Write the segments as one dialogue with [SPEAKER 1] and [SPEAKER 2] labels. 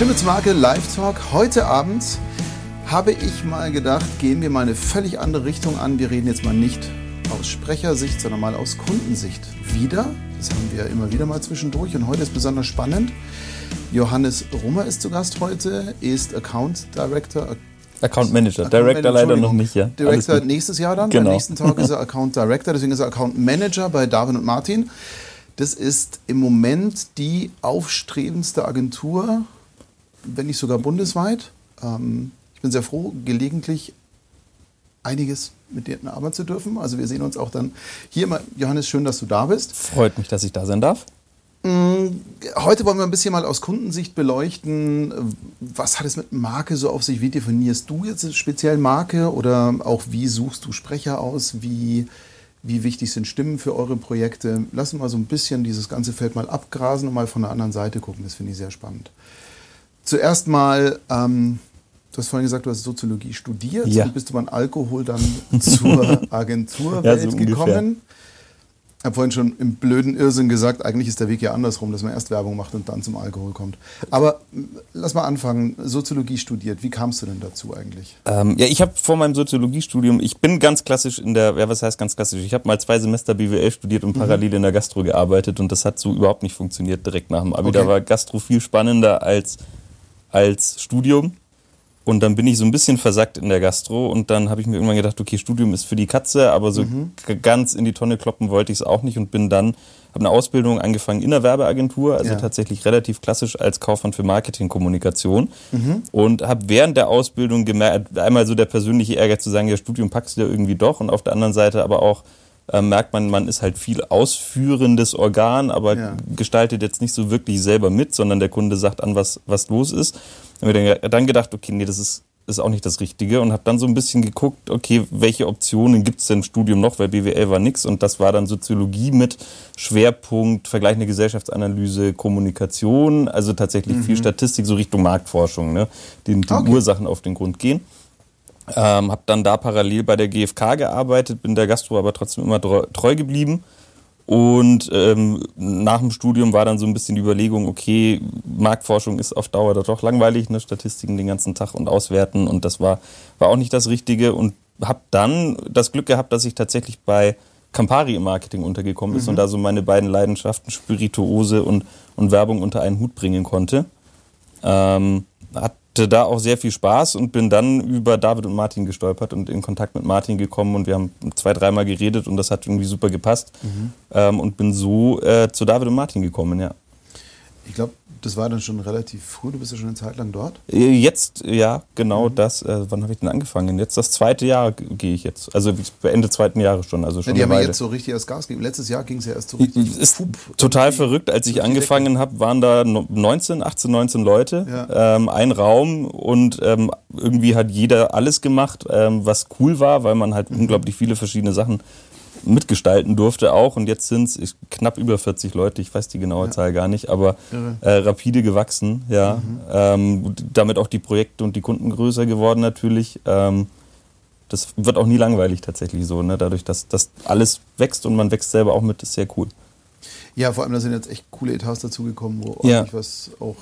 [SPEAKER 1] Stimme zur Marke Live Talk. Heute Abend habe ich mal gedacht, gehen wir mal eine völlig andere Richtung an. Wir reden jetzt mal nicht aus Sprechersicht, sondern mal aus Kundensicht wieder. Das haben wir immer wieder mal zwischendurch und heute ist besonders spannend. Johannes Rummer ist zu Gast heute, ist Account Director.
[SPEAKER 2] Account Manager, Account Director Manager, leider noch nicht, ja.
[SPEAKER 1] Director nächstes Jahr dann. Genau. Am nächsten Tag ist er Account Director, deswegen ist er Account Manager bei Darwin und Martin. Das ist im Moment die aufstrebendste Agentur, wenn nicht sogar bundesweit. Ähm, ich bin sehr froh, gelegentlich einiges mit dir arbeiten zu dürfen. Also wir sehen uns auch dann hier mal. Johannes, schön, dass du da bist.
[SPEAKER 2] Freut mich, dass ich da sein darf.
[SPEAKER 1] Mm, heute wollen wir ein bisschen mal aus Kundensicht beleuchten, was hat es mit Marke so auf sich? Wie definierst du jetzt speziell Marke oder auch wie suchst du Sprecher aus? Wie wie wichtig sind Stimmen für eure Projekte? Lass uns mal so ein bisschen dieses ganze Feld mal abgrasen und mal von der anderen Seite gucken. Das finde ich sehr spannend. Zuerst mal, ähm, du hast vorhin gesagt, du hast Soziologie studiert.
[SPEAKER 2] Ja.
[SPEAKER 1] Und bist du beim Alkohol dann zur Agenturwelt ja, so gekommen. Ungefähr habe vorhin schon im blöden Irrsinn gesagt, eigentlich ist der Weg ja andersrum, dass man erst Werbung macht und dann zum Alkohol kommt. Aber lass mal anfangen. Soziologie studiert. Wie kamst du denn dazu eigentlich?
[SPEAKER 2] Ähm, ja, ich habe vor meinem Soziologiestudium, ich bin ganz klassisch in der, ja, was heißt ganz klassisch? Ich habe mal zwei Semester BWL studiert und mhm. parallel in der Gastro gearbeitet und das hat so überhaupt nicht funktioniert direkt nach dem Abi. Okay. Da war Gastro viel spannender als, als Studium. Und dann bin ich so ein bisschen versackt in der Gastro und dann habe ich mir irgendwann gedacht, okay, Studium ist für die Katze, aber so mhm. ganz in die Tonne kloppen wollte ich es auch nicht und bin dann, habe eine Ausbildung angefangen in der Werbeagentur, also ja. tatsächlich relativ klassisch als Kaufmann für Marketingkommunikation mhm. und habe während der Ausbildung gemerkt, einmal so der persönliche Ärger zu sagen, ja, Studium packst du ja irgendwie doch und auf der anderen Seite aber auch äh, merkt man, man ist halt viel ausführendes Organ, aber ja. gestaltet jetzt nicht so wirklich selber mit, sondern der Kunde sagt an, was, was los ist. Dann habe ich dann gedacht, okay, nee, das ist, ist auch nicht das Richtige und habe dann so ein bisschen geguckt, okay, welche Optionen gibt es denn im Studium noch, weil BWL war nix und das war dann Soziologie mit Schwerpunkt vergleichende Gesellschaftsanalyse, Kommunikation, also tatsächlich mhm. viel Statistik, so Richtung Marktforschung, ne, die, die okay. Ursachen auf den Grund gehen. Ähm, habe dann da parallel bei der GfK gearbeitet, bin der Gastro aber trotzdem immer treu geblieben. Und ähm, nach dem Studium war dann so ein bisschen die Überlegung, okay, Marktforschung ist auf Dauer doch langweilig, ne? Statistiken den ganzen Tag und auswerten. Und das war, war auch nicht das Richtige. Und habe dann das Glück gehabt, dass ich tatsächlich bei Campari im Marketing untergekommen ist mhm. und da so meine beiden Leidenschaften, Spirituose und, und Werbung unter einen Hut bringen konnte. Ähm, hat hatte da auch sehr viel Spaß und bin dann über David und Martin gestolpert und in Kontakt mit Martin gekommen und wir haben zwei, dreimal geredet und das hat irgendwie super gepasst mhm. ähm, und bin so äh, zu David und Martin gekommen, ja.
[SPEAKER 1] Ich glaube, das war dann schon relativ früh, du bist ja schon eine Zeit lang dort?
[SPEAKER 2] Äh, jetzt, ja, genau mhm. das. Äh, wann habe ich denn angefangen? Jetzt das zweite Jahr gehe ich jetzt. Also Ende zweiten Jahres schon. Also schon
[SPEAKER 1] ja, die haben ja jetzt so richtig das Gas gegeben. Letztes Jahr ging es ja erst so richtig.
[SPEAKER 2] Ist Pup, total verrückt. Als ich angefangen habe, waren da 19, 18, 19 Leute. Ja. Ähm, ein Raum und ähm, irgendwie hat jeder alles gemacht, ähm, was cool war, weil man halt mhm. unglaublich viele verschiedene Sachen mitgestalten durfte auch. Und jetzt sind es knapp über 40 Leute, ich weiß die genaue ja. Zahl gar nicht, aber äh, rapide gewachsen. Ja. Mhm. Ähm, damit auch die Projekte und die Kunden größer geworden natürlich. Ähm, das wird auch nie langweilig tatsächlich so. Ne? Dadurch, dass das alles wächst und man wächst selber auch mit, ist sehr cool.
[SPEAKER 1] Ja, vor allem da sind jetzt echt coole Etats dazugekommen, wo ordentlich ja. was auch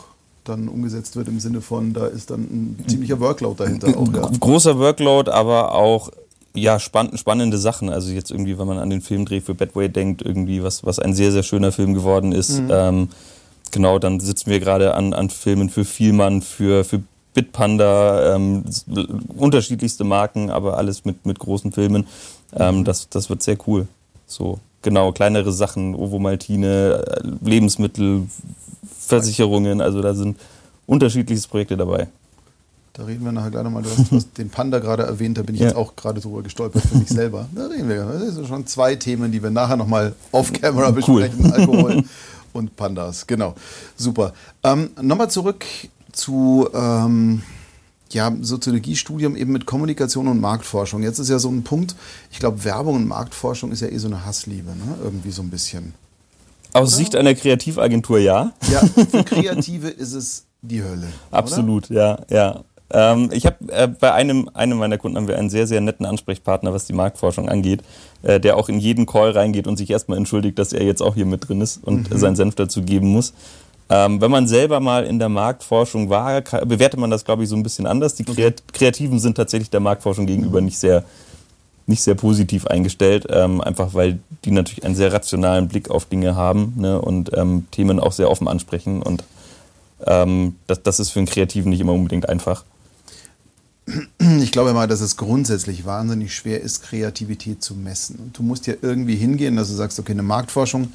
[SPEAKER 1] dann umgesetzt wird im Sinne von, da ist dann ein ziemlicher Workload dahinter. Auch,
[SPEAKER 2] ja. Großer Workload, aber auch ja, spann spannende Sachen. Also jetzt irgendwie, wenn man an den Filmdreh für Badway denkt, irgendwie, was, was ein sehr, sehr schöner Film geworden ist. Mhm. Ähm, genau, dann sitzen wir gerade an, an Filmen für Vielmann, für, für Bitpanda, ähm, unterschiedlichste Marken, aber alles mit, mit großen Filmen. Ähm, mhm. das, das wird sehr cool. So, genau, kleinere Sachen, Ovo Maltine, äh, Lebensmittel, Versicherungen, also da sind unterschiedlichste Projekte dabei.
[SPEAKER 1] Da reden wir nachher gleich nochmal. Du hast, du hast den Panda gerade erwähnt, da bin ich ja. jetzt auch gerade drüber gestolpert für mich selber. Da reden wir. Das sind schon zwei Themen, die wir nachher nochmal off-camera besprechen: cool. Alkohol und Pandas. Genau. Super. Ähm, nochmal zurück zu. Ähm, ja, Soziologiestudium eben mit Kommunikation und Marktforschung. Jetzt ist ja so ein Punkt, ich glaube, Werbung und Marktforschung ist ja eh so eine Hassliebe, ne? irgendwie so ein bisschen.
[SPEAKER 2] Aus? Sicht einer Kreativagentur ja.
[SPEAKER 1] Ja, für Kreative ist es die Hölle.
[SPEAKER 2] Absolut, oder? ja, ja. Ähm, ich habe äh, bei einem, einem meiner Kunden haben wir einen sehr, sehr netten Ansprechpartner, was die Marktforschung angeht, äh, der auch in jeden Call reingeht und sich erstmal entschuldigt, dass er jetzt auch hier mit drin ist und mhm. seinen Senf dazu geben muss. Ähm, wenn man selber mal in der Marktforschung war, bewertet man das, glaube ich, so ein bisschen anders. Die Kreativen sind tatsächlich der Marktforschung gegenüber nicht sehr, nicht sehr positiv eingestellt, ähm, einfach weil die natürlich einen sehr rationalen Blick auf Dinge haben ne, und ähm, Themen auch sehr offen ansprechen. Und ähm, das, das ist für einen Kreativen nicht immer unbedingt einfach.
[SPEAKER 1] Ich glaube mal, dass es grundsätzlich wahnsinnig schwer ist, Kreativität zu messen. Und du musst ja irgendwie hingehen, dass du sagst, okay, eine Marktforschung,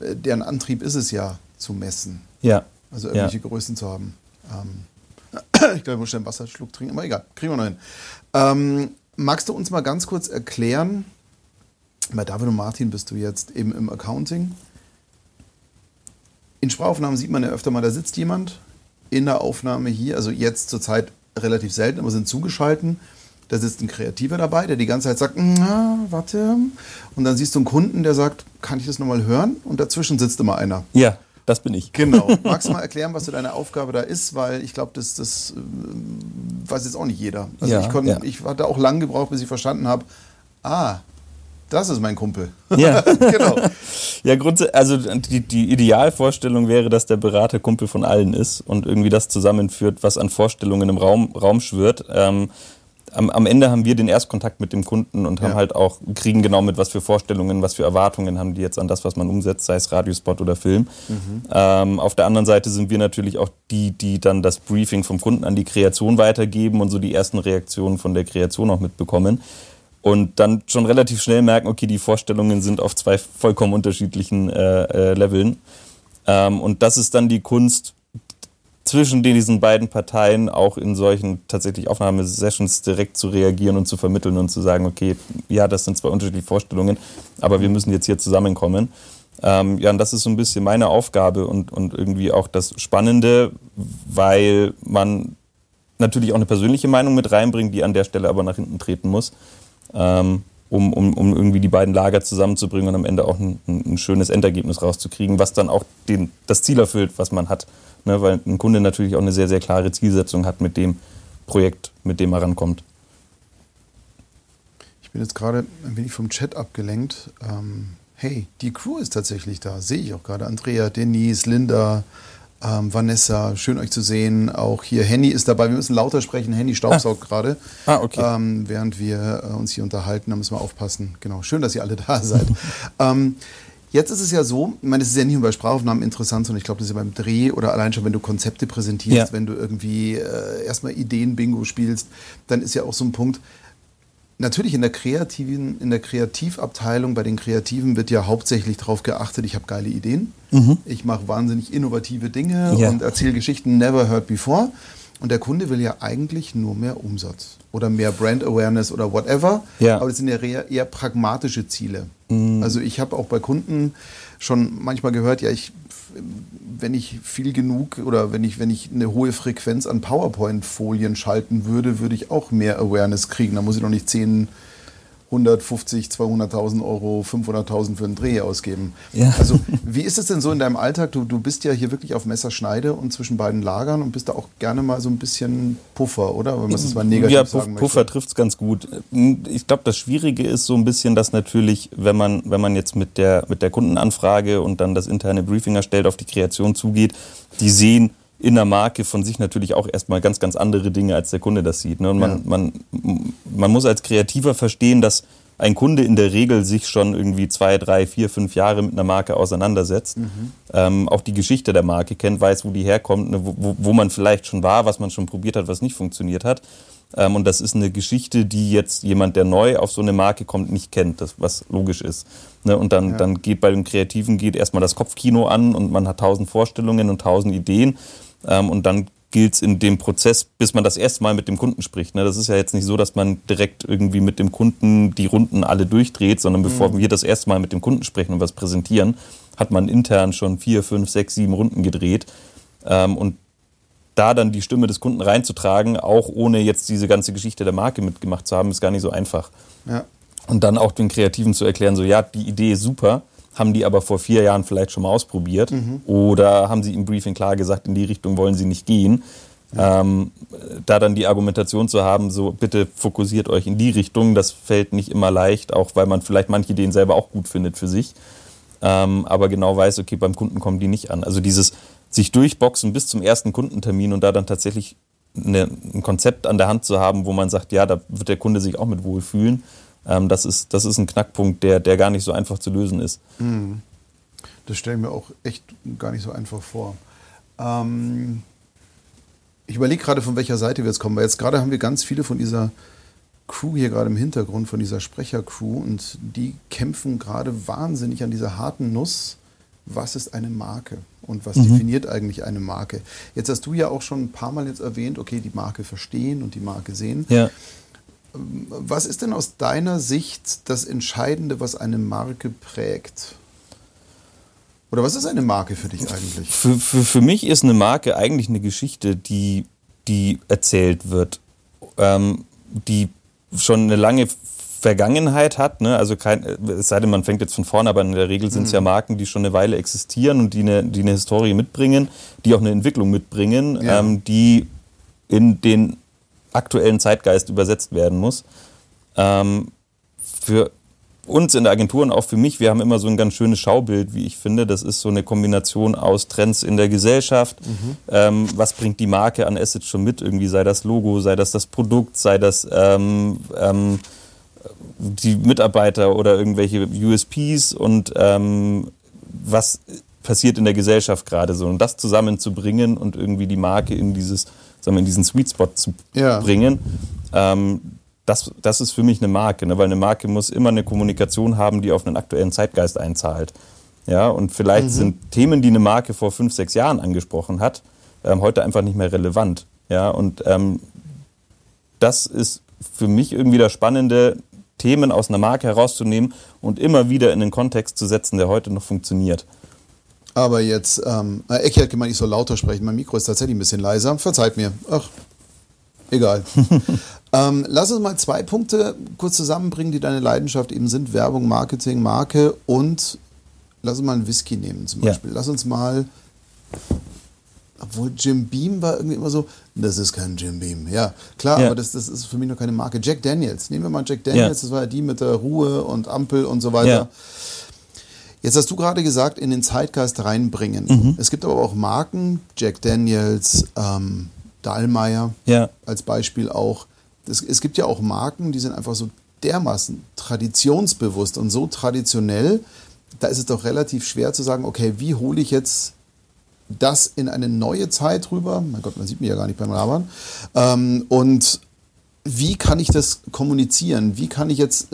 [SPEAKER 1] äh, deren Antrieb ist es ja, zu messen.
[SPEAKER 2] Ja.
[SPEAKER 1] Also irgendwelche ja. Größen zu haben. Ähm, ich glaube, ich muss schnell einen Wasserschluck trinken, aber egal, kriegen wir noch hin. Ähm, magst du uns mal ganz kurz erklären, bei David und Martin bist du jetzt eben im Accounting. In Sprachaufnahmen sieht man ja öfter mal, da sitzt jemand in der Aufnahme hier, also jetzt zurzeit relativ selten, aber sind zugeschalten. Da sitzt ein Kreativer dabei, der die ganze Zeit sagt, na, warte. Und dann siehst du einen Kunden, der sagt, kann ich das nochmal hören? Und dazwischen sitzt immer einer.
[SPEAKER 2] Ja, das bin ich.
[SPEAKER 1] Genau. Magst du mal erklären, was so deine Aufgabe da ist? Weil ich glaube, das, das äh, weiß jetzt auch nicht jeder. Also ja, ich, konnt, ja. ich hatte auch lange gebraucht, bis ich verstanden habe, ah, das ist mein Kumpel.
[SPEAKER 2] Ja, genau. ja, grundsätzlich, also die, die Idealvorstellung wäre, dass der Berater Kumpel von allen ist und irgendwie das zusammenführt, was an Vorstellungen im Raum, Raum schwirrt. Ähm, am, am, Ende haben wir den Erstkontakt mit dem Kunden und haben ja. halt auch, kriegen genau mit, was für Vorstellungen, was für Erwartungen haben die jetzt an das, was man umsetzt, sei es Radiospot oder Film. Mhm. Ähm, auf der anderen Seite sind wir natürlich auch die, die dann das Briefing vom Kunden an die Kreation weitergeben und so die ersten Reaktionen von der Kreation auch mitbekommen. Und dann schon relativ schnell merken, okay, die Vorstellungen sind auf zwei vollkommen unterschiedlichen äh, äh, Leveln. Ähm, und das ist dann die Kunst, zwischen diesen beiden Parteien auch in solchen tatsächlich Aufnahmesessions direkt zu reagieren und zu vermitteln und zu sagen, okay, ja, das sind zwei unterschiedliche Vorstellungen, aber wir müssen jetzt hier zusammenkommen. Ähm, ja, und das ist so ein bisschen meine Aufgabe und, und irgendwie auch das Spannende, weil man natürlich auch eine persönliche Meinung mit reinbringt, die an der Stelle aber nach hinten treten muss, ähm, um, um, um irgendwie die beiden Lager zusammenzubringen und am Ende auch ein, ein schönes Endergebnis rauszukriegen, was dann auch den, das Ziel erfüllt, was man hat ne, weil ein Kunde natürlich auch eine sehr, sehr klare Zielsetzung hat mit dem Projekt, mit dem er rankommt.
[SPEAKER 1] Ich bin jetzt gerade ein wenig vom Chat abgelenkt. Ähm, hey, die Crew ist tatsächlich da, sehe ich auch gerade. Andrea, Denise, Linda, ähm, Vanessa, schön euch zu sehen. Auch hier Henny ist dabei. Wir müssen lauter sprechen. Henny staubsaugt ah. gerade. Ah, okay. Ähm, während wir äh, uns hier unterhalten, da müssen wir aufpassen. Genau, schön, dass ihr alle da seid. ähm, Jetzt ist es ja so, ich meine, es ist ja nicht nur bei Sprachaufnahmen interessant, sondern ich glaube, das ist ja beim Dreh oder allein schon, wenn du Konzepte präsentierst, ja. wenn du irgendwie äh, erstmal Ideen-Bingo spielst, dann ist ja auch so ein Punkt, natürlich in der kreativen, in der Kreativabteilung bei den Kreativen wird ja hauptsächlich darauf geachtet, ich habe geile Ideen, mhm. ich mache wahnsinnig innovative Dinge ja. und erzähle Geschichten never heard before. Und der Kunde will ja eigentlich nur mehr Umsatz oder mehr Brand Awareness oder whatever. Ja. Aber das sind ja eher, eher pragmatische Ziele. Mhm. Also ich habe auch bei Kunden schon manchmal gehört, ja, ich, wenn ich viel genug oder wenn ich, wenn ich eine hohe Frequenz an PowerPoint-Folien schalten würde, würde ich auch mehr Awareness kriegen. Da muss ich noch nicht zehn 150, 200.000 Euro, 500.000 für einen Dreh ausgeben. Ja. Also wie ist es denn so in deinem Alltag? Du, du bist ja hier wirklich auf Messerschneide und zwischen beiden Lagern und bist da auch gerne mal so ein bisschen Puffer, oder? Wenn man
[SPEAKER 2] es mal negativ ja, sagen möchte. Puffer trifft es ganz gut. Ich glaube, das Schwierige ist so ein bisschen, dass natürlich, wenn man, wenn man jetzt mit der, mit der Kundenanfrage und dann das interne Briefing erstellt, auf die Kreation zugeht, die sehen, in der Marke von sich natürlich auch erstmal ganz, ganz andere Dinge, als der Kunde das sieht. Ne? Und man, ja. man, man muss als Kreativer verstehen, dass ein Kunde in der Regel sich schon irgendwie zwei, drei, vier, fünf Jahre mit einer Marke auseinandersetzt, mhm. ähm, auch die Geschichte der Marke kennt, weiß, wo die herkommt, ne, wo, wo man vielleicht schon war, was man schon probiert hat, was nicht funktioniert hat. Ähm, und das ist eine Geschichte, die jetzt jemand, der neu auf so eine Marke kommt, nicht kennt, das, was logisch ist. Ne? Und dann, ja. dann geht bei den Kreativen geht erstmal das Kopfkino an und man hat tausend Vorstellungen und tausend Ideen. Ähm, und dann gilt es in dem Prozess, bis man das erste Mal mit dem Kunden spricht. Ne? Das ist ja jetzt nicht so, dass man direkt irgendwie mit dem Kunden die Runden alle durchdreht, sondern bevor mhm. wir das erste Mal mit dem Kunden sprechen und was präsentieren, hat man intern schon vier, fünf, sechs, sieben Runden gedreht. Ähm, und da dann die Stimme des Kunden reinzutragen, auch ohne jetzt diese ganze Geschichte der Marke mitgemacht zu haben, ist gar nicht so einfach. Ja. Und dann auch den Kreativen zu erklären, so ja, die Idee ist super, haben die aber vor vier Jahren vielleicht schon mal ausprobiert mhm. oder haben sie im Briefing klar gesagt, in die Richtung wollen sie nicht gehen. Ja. Ähm, da dann die Argumentation zu haben, so bitte fokussiert euch in die Richtung, das fällt nicht immer leicht, auch weil man vielleicht manche Ideen selber auch gut findet für sich. ähm, aber genau weiß, okay, beim Kunden kommen die nicht an. Also dieses sich durchboxen bis zum ersten Kundentermin und da dann tatsächlich eine, ein Konzept an der Hand zu haben, wo man sagt, ja, da wird der Kunde sich auch mit wohlfühlen, ähm, das, ist, das ist ein Knackpunkt, der, der gar nicht so einfach zu lösen ist.
[SPEAKER 1] Mhm. Das stelle ich mir auch echt gar nicht so einfach vor. Ähm, ich überlege gerade, von welcher Seite wir jetzt kommen, weil jetzt gerade haben wir ganz viele von dieser Crew hier gerade im Hintergrund, von dieser Sprechercrew und die kämpfen gerade wahnsinnig an dieser harten Nuss. Was ist eine Marke und was mhm. definiert eigentlich eine Marke? Jetzt hast du ja auch schon ein paar Mal jetzt erwähnt, okay, die Marke verstehen und die Marke sehen.
[SPEAKER 2] Ja.
[SPEAKER 1] Was ist denn aus deiner Sicht das Entscheidende, was eine Marke prägt? Oder was ist eine Marke für dich eigentlich?
[SPEAKER 2] Für, für, für mich ist eine Marke eigentlich eine Geschichte, die, die erzählt wird, ähm, die schon eine lange Vergangenheit hat. Ne? Also kein, es sei denn, man fängt jetzt von vorne, aber in der Regel sind es mhm. ja Marken, die schon eine Weile existieren und die eine, die eine Historie mitbringen, die auch eine Entwicklung mitbringen, ja. ähm, die in den aktuellen Zeitgeist übersetzt werden muss. Ähm, für uns in der Agentur und auch für mich, wir haben immer so ein ganz schönes Schaubild, wie ich finde. Das ist so eine Kombination aus Trends in der Gesellschaft. Mhm. Ähm, was bringt die Marke an Assets schon mit? Irgendwie sei das Logo, sei das das Produkt, sei das ähm, ähm, die Mitarbeiter oder irgendwelche USPs und ähm, was passiert in der Gesellschaft gerade so. Und das zusammenzubringen und irgendwie die Marke in dieses, sagen wir, in diesen Sweet Spot zu ja. bringen, ähm, das, das ist für mich eine Marke, ne? weil eine Marke muss immer eine Kommunikation haben, die auf einen aktuellen Zeitgeist einzahlt. Ja, und vielleicht mhm. sind Themen, die eine Marke vor fünf, sechs Jahren angesprochen hat, ähm, heute einfach nicht mehr relevant. Ja, und ähm, das ist für mich irgendwie das Spannende, Themen aus einer Marke herauszunehmen und immer wieder in den Kontext zu setzen, der heute noch funktioniert.
[SPEAKER 1] Aber jetzt, ähm, Ecki hat gemeint, ich soll lauter sprechen. Mein Mikro ist tatsächlich ein bisschen leiser. Verzeiht mir. Ach, egal. Ähm, lass uns mal zwei Punkte kurz zusammenbringen, die deine Leidenschaft eben sind: Werbung, Marketing, Marke und lass uns mal einen Whisky nehmen zum Beispiel. Ja. Lass uns mal, obwohl Jim Beam war irgendwie immer so, das ist kein Jim Beam. Ja, klar, ja. aber das, das ist für mich noch keine Marke. Jack Daniels, nehmen wir mal Jack Daniels, ja. das war ja die mit der Ruhe und Ampel und so weiter. Jetzt hast du gerade gesagt, in den Zeitgeist reinbringen. Mhm. Es gibt aber auch Marken, Jack Daniels, ähm, Dahlmeier als Beispiel auch, es, es gibt ja auch Marken, die sind einfach so dermaßen traditionsbewusst und so traditionell, da ist es doch relativ schwer zu sagen, okay, wie hole ich jetzt das in eine neue Zeit rüber? Mein Gott, man sieht mich ja gar nicht beim Labern. Ähm, und wie kann ich das kommunizieren? Wie kann ich jetzt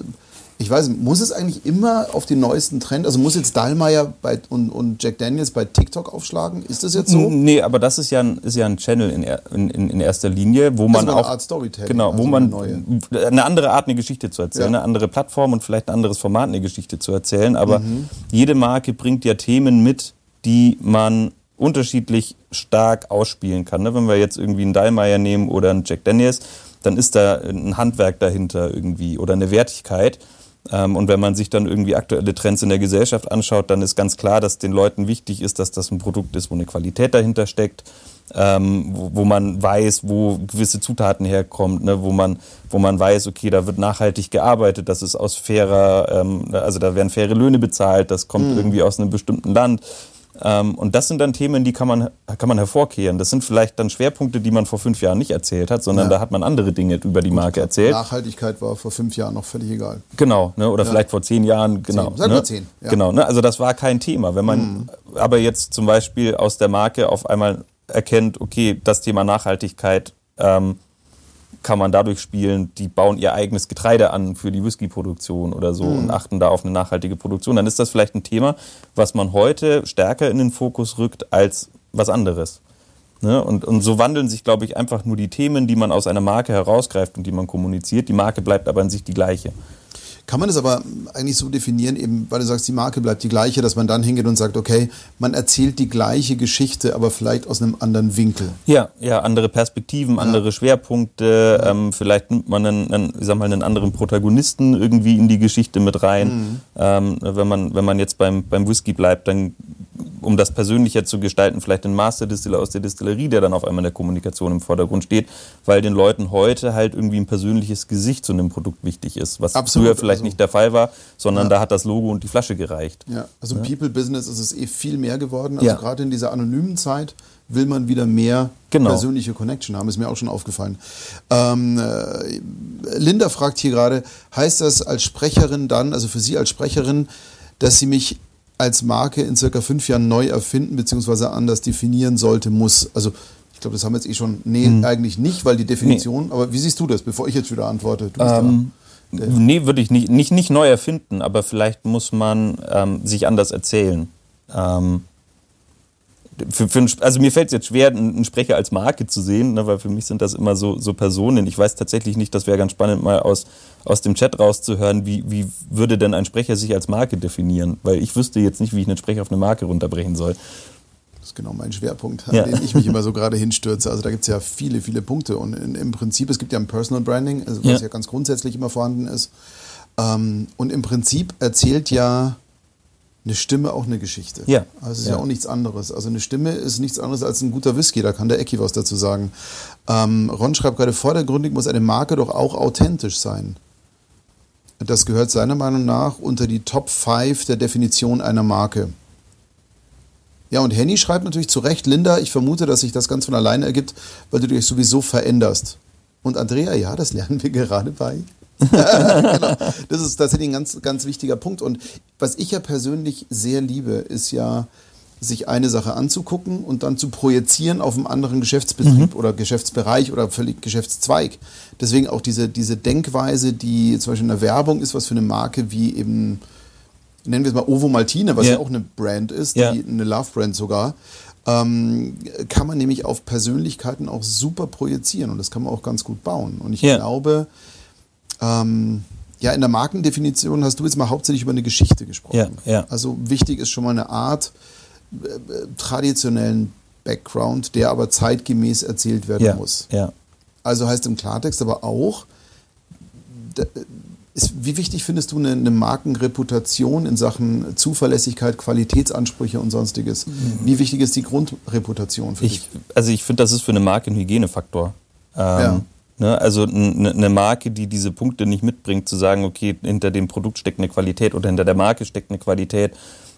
[SPEAKER 1] ich weiß nicht, muss es eigentlich immer auf den neuesten Trend, also muss jetzt Dahlmeier bei, und, und Jack Daniels bei TikTok aufschlagen? Ist das jetzt so?
[SPEAKER 2] Nee, aber das ist ja ein, ist ja ein Channel in, in, in erster Linie, wo man
[SPEAKER 1] also
[SPEAKER 2] auch.
[SPEAKER 1] Eine Art Storytelling.
[SPEAKER 2] Genau, wo also man eine, eine, andere Art, eine Geschichte zu erzählen, ja. eine andere Plattform und vielleicht ein anderes Format, eine Geschichte zu erzählen. Aber mhm. jede Marke bringt ja Themen mit, die man unterschiedlich stark ausspielen kann. Ne? Wenn wir jetzt irgendwie einen Dahlmeier nehmen oder einen Jack Daniels, dann ist da ein Handwerk dahinter irgendwie oder eine Wertigkeit. Ähm, und wenn man sich dann irgendwie aktuelle Trends in der Gesellschaft anschaut, dann ist ganz klar, dass den Leuten wichtig ist, dass das ein Produkt ist, wo eine Qualität dahinter steckt, ähm, wo, man weiß, wo gewisse Zutaten herkommen, ne, wo man, wo man weiß, okay, da wird nachhaltig gearbeitet, das ist aus fairer, ähm, also da werden faire Löhne bezahlt, das kommt mhm. irgendwie aus einem bestimmten Land. Ähm, und das sind dann Themen, die kann man, kann man hervorkehren. Das sind vielleicht dann Schwerpunkte, die man vor fünf Jahren nicht erzählt hat, sondern ja. da hat man andere Dinge über die Marke erzählt.
[SPEAKER 1] Nachhaltigkeit war vor fünf Jahren noch völlig egal.
[SPEAKER 2] Genau, ne? oder ja. vielleicht vor zehn Jahren, genau. Zehn. Sag
[SPEAKER 1] ne? mal zehn.
[SPEAKER 2] Ja. Genau, ne? also das war kein Thema. Wenn man mhm. aber jetzt zum Beispiel aus der Marke auf einmal erkennt, okay, das Thema Nachhaltigkeit ähm, kann man dadurch spielen, die bauen ihr eigenes Getreide an für die Whisky-Produktion oder so mhm. und achten da auf eine nachhaltige Produktion, dann ist das vielleicht ein Thema, was man heute stärker in den Fokus rückt als was anderes. Ne? Und, und so wandeln sich, glaube ich, einfach nur die Themen, die man aus einer Marke herausgreift und die man kommuniziert. Die Marke bleibt aber in sich die gleiche.
[SPEAKER 1] Kann man das aber eigentlich so definieren, eben weil du sagst, die Marke bleibt die gleiche, dass man dann hingeht und sagt, okay, man erzählt die gleiche Geschichte, aber vielleicht aus einem anderen Winkel.
[SPEAKER 2] Ja, ja, andere Perspektiven, ja. andere Schwerpunkte. Ja. Ähm, vielleicht nimmt man einen, einen, ich sag mal, einen anderen Protagonisten irgendwie in die Geschichte mit rein. Mhm. Ähm, wenn man wenn man jetzt beim beim Whisky bleibt, dann um das persönlicher zu gestalten, vielleicht ein Masterdistiller aus der Distillerie, der dann auf einmal in der Kommunikation im Vordergrund steht, weil den Leuten heute halt irgendwie ein persönliches Gesicht zu einem Produkt wichtig ist, was Absolut. früher vielleicht also, nicht der Fall war, sondern ja. da hat das Logo und die Flasche gereicht.
[SPEAKER 1] Ja, also ja. People Business ist es eh viel mehr geworden. Also ja. gerade in dieser anonymen Zeit will man wieder mehr genau. persönliche Connection haben, ist mir auch schon aufgefallen. Ähm, äh, Linda fragt hier gerade, heißt das als Sprecherin dann, also für Sie als Sprecherin, dass Sie mich als Marke in circa fünf Jahren neu erfinden bzw. anders definieren sollte, muss. Also ich glaube, das haben wir jetzt eh schon. Nee, hm. eigentlich nicht, weil die Definition. Nee. Aber wie siehst du das, bevor ich jetzt wieder antworte?
[SPEAKER 2] Ähm, nee, würde ich nicht, nicht, nicht neu erfinden, aber vielleicht muss man ähm, sich anders erzählen. Ähm, für, für ein, also mir fällt es jetzt schwer, einen Sprecher als Marke zu sehen, ne, weil für mich sind das immer so, so Personen. Ich weiß tatsächlich nicht, das wäre ganz spannend, mal aus, aus dem Chat rauszuhören, wie, wie würde denn ein Sprecher sich als Marke definieren? Weil ich wüsste jetzt nicht, wie ich einen Sprecher auf eine Marke runterbrechen soll.
[SPEAKER 1] Das ist genau mein Schwerpunkt, an ja. den ich mich immer so gerade hinstürze. Also da gibt es ja viele, viele Punkte. Und in, im Prinzip, es gibt ja ein Personal Branding, also was ja, ja ganz grundsätzlich immer vorhanden ist. Ähm, und im Prinzip erzählt ja eine Stimme auch eine Geschichte.
[SPEAKER 2] Ja.
[SPEAKER 1] Also es ist ja. ja. auch nichts anderes. Also eine Stimme ist nichts anderes als ein guter Whisky, da kann der Ecki was dazu sagen. Ähm, Ron schreibt gerade, vordergründig muss eine Marke doch auch authentisch sein. Das gehört seiner Meinung nach unter die Top 5 der Definition einer Marke. Ja, und Henny schreibt natürlich zu Recht, Linda, ich vermute, dass sich das ganz von alleine ergibt, weil du dich sowieso veränderst. Und Andrea, ja, das lernen wir gerade bei. genau. Das ist tatsächlich ein ganz, ganz wichtiger Punkt. Und was ich ja persönlich sehr liebe, ist ja, sich eine Sache anzugucken und dann zu projizieren auf einen anderen Geschäftsbetrieb mhm. oder Geschäftsbereich oder völlig Geschäftszweig. Deswegen auch diese, diese Denkweise, die zum Beispiel in der Werbung ist, was für eine Marke wie eben, nennen wir es mal Ovo Maltine, was ja, ja auch eine Brand ist, ja. die, eine Love-Brand sogar, ähm, kann man nämlich auf Persönlichkeiten auch super projizieren und das kann man auch ganz gut bauen. Und ich ja. glaube, ähm, ja, in der Markendefinition hast du jetzt mal hauptsächlich über eine Geschichte gesprochen.
[SPEAKER 2] Ja, ja.
[SPEAKER 1] Also wichtig ist schon mal eine Art äh, traditionellen Background, der aber zeitgemäß erzählt werden
[SPEAKER 2] ja,
[SPEAKER 1] muss.
[SPEAKER 2] Ja.
[SPEAKER 1] Also heißt im Klartext aber auch, ist, wie wichtig findest du eine, eine, Markenreputation in Sachen Zuverlässigkeit, Qualitätsansprüche und sonstiges? Mhm. Wie wichtig ist die Grundreputation für
[SPEAKER 2] ich,
[SPEAKER 1] dich?
[SPEAKER 2] Also ich finde, das ist für eine Marke ein Hygienefaktor. Ähm, ja. Ne? Also eine Marke, die diese Punkte nicht mitbringt, zu sagen, okay, hinter dem Produkt steckt eine Qualität oder hinter der Marke steckt eine Qualität.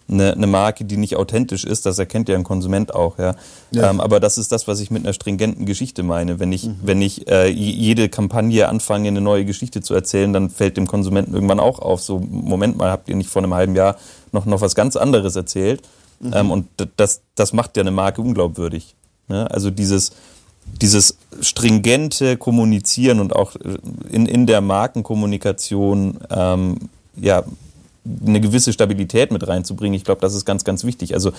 [SPEAKER 2] Eine, eine Marke, die nicht authentisch ist, das erkennt ja ein Konsument auch, ja. ja. Ähm, aber das ist das, was ich mit einer stringenten Geschichte meine. Wenn ich, mhm. wenn ich äh, jede Kampagne anfange, eine neue Geschichte zu erzählen, dann fällt dem Konsumenten irgendwann auch auf. So, Moment mal, habt ihr nicht vor einem halben Jahr noch, noch was ganz anderes erzählt? Mhm. Ähm, und das, das macht ja eine Marke unglaubwürdig. Ne? Also dieses, dieses stringente Kommunizieren und auch in, in der Markenkommunikation ähm, ja, eine gewisse Stabilität mit reinzubringen. Ich glaube, das ist ganz, ganz wichtig. Also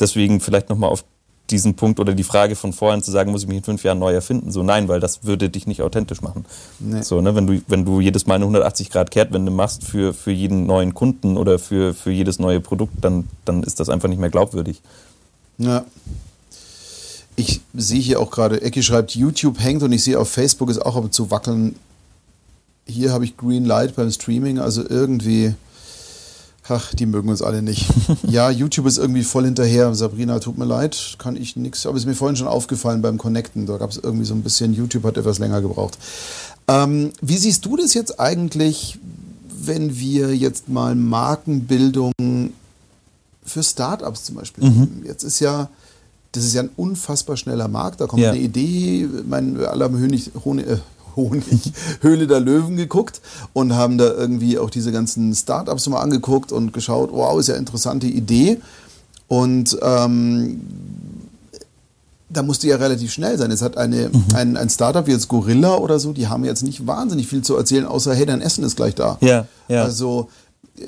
[SPEAKER 2] deswegen vielleicht nochmal auf diesen Punkt oder die Frage von vorhin zu sagen, muss ich mich in fünf Jahren neu erfinden? So nein, weil das würde dich nicht authentisch machen. Nee. So, ne, wenn, du, wenn du jedes Mal eine 180 Grad Kehrtwende machst für, für jeden neuen Kunden oder für, für jedes neue Produkt, dann, dann ist das einfach nicht mehr glaubwürdig.
[SPEAKER 1] Ja, ich sehe hier auch gerade, Ecki schreibt, YouTube hängt und ich sehe auf Facebook ist auch ab und zu wackeln. Hier habe ich Green Light beim Streaming, also irgendwie, ach, die mögen uns alle nicht. ja, YouTube ist irgendwie voll hinterher. Sabrina, tut mir leid, kann ich nichts, aber ist mir vorhin schon aufgefallen beim Connecten. Da gab es irgendwie so ein bisschen, YouTube hat etwas länger gebraucht. Ähm, wie siehst du das jetzt eigentlich, wenn wir jetzt mal Markenbildung für Startups zum Beispiel mhm. Jetzt ist ja das ist ja ein unfassbar schneller Markt. Da kommt ja. eine Idee, mein, alle haben Honig, Honig, äh, Honig, Höhle der Löwen geguckt und haben da irgendwie auch diese ganzen Startups mal angeguckt und geschaut, wow, ist ja eine interessante Idee. Und ähm, da musst du ja relativ schnell sein. Es hat eine, mhm. ein, ein Startup wie jetzt Gorilla oder so, die haben jetzt nicht wahnsinnig viel zu erzählen, außer hey, dein Essen ist gleich da.
[SPEAKER 2] Ja, ja.
[SPEAKER 1] Also äh,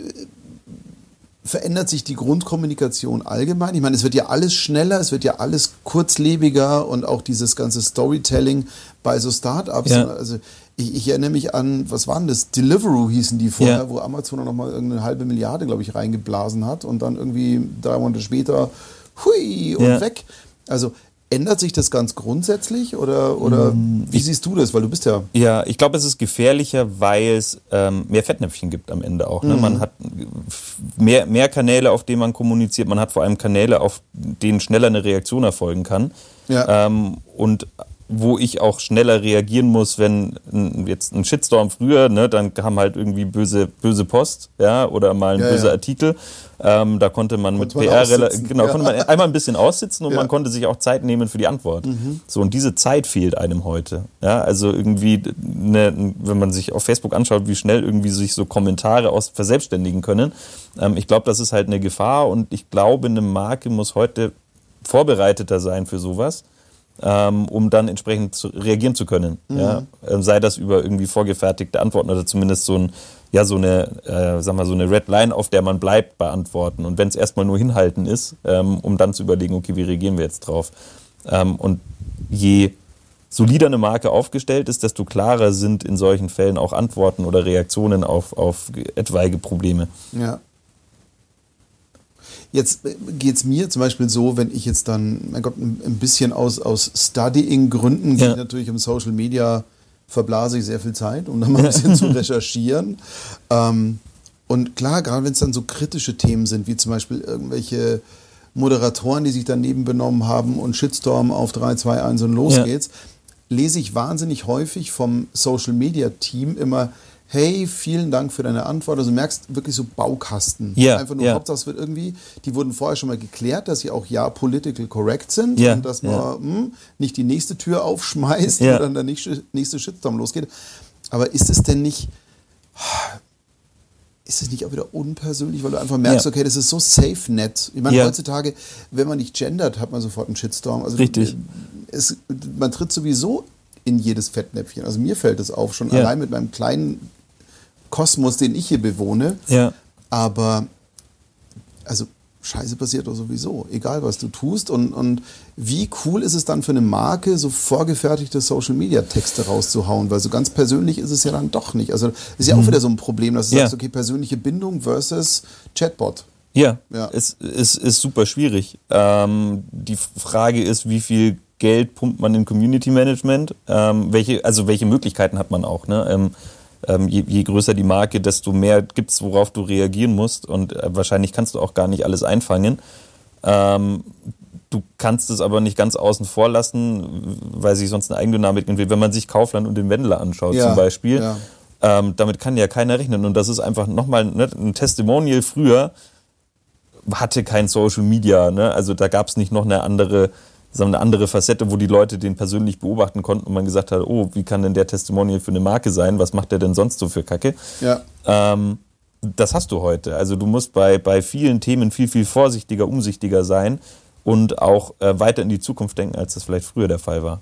[SPEAKER 1] verändert sich die Grundkommunikation allgemein? Ich meine, es wird ja alles schneller, es wird ja alles kurzlebiger und auch dieses ganze Storytelling bei so Startups. Ja. Also ich, ich, erinnere mich an, was waren das? Deliveroo hießen die vorher, ja. wo Amazon noch mal eine halbe Milliarde, glaube ich, reingeblasen hat und dann irgendwie drei Monate später, hui, und ja. weg. Also Ändert sich das ganz grundsätzlich oder, oder mm, wie siehst du das? Weil du bist ja.
[SPEAKER 2] Ja, ich glaube, es ist gefährlicher, weil es ähm, mehr Fettnäpfchen gibt am Ende auch. Ne? Mhm. Man hat mehr, mehr Kanäle, auf denen man kommuniziert. Man hat vor allem Kanäle, auf denen schneller eine Reaktion erfolgen kann. Ja. Ähm, und wo ich auch schneller reagieren muss, wenn ein, jetzt ein Shitstorm früher, ne, dann kam halt irgendwie böse, böse Post, ja, oder mal ein ja, böser ja. Artikel. Ähm, da konnte man konnte mit man PR genau, ja. konnte man einmal ein bisschen aussitzen und man konnte sich auch Zeit nehmen für die Antwort. Mhm. So, und diese Zeit fehlt einem heute. Ja, also irgendwie, ne, wenn man sich auf Facebook anschaut, wie schnell irgendwie sich so Kommentare aus verselbstständigen können. Ähm, ich glaube, das ist halt eine Gefahr und ich glaube, eine Marke muss heute vorbereiteter sein für sowas um dann entsprechend zu reagieren zu können. Mhm. Ja? Ähm, sei das über irgendwie vorgefertigte Antworten oder zumindest so ein ja so eine, äh, sag mal, so eine Red Line, auf der man bleibt bei Antworten. Und wenn es erstmal nur hinhalten ist, ähm, um dann zu überlegen, okay, wie reagieren wir jetzt drauf? Ähm, und je solider eine Marke aufgestellt ist, desto klarer sind in solchen Fällen auch Antworten oder Reaktionen auf, auf etwaige Probleme.
[SPEAKER 1] Ja. Jetzt geht es mir zum Beispiel so, wenn ich jetzt dann, mein Gott, ein bisschen aus, aus Studying-Gründen ja. natürlich im Social Media verblase ich sehr viel Zeit, um dann mal ein bisschen zu recherchieren. Ähm, und klar, gerade wenn es dann so kritische Themen sind, wie zum Beispiel irgendwelche Moderatoren, die sich daneben benommen haben und Shitstorm auf 3, 2, 1 und los ja. geht's, lese ich wahnsinnig häufig vom Social Media Team immer, hey, vielen Dank für deine Antwort. Also du merkst wirklich so Baukasten.
[SPEAKER 2] Ja,
[SPEAKER 1] Einfach nur
[SPEAKER 2] ja.
[SPEAKER 1] Hauptsache es wird irgendwie, die wurden vorher schon mal geklärt, dass sie auch ja political correct sind
[SPEAKER 2] ja,
[SPEAKER 1] und dass man
[SPEAKER 2] ja.
[SPEAKER 1] mh, hm, nicht die nächste Tür aufschmeißt
[SPEAKER 2] ja.
[SPEAKER 1] oder dann der nächste, nächste Shitstorm losgeht. Aber ist es denn nicht, ist es nicht auch wieder unpersönlich, weil du einfach merkst, okay, das ist so safe net. Ich meine, heutzutage, wenn man nicht gendert, hat man sofort einen Shitstorm. Also
[SPEAKER 2] Richtig.
[SPEAKER 1] Es, man tritt sowieso in jedes Fettnäpfchen. Also mir fällt es auf, schon allein mit meinem kleinen Kosmos, den ich hier bewohne.
[SPEAKER 2] Ja.
[SPEAKER 1] Aber also Scheiße passiert doch sowieso, egal was du tust. Und, und wie cool ist es dann für eine Marke, so vorgefertigte Social-Media-Texte rauszuhauen? Weil so ganz persönlich ist es ja dann doch nicht. Also ist ja auch mhm. wieder so ein Problem, dass du ja. sagst, okay, persönliche Bindung versus Chatbot.
[SPEAKER 2] Ja, ja. Es ist, ist super schwierig. Ähm, die Frage ist, wie viel Geld pumpt man in Community Management? Ähm, welche, also welche Möglichkeiten hat man auch? Ne? Ähm, ähm, je, je, größer die Marke, desto mehr gibt es, worauf du reagieren musst. Und äh, wahrscheinlich kannst du auch gar nicht alles einfangen. Ähm, du kannst es aber nicht ganz außen vor lassen, weil sich sonst eine Eigendynamik entwickelt. Wenn man sich Kaufland und den Wendler anschaut ja, zum Beispiel, ja. ähm, damit kann ja keiner rechnen. Und das ist einfach nochmal ne, ein Testimonial früher hatte kein Social Media. Ne? Also da gab es nicht noch eine andere eine andere Facette, wo die Leute den persönlich beobachten konnten und man gesagt hat, oh, wie kann denn der Testimonial für eine Marke sein? Was macht der denn sonst so für Kacke?
[SPEAKER 1] Ja.
[SPEAKER 2] Ähm, das hast du heute. Also du musst bei, bei vielen Themen viel, viel vorsichtiger, umsichtiger sein und auch äh, weiter in die Zukunft denken, als das vielleicht früher der Fall war.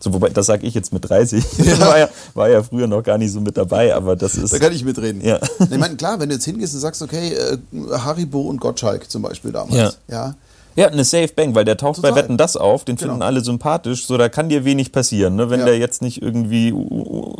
[SPEAKER 2] So, wobei, das sage ich jetzt mit 30. Ja. War, ja, war ja früher noch gar nicht so mit dabei, aber das ist.
[SPEAKER 1] Da kann ich mitreden.
[SPEAKER 2] Ja.
[SPEAKER 1] Ich meine, klar, wenn du jetzt hingehst und sagst, okay, äh, Haribo und Gottschalk zum Beispiel damals,
[SPEAKER 2] ja.
[SPEAKER 1] ja
[SPEAKER 2] ja, eine Safe Bank, weil der taucht Total. bei Wetten das auf, den genau. finden alle sympathisch, so da kann dir wenig passieren, ne? wenn ja. der jetzt nicht irgendwie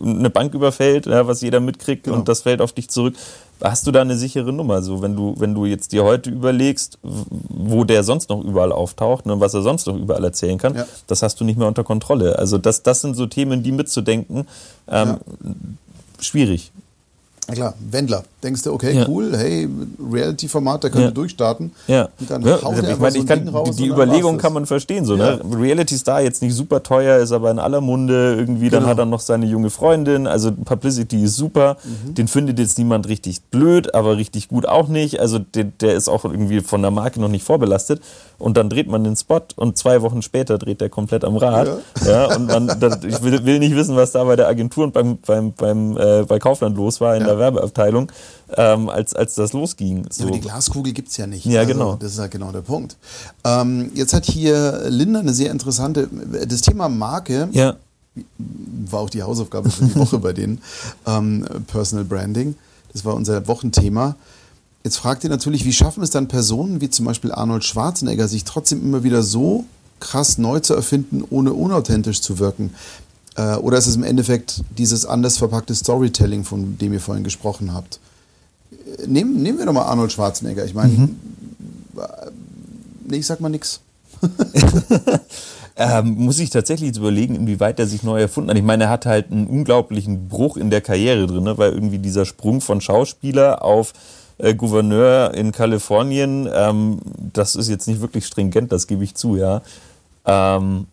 [SPEAKER 2] eine Bank überfällt, ja, was jeder mitkriegt genau. und das fällt auf dich zurück, hast du da eine sichere Nummer. So, wenn du, wenn du jetzt dir heute überlegst, wo der sonst noch überall auftaucht ne, und was er sonst noch überall erzählen kann, ja. das hast du nicht mehr unter Kontrolle. Also das, das sind so Themen, die mitzudenken, ähm, schwierig.
[SPEAKER 1] Na klar, Wendler. Denkst du, okay, ja. cool, hey, Reality-Format, da können ja. wir durchstarten.
[SPEAKER 2] Ja.
[SPEAKER 1] Und dann
[SPEAKER 2] ja. haut ich meine, so ich kann, raus die, die Überlegung kann man verstehen. So, ne? Reality-Star jetzt nicht super teuer, ist aber in aller Munde. Irgendwie, dann genau. hat er noch seine junge Freundin. Also Publicity ist super. Mhm. Den findet jetzt niemand richtig blöd, aber richtig gut auch nicht. Also der, der ist auch irgendwie von der Marke noch nicht vorbelastet. Und dann dreht man den Spot und zwei Wochen später dreht der komplett am Rad. Ja. und man, das, ich will, will, nicht wissen, was da bei der Agentur und beim, beim, beim, äh, bei Kaufland los war in der Werbeabteilung, ähm, als, als das losging.
[SPEAKER 1] So. Ja, aber die Glaskugel gibt es ja nicht.
[SPEAKER 2] Ja, also, genau.
[SPEAKER 1] Das ist halt genau der Punkt. Ähm, jetzt hat hier Linda eine sehr interessante, das Thema Marke.
[SPEAKER 2] Ja.
[SPEAKER 1] War auch die Hausaufgabe für die Woche bei denen. Ähm, Personal Branding. Das war unser Wochenthema. Jetzt fragt ihr natürlich, wie schaffen es dann Personen wie zum Beispiel Arnold Schwarzenegger, sich trotzdem immer wieder so krass neu zu erfinden, ohne unauthentisch zu wirken? Äh, oder ist es im Endeffekt dieses anders verpackte Storytelling, von dem ihr vorhin gesprochen habt? Äh, nehmen, nehmen wir doch mal Arnold Schwarzenegger. Ich meine, mhm. nee, ich sag mal nix.
[SPEAKER 2] Ähm, muss ich tatsächlich jetzt überlegen, inwieweit er sich neu erfunden hat. Ich meine, er hat halt einen unglaublichen Bruch in der Karriere drin, ne? weil irgendwie dieser Sprung von Schauspieler auf äh, Gouverneur in Kalifornien, ähm, das ist jetzt nicht wirklich stringent, das gebe ich zu, ja. Ähm,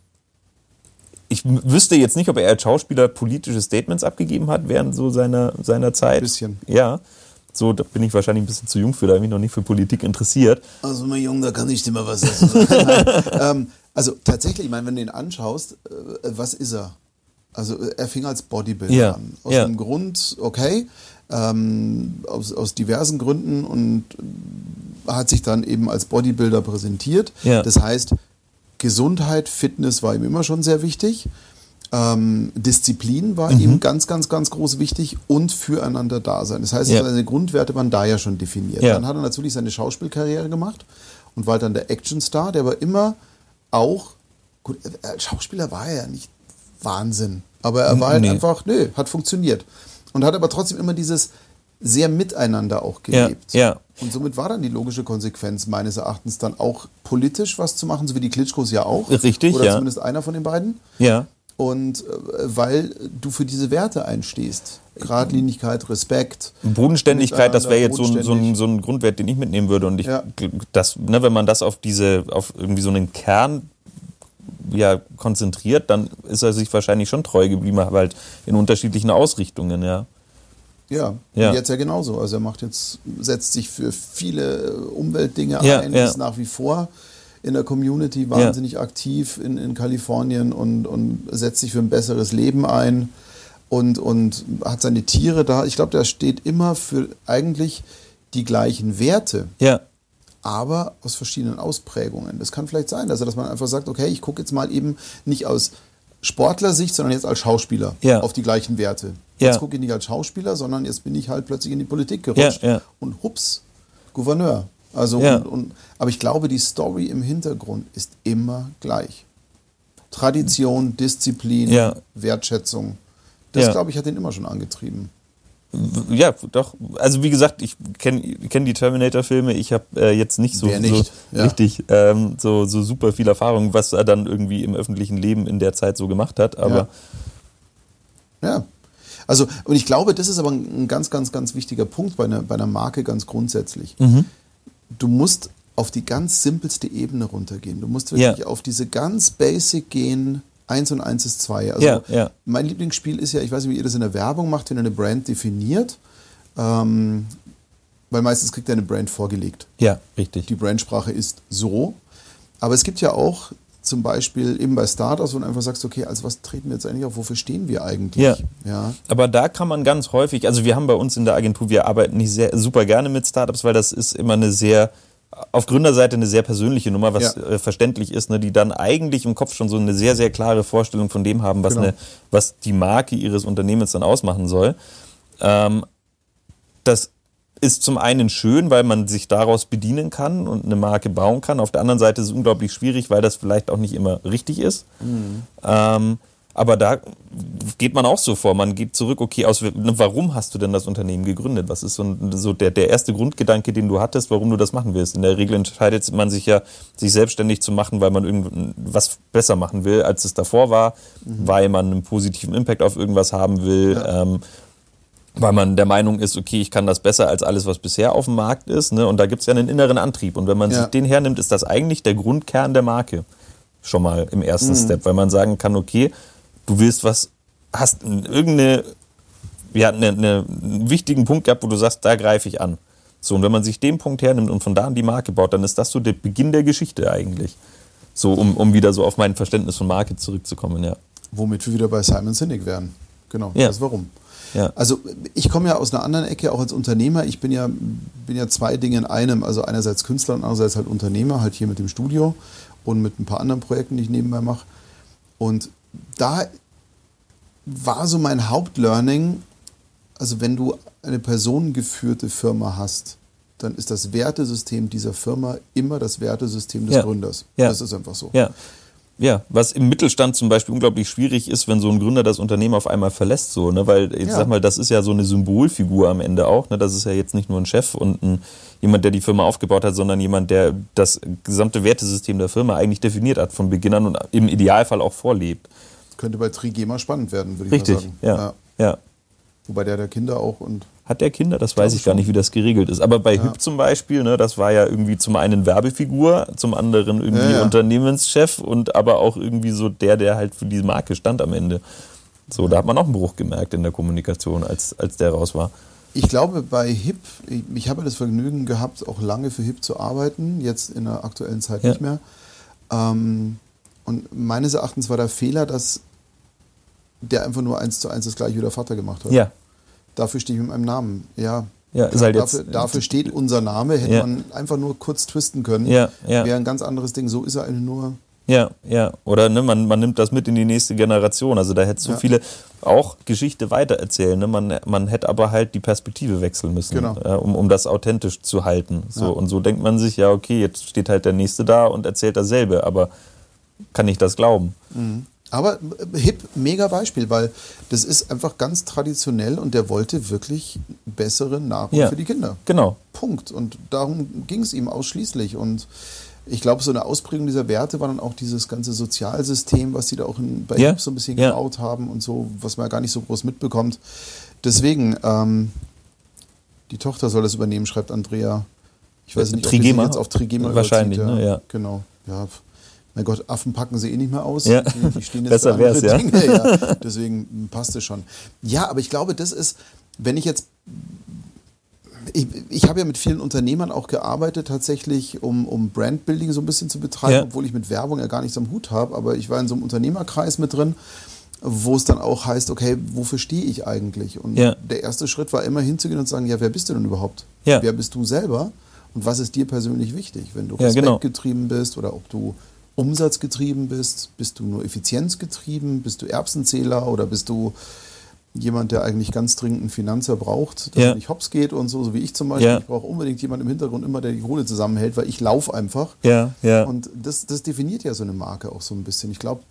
[SPEAKER 2] ich wüsste jetzt nicht, ob er als Schauspieler politische Statements abgegeben hat während so seiner, seiner Zeit. Ein
[SPEAKER 1] bisschen.
[SPEAKER 2] Ja. So, da bin ich wahrscheinlich ein bisschen zu jung für, da bin ich noch nicht für Politik interessiert.
[SPEAKER 1] Also, mein Junge, da kann ich dir mal was dazu sagen. ähm, also, tatsächlich, ich meine, wenn du ihn anschaust, äh, was ist er? Also, er fing als Bodybuilder
[SPEAKER 2] Ja,
[SPEAKER 1] an. Aus
[SPEAKER 2] ja.
[SPEAKER 1] dem Grund, okay, ähm, aus, aus diversen Gründen und hat sich dann eben als Bodybuilder präsentiert.
[SPEAKER 2] Ja.
[SPEAKER 1] Das heißt, Gesundheit, Fitness war ihm immer schon sehr wichtig. Ähm, Disziplin war
[SPEAKER 2] Mhm.
[SPEAKER 1] ihm ganz, ganz, ganz groß wichtig und füreinander da sein. Das heißt,
[SPEAKER 2] Ja.
[SPEAKER 1] seine Grundwerte waren da ja schon definiert.
[SPEAKER 2] Ja.
[SPEAKER 1] Dann hat er natürlich seine Schauspielkarriere gemacht und war halt dann der Actionstar, der aber immer auch, gut, äh, Schauspieler war er ja nicht Wahnsinn, aber er war halt
[SPEAKER 2] Nee.
[SPEAKER 1] einfach, nö, hat funktioniert. Und hat aber trotzdem immer dieses sehr miteinander auch gelebt.
[SPEAKER 2] ja.
[SPEAKER 1] Und somit war dann die logische Konsequenz meines Erachtens dann auch politisch was zu machen, so wie die Klitschkos ja auch.
[SPEAKER 2] Richtig,
[SPEAKER 1] Oder
[SPEAKER 2] ja.
[SPEAKER 1] zumindest einer von den beiden.
[SPEAKER 2] Ja.
[SPEAKER 1] Und äh, weil du für diese Werte einstehst. Gradlinigkeit, Respekt.
[SPEAKER 2] Bodenständigkeit, das wäre jetzt so ein, so, ein, so ein Grundwert, den ich mitnehmen würde. Und ich,
[SPEAKER 1] Ja.
[SPEAKER 2] das, ne, wenn man das auf diese, auf irgendwie so einen Kern ja, konzentriert, dann ist er sich wahrscheinlich schon treu geblieben, aber halt in unterschiedlichen Ausrichtungen, ja.
[SPEAKER 1] Ja,
[SPEAKER 2] Ja.
[SPEAKER 1] jetzt ja genauso. Also er macht jetzt, setzt sich für viele äh, Umweltdinge
[SPEAKER 2] Ja,
[SPEAKER 1] ein,
[SPEAKER 2] ja.
[SPEAKER 1] ist nach wie vor in der Community wahnsinnig aktiv in, in Kalifornien und, und setzt sich für ein besseres Leben ein und, und hat seine Tiere da. Ich glaube, der steht immer für eigentlich die gleichen Werte,
[SPEAKER 2] Ja,
[SPEAKER 1] aber aus verschiedenen Ausprägungen. Das kann vielleicht sein, also dass man einfach sagt, okay, ich gucke jetzt mal eben nicht aus Sportlersicht, sondern jetzt als Schauspieler
[SPEAKER 2] Ja.
[SPEAKER 1] auf die gleichen Werte.
[SPEAKER 2] Ja.
[SPEAKER 1] Jetzt gucke ich nicht als Schauspieler, sondern jetzt bin ich halt plötzlich in die Politik gerutscht
[SPEAKER 2] Ja,
[SPEAKER 1] und hups, Gouverneur. Also und, und, aber ich glaube, die Story im Hintergrund ist immer gleich. Tradition, Disziplin. Wertschätzung. Das, glaube ich, hat ihn immer schon angetrieben.
[SPEAKER 2] Ja, doch. Also wie gesagt, ich kenne kenn die Terminator-Filme. Ich habe äh, jetzt nicht so,
[SPEAKER 1] nicht?
[SPEAKER 2] so
[SPEAKER 1] Ja.
[SPEAKER 2] richtig ähm, so, so super viel Erfahrung, was er dann irgendwie im öffentlichen Leben in der Zeit so gemacht hat. Aber
[SPEAKER 1] Ja. Also, und ich glaube, das ist aber ein ein ganz, ganz, ganz wichtiger Punkt bei einer, bei einer Marke ganz grundsätzlich.
[SPEAKER 2] Mhm.
[SPEAKER 1] Du musst auf die ganz simpelste Ebene runtergehen. Du musst wirklich
[SPEAKER 2] Ja.
[SPEAKER 1] auf diese ganz basic gehen. Eins und eins ist zwei. Also
[SPEAKER 2] Ja, ja.
[SPEAKER 1] mein Lieblingsspiel ist ja, ich weiß nicht, wie ihr das in der Werbung macht, wenn ihr eine Brand definiert. Ähm, weil meistens kriegt ihr eine Brand vorgelegt.
[SPEAKER 2] ja, richtig.
[SPEAKER 1] Die Brandsprache ist so. Aber es gibt ja auch zum Beispiel eben bei Startups, wo du einfach sagst, okay, als was treten wir jetzt eigentlich auf, wofür stehen wir eigentlich?
[SPEAKER 2] Ja.
[SPEAKER 1] ja.
[SPEAKER 2] Aber da kann man ganz häufig, also wir haben bei uns in der Agentur, wir arbeiten nicht sehr super gerne mit Startups, weil das ist immer eine sehr, auf Gründerseite eine sehr persönliche Nummer, was
[SPEAKER 1] Ja.
[SPEAKER 2] äh, verständlich ist, ne, die dann eigentlich im Kopf schon so eine sehr, sehr klare Vorstellung von dem haben, was,
[SPEAKER 1] Genau.
[SPEAKER 2] eine, was die Marke ihres Unternehmens dann ausmachen soll. Ähm, das ist zum einen schön, weil man sich daraus bedienen kann und eine Marke bauen kann. Auf der anderen Seite ist es unglaublich schwierig, weil das vielleicht auch nicht immer richtig ist. Ähm, aber da geht man auch so vor. Man geht zurück, okay, aus, warum hast du denn das Unternehmen gegründet? Was ist so, so der, der erste Grundgedanke, den du hattest, warum du das machen willst? In der Regel entscheidet man sich ja, sich selbstständig zu machen, weil man irgendwas besser machen will, als es davor war, weil man einen positiven Impact auf irgendwas haben will. Ähm, weil man der Meinung ist, okay, ich kann das besser als alles, was bisher auf dem Markt ist. Ne? Und da gibt es ja einen inneren Antrieb. Und wenn man
[SPEAKER 1] Ja.
[SPEAKER 2] sich den hernimmt, ist das eigentlich der Grundkern der Marke. Schon mal im ersten Step, weil man sagen kann, okay, du willst was, hast irgendeine, ja, eine, eine, einen wichtigen Punkt gehabt, wo du sagst, da greife ich an. So, und wenn man sich den Punkt hernimmt und von da an die Marke baut, dann ist das so der Beginn der Geschichte eigentlich. So, um, um wieder so auf mein Verständnis von Marke zurückzukommen, ja.
[SPEAKER 1] Womit wir wieder bei Simon Sinek wären. Genau,
[SPEAKER 2] Ja.
[SPEAKER 1] das warum.
[SPEAKER 2] Ja.
[SPEAKER 1] Also ich komme ja aus einer anderen Ecke, auch als Unternehmer. Ich bin ja, bin ja zwei Dinge in einem. Also einerseits Künstler und andererseits halt Unternehmer, halt hier mit dem Studio und mit ein paar anderen Projekten, die ich nebenbei mache. Und da war so mein Hauptlearning, also wenn du eine personengeführte Firma hast, dann ist das Wertesystem dieser Firma immer das Wertesystem des
[SPEAKER 2] Ja.
[SPEAKER 1] Gründers.
[SPEAKER 2] Ja.
[SPEAKER 1] Das ist einfach so.
[SPEAKER 2] Ja. Ja, was im Mittelstand zum Beispiel unglaublich schwierig ist, wenn so ein Gründer das Unternehmen auf einmal verlässt, so, ne? Weil ich ja. sag mal, das ist ja so eine Symbolfigur am Ende auch, ne? Das ist ja jetzt nicht nur ein Chef und ein, jemand, der die Firma aufgebaut hat, sondern jemand, der das gesamte Wertesystem der Firma eigentlich definiert hat von Beginn an und im Idealfall auch vorlebt.
[SPEAKER 1] Könnte bei Trigema spannend werden, würde
[SPEAKER 2] ich Richtig, mal sagen. Ja. ja. ja.
[SPEAKER 1] Wobei der der Kinder auch und.
[SPEAKER 2] Hat der Kinder? Das weiß ich gar nicht, wie das geregelt ist. Aber bei ja. Hüb zum Beispiel, ne, das war ja irgendwie zum einen Werbefigur, zum anderen irgendwie ja, ja. Unternehmenschef und aber auch irgendwie so der, der halt für diese Marke stand am Ende. So, da hat man auch einen Bruch gemerkt in der Kommunikation, als, als der raus war.
[SPEAKER 1] Ich glaube, bei HIP, ich, ich habe das Vergnügen gehabt, auch lange für HIP zu arbeiten, jetzt in der aktuellen Zeit nicht mehr. Ähm, und meines Erachtens war der Fehler, dass der einfach nur eins zu eins das gleiche wie der Vater gemacht hat.
[SPEAKER 2] Ja.
[SPEAKER 1] Dafür stehe ich mit meinem Namen. Ja.
[SPEAKER 2] Ja, ist halt
[SPEAKER 1] dafür, dafür steht unser Name, hätte ja. man einfach nur kurz twisten können.
[SPEAKER 2] Ja, ja.
[SPEAKER 1] Wäre ein ganz anderes Ding. So ist er eigentlich nur.
[SPEAKER 2] Ja, ja. Oder ne, man, man nimmt das mit in die nächste Generation. Also da hätte so ja. viele auch Geschichte weitererzählen. Ne? Man, man hätte aber halt die Perspektive wechseln müssen,
[SPEAKER 1] genau.
[SPEAKER 2] äh, um, um das authentisch zu halten. So. Ja. Und so denkt man sich, ja, okay, jetzt steht halt der Nächste da und erzählt dasselbe, aber kann ich das glauben?
[SPEAKER 1] Mhm. Aber äh, Hip, mega Beispiel, weil das ist einfach ganz traditionell und der wollte wirklich bessere Nahrung ja, für die Kinder.
[SPEAKER 2] Genau.
[SPEAKER 1] Punkt. Und darum ging es ihm ausschließlich. Und ich glaube, so eine Ausprägung dieser Werte war dann auch dieses ganze Sozialsystem, was die da auch in, bei ja, Hip so ein bisschen ja. gebaut haben und so, was man ja gar nicht so groß mitbekommt. Deswegen, ähm, die Tochter soll das übernehmen, schreibt Andrea. Ich weiß nicht,
[SPEAKER 2] Trigema?
[SPEAKER 1] ob jetzt auf Trigema
[SPEAKER 2] Wahrscheinlich,
[SPEAKER 1] überzieht,
[SPEAKER 2] ne? ja.
[SPEAKER 1] Genau. Ja, mein Gott, Affen packen sie eh nicht mehr aus.
[SPEAKER 2] Ja.
[SPEAKER 1] Die, stehen jetzt
[SPEAKER 2] Besser wär's, ja.
[SPEAKER 1] Dinge. Ja. Deswegen passt es schon. Ja, aber ich glaube, das ist, wenn ich jetzt ich, ich habe ja mit vielen Unternehmern auch gearbeitet, tatsächlich, um, um Brandbuilding so ein bisschen zu betreiben, ja. obwohl ich mit Werbung ja gar nichts am Hut habe. Aber ich war in so einem Unternehmerkreis mit drin, wo es dann auch heißt, okay, wofür stehe ich eigentlich? Und
[SPEAKER 2] ja.
[SPEAKER 1] der erste Schritt war immer hinzugehen und zu sagen, ja, wer bist du denn überhaupt?
[SPEAKER 2] Ja.
[SPEAKER 1] Wer bist du selber? Und was ist dir persönlich wichtig? Wenn du
[SPEAKER 2] genau.
[SPEAKER 1] respektgetrieben genau. bist oder ob du umsatzgetrieben bist? Bist du nur effizienzgetrieben? Bist du Erbsenzähler oder bist du jemand, der eigentlich ganz dringend einen Finanzer braucht, dass ja. nicht hops geht und so, so wie ich zum Beispiel.
[SPEAKER 2] Ja.
[SPEAKER 1] Ich brauche unbedingt jemanden im Hintergrund immer, der die Kohle zusammenhält, weil ich laufe einfach.
[SPEAKER 2] Ja, ja.
[SPEAKER 1] Und das, das definiert ja so eine Marke auch so ein bisschen. Ich glaube,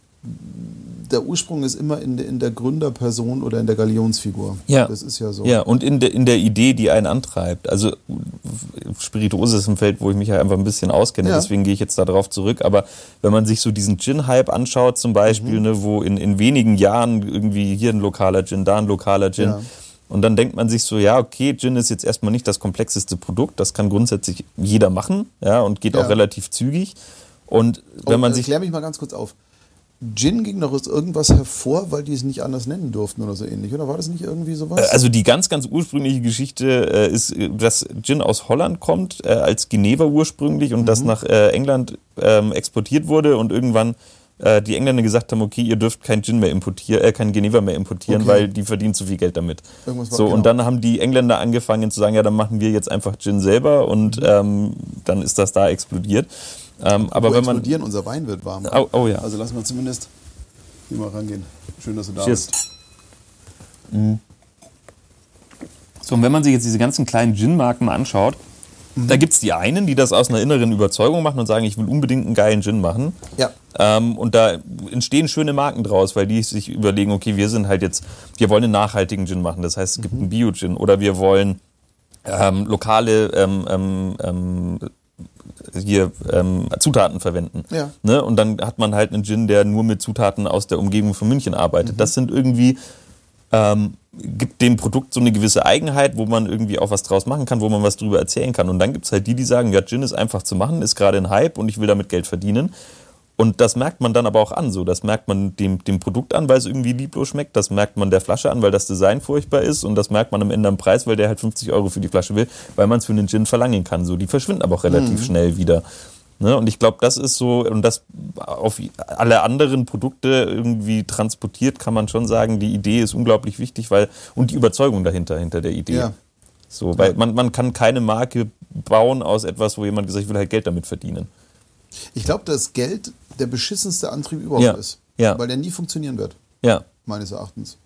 [SPEAKER 1] der Ursprung ist immer in, in der Gründerperson oder in der Galionsfigur.
[SPEAKER 2] Ja.
[SPEAKER 1] Das ist ja so.
[SPEAKER 2] Ja, und in, de, in der Idee, die einen antreibt. Also Spirituose ist ein Feld, wo ich mich ja einfach ein bisschen auskenne, ja. deswegen gehe ich jetzt darauf zurück. Aber wenn man sich so diesen Gin-Hype anschaut zum Beispiel, mhm. ne, wo in, in wenigen Jahren irgendwie hier ein lokaler Gin, da ein lokaler Gin. Ja. Und dann denkt man sich so, ja, okay, Gin ist jetzt erstmal nicht das komplexeste Produkt, das kann grundsätzlich jeder machen, ja, und geht ja. auch relativ zügig. Und wenn oh, man sich.
[SPEAKER 1] Klär mich mal ganz kurz auf. Gin ging noch aus irgendwas hervor, weil die es nicht anders nennen durften oder so ähnlich. Oder war das nicht irgendwie sowas?
[SPEAKER 2] Äh, also die ganz, ganz ursprüngliche Geschichte äh, ist, dass Gin aus Holland kommt, äh, als Geneva ursprünglich und mhm. das nach äh, England ähm, exportiert wurde und irgendwann äh, die Engländer gesagt haben, okay, ihr dürft kein Gin mehr importieren, äh, kein Geneva mehr importieren, okay. weil die verdienen zu viel Geld damit. Irgendwas so, genau. und dann haben die Engländer angefangen zu sagen, ja, dann machen wir jetzt einfach Gin selber und mhm. ähm, dann ist das da explodiert. Ähm, aber wenn man
[SPEAKER 1] explodieren, unser Wein wird warm.
[SPEAKER 2] Oh, oh, ja.
[SPEAKER 1] Also lassen wir zumindest hier mal rangehen. Schön, dass du da
[SPEAKER 2] Cheers.
[SPEAKER 1] bist.
[SPEAKER 2] Mhm. So, und wenn man sich jetzt diese ganzen kleinen Gin-Marken mal anschaut, mhm. da gibt es die einen, die das aus einer inneren Überzeugung machen und sagen, ich will unbedingt einen geilen Gin machen.
[SPEAKER 1] Ja.
[SPEAKER 2] Ähm, und da entstehen schöne Marken draus, weil die sich überlegen, okay, wir sind halt jetzt, wir wollen einen nachhaltigen Gin machen. Das heißt, es gibt mhm. einen Bio-Gin oder wir wollen ähm, lokale ähm, ähm, ähm hier ähm, Zutaten verwenden.
[SPEAKER 1] Ja.
[SPEAKER 2] Ne? Und dann hat man halt einen Gin, der nur mit Zutaten aus der Umgebung von München arbeitet. Mhm. Das sind irgendwie, ähm, gibt dem Produkt so eine gewisse Eigenheit, wo man irgendwie auch was draus machen kann, wo man was drüber erzählen kann. Und dann gibt es halt die, die sagen, ja, Gin ist einfach zu machen, ist gerade ein Hype und ich will damit Geld verdienen. Und das merkt man dann aber auch an. So, das merkt man dem, dem Produkt an, weil es irgendwie lieblos schmeckt. Das merkt man der Flasche an, weil das Design furchtbar ist. Und das merkt man am Ende am Preis, weil der halt 50 Euro für die Flasche will, weil man es für einen Gin verlangen kann. So, die verschwinden aber auch relativ mhm. schnell wieder. Ne? Und ich glaube, das ist so, und das auf alle anderen Produkte irgendwie transportiert, kann man schon sagen, die Idee ist unglaublich wichtig, weil, und die Überzeugung dahinter, hinter der Idee.
[SPEAKER 1] Ja.
[SPEAKER 2] So, weil man, man kann keine Marke bauen aus etwas, wo jemand gesagt, ich will halt Geld damit verdienen.
[SPEAKER 1] Ich glaube, dass Geld der beschissenste Antrieb überhaupt
[SPEAKER 2] ja.
[SPEAKER 1] ist.
[SPEAKER 2] Ja.
[SPEAKER 1] Weil der nie funktionieren wird.
[SPEAKER 2] Ja.
[SPEAKER 1] Meines Erachtens.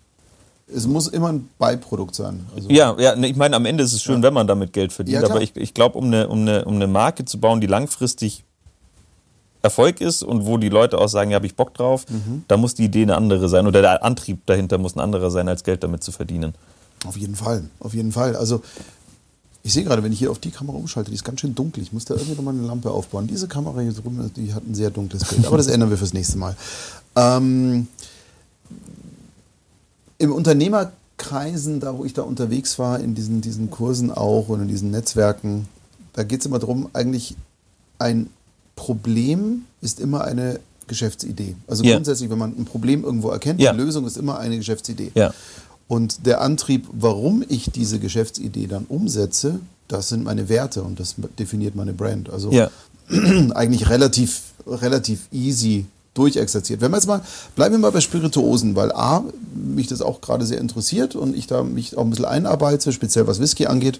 [SPEAKER 1] Es muss immer ein Beiprodukt sein.
[SPEAKER 2] Also ja, ja, ich meine, am Ende ist es schön, ja. wenn man damit Geld verdient. Aber ich, ich glaube, um eine, um, eine, um eine Marke zu bauen, die langfristig Erfolg ist und wo die Leute auch sagen, ja, habe ich Bock drauf, mhm. da muss die Idee eine andere sein oder der Antrieb dahinter muss ein anderer sein, als Geld damit zu verdienen.
[SPEAKER 1] Auf jeden Fall, auf jeden Fall. Also ich sehe gerade, wenn ich hier auf die Kamera umschalte, die ist ganz schön dunkel. Ich muss da irgendwie nochmal eine Lampe aufbauen. Diese Kamera hier drüben, die hat ein sehr dunkles Bild. Aber das ändern wir fürs nächste Mal. Ähm, Im Unternehmerkreisen, da wo ich da unterwegs war, in diesen, diesen Kursen auch und in diesen Netzwerken, da geht es immer darum, eigentlich ein Problem ist immer eine Geschäftsidee. Also ja. grundsätzlich, wenn man ein Problem irgendwo erkennt, ja. die Lösung ist immer eine Geschäftsidee. Ja. Und der Antrieb, warum ich diese Geschäftsidee dann umsetze, das sind meine Werte und das definiert meine Brand. Also ja. eigentlich relativ, relativ easy durchexerziert. Wenn wir jetzt mal, bleiben wir mal bei Spirituosen, weil A, mich das auch gerade sehr interessiert und ich da mich auch ein bisschen einarbeite, speziell was Whisky angeht.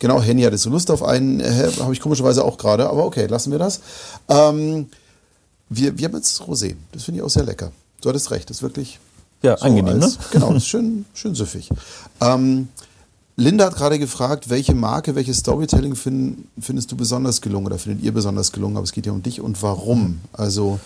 [SPEAKER 1] Genau, Henny hatte so Lust auf einen, äh, habe ich komischerweise auch gerade, aber okay, lassen wir das. Ähm, wir, wir haben jetzt Rosé, das finde ich auch sehr lecker. Du hattest recht, das ist wirklich
[SPEAKER 2] ja, so angenehm, als,
[SPEAKER 1] ne? Genau, das ist schön, schön süffig. Ähm, Linda hat gerade gefragt, welche Marke, welches Storytelling find, findest du besonders gelungen oder findet ihr besonders gelungen, aber es geht ja um dich und warum. Also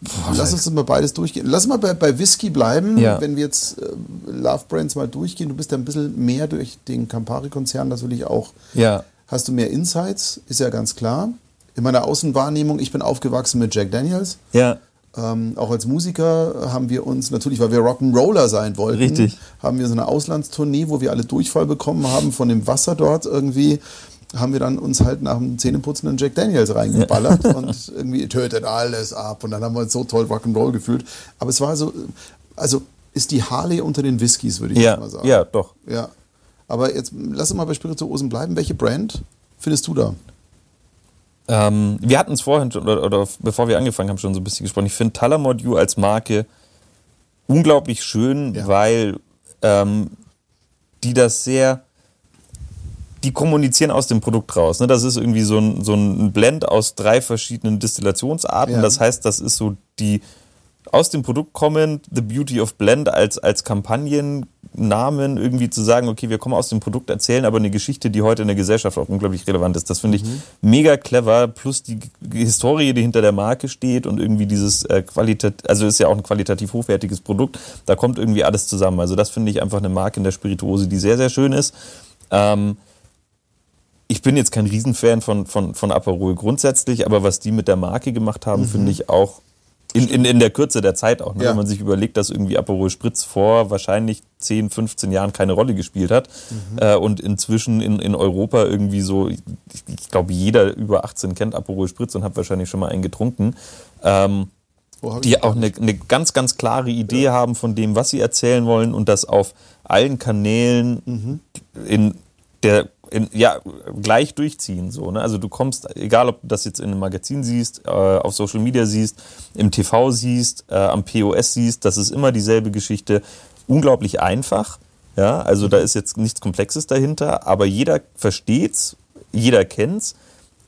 [SPEAKER 1] Boah, Lass uns mal beides durchgehen. Lass mal bei, bei Whisky bleiben, ja. wenn wir jetzt äh, Love Brands mal durchgehen. Du bist ja ein bisschen mehr durch den Campari-Konzern, das will ich auch. Ja. Hast du mehr Insights, ist ja ganz klar. In meiner Außenwahrnehmung, ich bin aufgewachsen mit Jack Daniels. Ja. Ähm, auch als Musiker haben wir uns natürlich, weil wir Rock'n'Roller sein wollten, Richtig. haben wir so eine Auslandstournee, wo wir alle Durchfall bekommen haben von dem Wasser dort irgendwie haben wir dann uns halt nach dem Zähneputzen einen Jack Daniels reingeballert ja. und irgendwie tötet alles ab. Und dann haben wir uns so toll Rock'n'Roll gefühlt. Aber es war so, also ist die Harley unter den Whiskys, würde ich
[SPEAKER 2] ja.
[SPEAKER 1] mal sagen.
[SPEAKER 2] Ja, doch.
[SPEAKER 1] Ja. Aber jetzt lass uns mal bei Spirituosen bleiben. Welche Brand findest du da?
[SPEAKER 2] Ähm, wir hatten es vorhin schon, oder, oder, bevor wir angefangen haben, schon so ein bisschen gesprochen. Ich finde Talamod You als Marke unglaublich schön, ja. weil ähm, die das sehr die kommunizieren aus dem Produkt raus. Ne? Das ist irgendwie so ein, so ein Blend aus drei verschiedenen Destillationsarten. Ja. Das heißt, das ist so die aus dem Produkt kommend, The Beauty of Blend als, als Kampagnennamen irgendwie zu sagen, okay, wir kommen aus dem Produkt, erzählen aber eine Geschichte, die heute in der Gesellschaft auch unglaublich relevant ist. Das finde ich mhm. mega clever, plus die Historie, die hinter der Marke steht und irgendwie dieses äh, Qualitat, also ist ja auch ein qualitativ hochwertiges Produkt, da kommt irgendwie alles zusammen. Also das finde ich einfach eine Marke in der Spirituose, die sehr, sehr schön ist. Ähm, ich bin jetzt kein Riesenfan von, von, von Aperol grundsätzlich, aber was die mit der Marke gemacht haben, mhm. finde ich auch in, in, in der Kürze der Zeit auch. Ne? Ja. Wenn man sich überlegt, dass irgendwie Aperol Spritz vor wahrscheinlich 10, 15 Jahren keine Rolle gespielt hat mhm. äh, und inzwischen in, in Europa irgendwie so, ich, ich glaube, jeder über 18 kennt Aperol Spritz und hat wahrscheinlich schon mal einen getrunken. Ähm, oh, die auch eine, eine ganz, ganz klare Idee ja. haben von dem, was sie erzählen wollen und das auf allen Kanälen mhm. in der in, ja, gleich durchziehen. So, ne? Also du kommst, egal ob du das jetzt in einem Magazin siehst, äh, auf Social Media siehst, im TV siehst, äh, am POS siehst, das ist immer dieselbe Geschichte. Unglaublich einfach. Ja, also da ist jetzt nichts Komplexes dahinter, aber jeder versteht's, jeder kennt's.